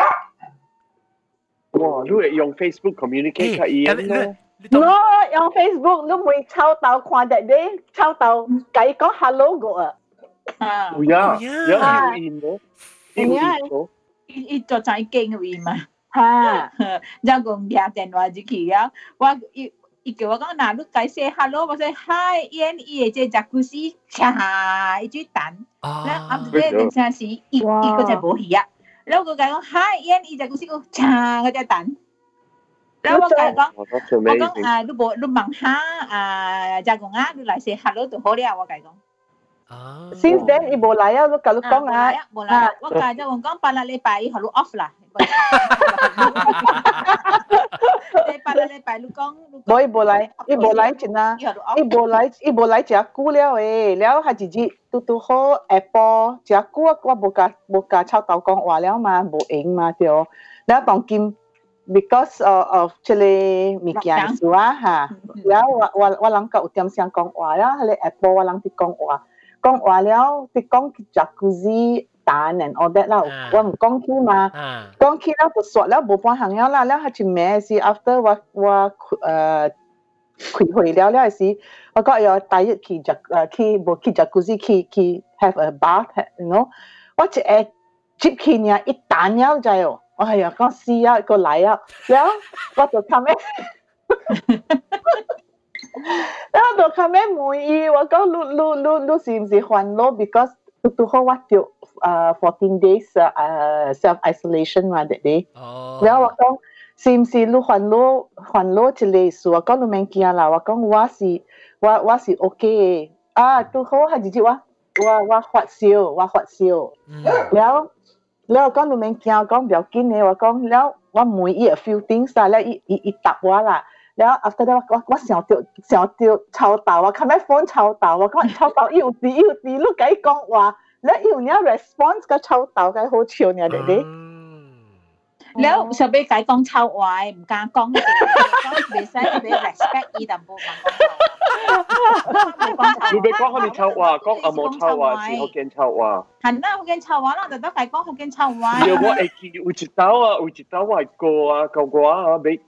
Wow, lúc ấy dùng Facebook communicate cả yên nè. No, on Facebook, lúc mình chào tao khoan that day, chào tao cái có hello gọi. 啊。啊，有呀，有表现咯，有呀，伊做在经位嘛，哈，然后讲打电话入去啊，我伊伊叫我讲嗱，你解释 hello，我说 hi，演伊嘅只 jacuzzi，cha，一句蛋，然后啱先等阵时，伊伊个就冇去啊，然后佢讲 hi，演伊 jacuzzi 个 cha 嗰只蛋。แล้วว่าไก่ก็ว่าก็อ่าลูกบอกลูกมังฮาอ่าจากงอ่ะลูกหลายเสียฮัลโหลตัวเขาเรียกว่าไก่ ก็ Since then, ibo laya lu kalau kong ah. Bola. Wa ka ja wong kong pala le pai halu off lah. Le pala le pai lu kong. Boy ibo lai, ibo lai china. Ibo lai, ibo lai chia ku liao eh. Liao ha ji tu tu ho apple chia ku wa boka boka chao tao kong wa liao ma bo ing ma tio. Liao tong kim because of, of chile mi kian suwa ha. Liao wa wa wa lang ka utiam siang kong wa liao le apple wa lang ti kong wa. 讲话了，你讲 jacuzzi 蛋 and all that 啦，我唔讲起嘛，讲起啦，就说了冇半行了啦，了系全咩事？after 我我诶开会了了时，我讲要第一去 jac 诶去冇去 jacuzzi 去去 have a bath，you know，我就诶接去呢一蛋了就系，我系啊讲试啊个嚟啊，了我就睇咩。 然後就看咩滿意，我講你你你你是唔是煩惱？Because 都都好我條啊 fourteen days 啊 self isolation 嘛，that day。哦。然後我講是唔是你煩惱煩惱之類事？我講你免驚啦，我講我是我我是 OK 啊，都好係直接我我我發燒，我發燒。嗯。然後然後講你免驚，講唔要緊嘅，我講然後我滿意 a few things 啦，然後一一一答我啦。然后 after that 我我想到想到抄到啊，看咩 phone 抄到啊，讲抄到要字要字，你计讲话，你要你 response 个抄到嘅好笑呢，弟弟。แล้วชาวบ้านไก่กองชาววาย唔敢讲嘅，讲未使俾 respect 伊淡薄问你别讲佢哋臭话，讲阿冇臭话，是福建臭话。系啦，福建臭话啦，就都系讲福建臭话。有我会记有一道啊，有一道我系过啊，过过啊，俾。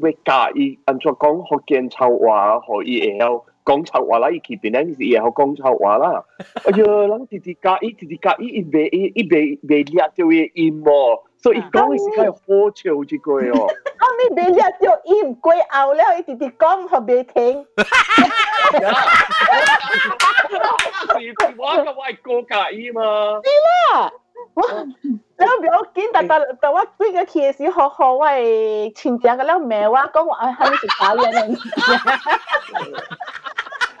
会介意按怎讲福建臭话，可以会晓讲臭话啦，伊去边咧是会晓讲臭话啦。哎呀，人直直介意，直直介意，伊未伊伊未未掠到伊音喎，所以讲嘅时间好笑一句哦。啊，你未掠到音，过后了，伊直直讲，互未听。是我个我系过介意嘛。是啦。 แล้วเดี๋ยวกินแต่แต่แต่ว่าคุยกับเคียสิฮอฮอไว้ชินจังกันแล้วแม่ว่าก็ว่าให้สุดท้ายเลย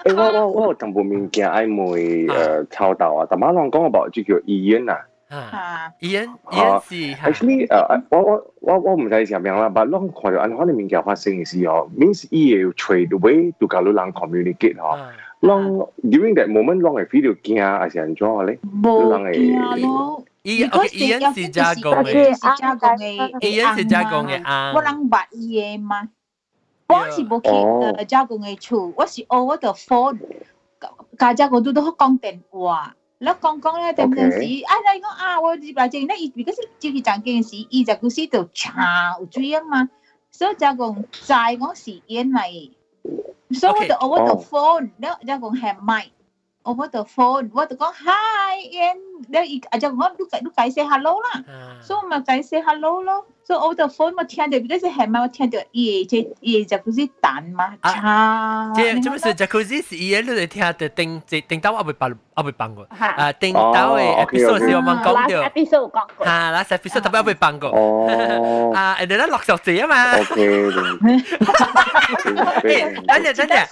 诶，我我我有淡薄物件爱问诶抄到啊，但马浪讲about 就叫医院啊。啊，医院医院是。 Actually 诶，我我我我唔知系点样啦，但系看到安款嘅物件发生嘅时候，means 伊要 trade way to 教你人 communicate 嗬。 啷 during that moment 啷系 feel 到惊，还是安怎咧？冇惊咯。伊 OK，伊人是加工嘅，是加工嘅，伊人是加工嘅啊。我人捌伊嘅嘛，我是冇去诶加工嘅厝，我是学我的 phone，家家个都都讲电话。แล้วกองกองแล้วแต่เมื่อสีอะไรก็อ่าว่าจีบจริงนะอีกก็สิจีบจังเก่งสีอีจากกูสิตัวชาอุจุยังมา所以就讲在我是因为，所以我就我就 phone แ So okay. the over oh. the oh. phone, no, they're going to have mic. oh what the phone? What the con? Hi and then à chẳng ngon đúc cái đúc cái say hello là so mà cái say hello lo so oh the phone mà thiên được cái sẽ hẹn mà thiên được ý chế ý jacuzzi tàn mà. Cha thế chứ mà jacuzzi là ý lúc được thiên được tính tính tao abe bằng abe bằng rồi. À tính tao cái episode sẽ mang công được. episode công rồi à last episode tao abe bằng rồi. Ờ. À anh đó lọc sọc gì mà. Okay 等等等等。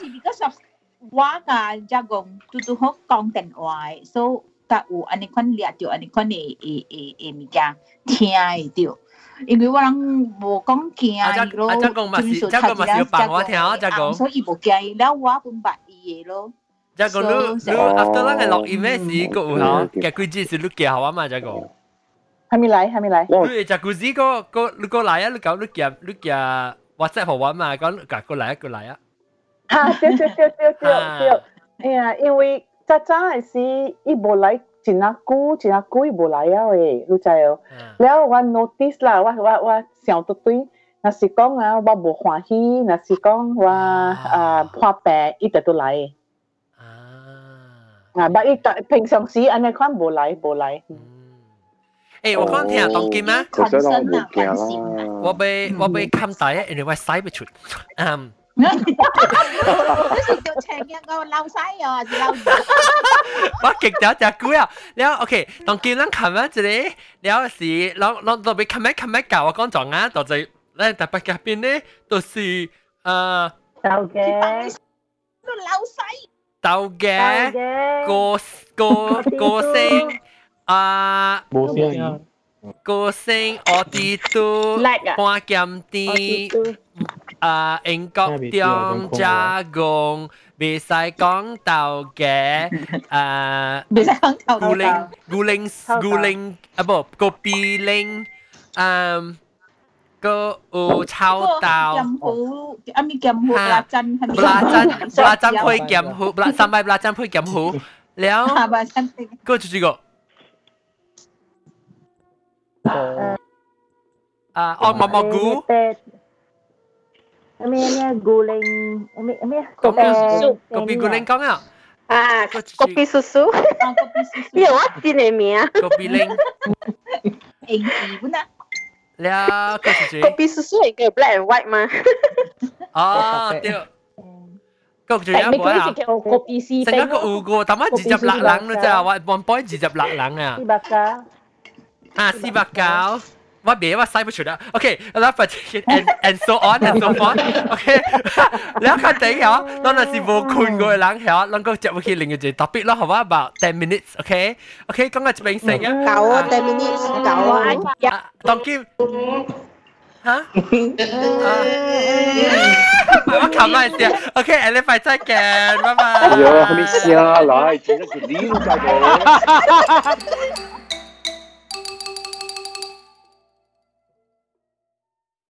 我噶即讲嘟嘟好讲电话，所以甲有安尼款掠着安尼款嘅诶诶诶物件听会着。因为我人无讲惊咯，即讲嘛是，即讲嘛是要扮我听啊，即讲。所以无惊，了我本捌伊嘅咯。即讲你你 after 咱嘅录音嘅时，个有吓，嘅几支是你叫啊嘛，即讲。还没来，还没来。你就故事个个你个来啊，你讲你叫你叫 WhatsApp 好玩嘛，讲夹过来啊，过来啊。 啊，对对对对对对，哎呀，因为早早系是伊无来真啊久，真啊久伊无来啊喂，你知哦。แล้ว我 notice 啦，我我我想到对，若是讲啊，我无欢喜，若是讲我啊破病，伊就都来。啊，不伊平常时安尼款无来无来。诶，我讲听当金啊，我想我冇惊啦。我被我被冚大啊，因为我洗不出，嗯。你是做情人个漏西又还是漏我极咗只股啊！แล้วโอเค当 就是就请一个老细哦，是老。我極咗只股啊！然後 OK，當見咱 comment 一嚟，然後是，然後然後特別 comment comment 教我講狀啊，就係咧特別嘉賓咧，都是誒。豆嘅。個老細。豆嘅。個個個性啊。冇聲。歌星我哋都看見啲啊英國點加工，未使講到嘅誒，未使講到古靈古靈古靈啊不個比靈嗯。個有炒豆，啊咪鹹糊辣針，辣針辣針配鹹糊，辣三杯辣針配鹹糊，然後個就這個。Ah, uh, oh, mamagu? Ano yan Guling... Ano yan? Kopi susu. Kopi guling kau nga? Ah, kopi susu? Ah, kopi susu. Yo, what's your name ya? Kopi ling. Eh, ibu na. Lia, kau susu? Kopi susu yang ke black and white ma. Ah, tio. Cậu chủ yếu của à? Cậu copy si. Thành ra cậu ugo, tao mới chỉ chụp lạc lắng nữa chứ à? One point chỉ chụp lạc lắng à? Ibaka. Ah, Sivakao. What be? What cyber should Okay, love and and so on and so forth. OK, Lão khán tỷ hả? Đó là sự vô cùng người lắng hả? Lần có chậm khi linh gì topic lo hả? About 10 minutes, OK? OK, con ngài chụp ảnh sinh á. Cậu 10 minutes, cậu anh. À, Tông kim. Hả? Mà bắt cầm lại xìa. Okay, and if I take it, bye bye. Yo, không biết xìa, lại chỉ là cái lý cho cậu.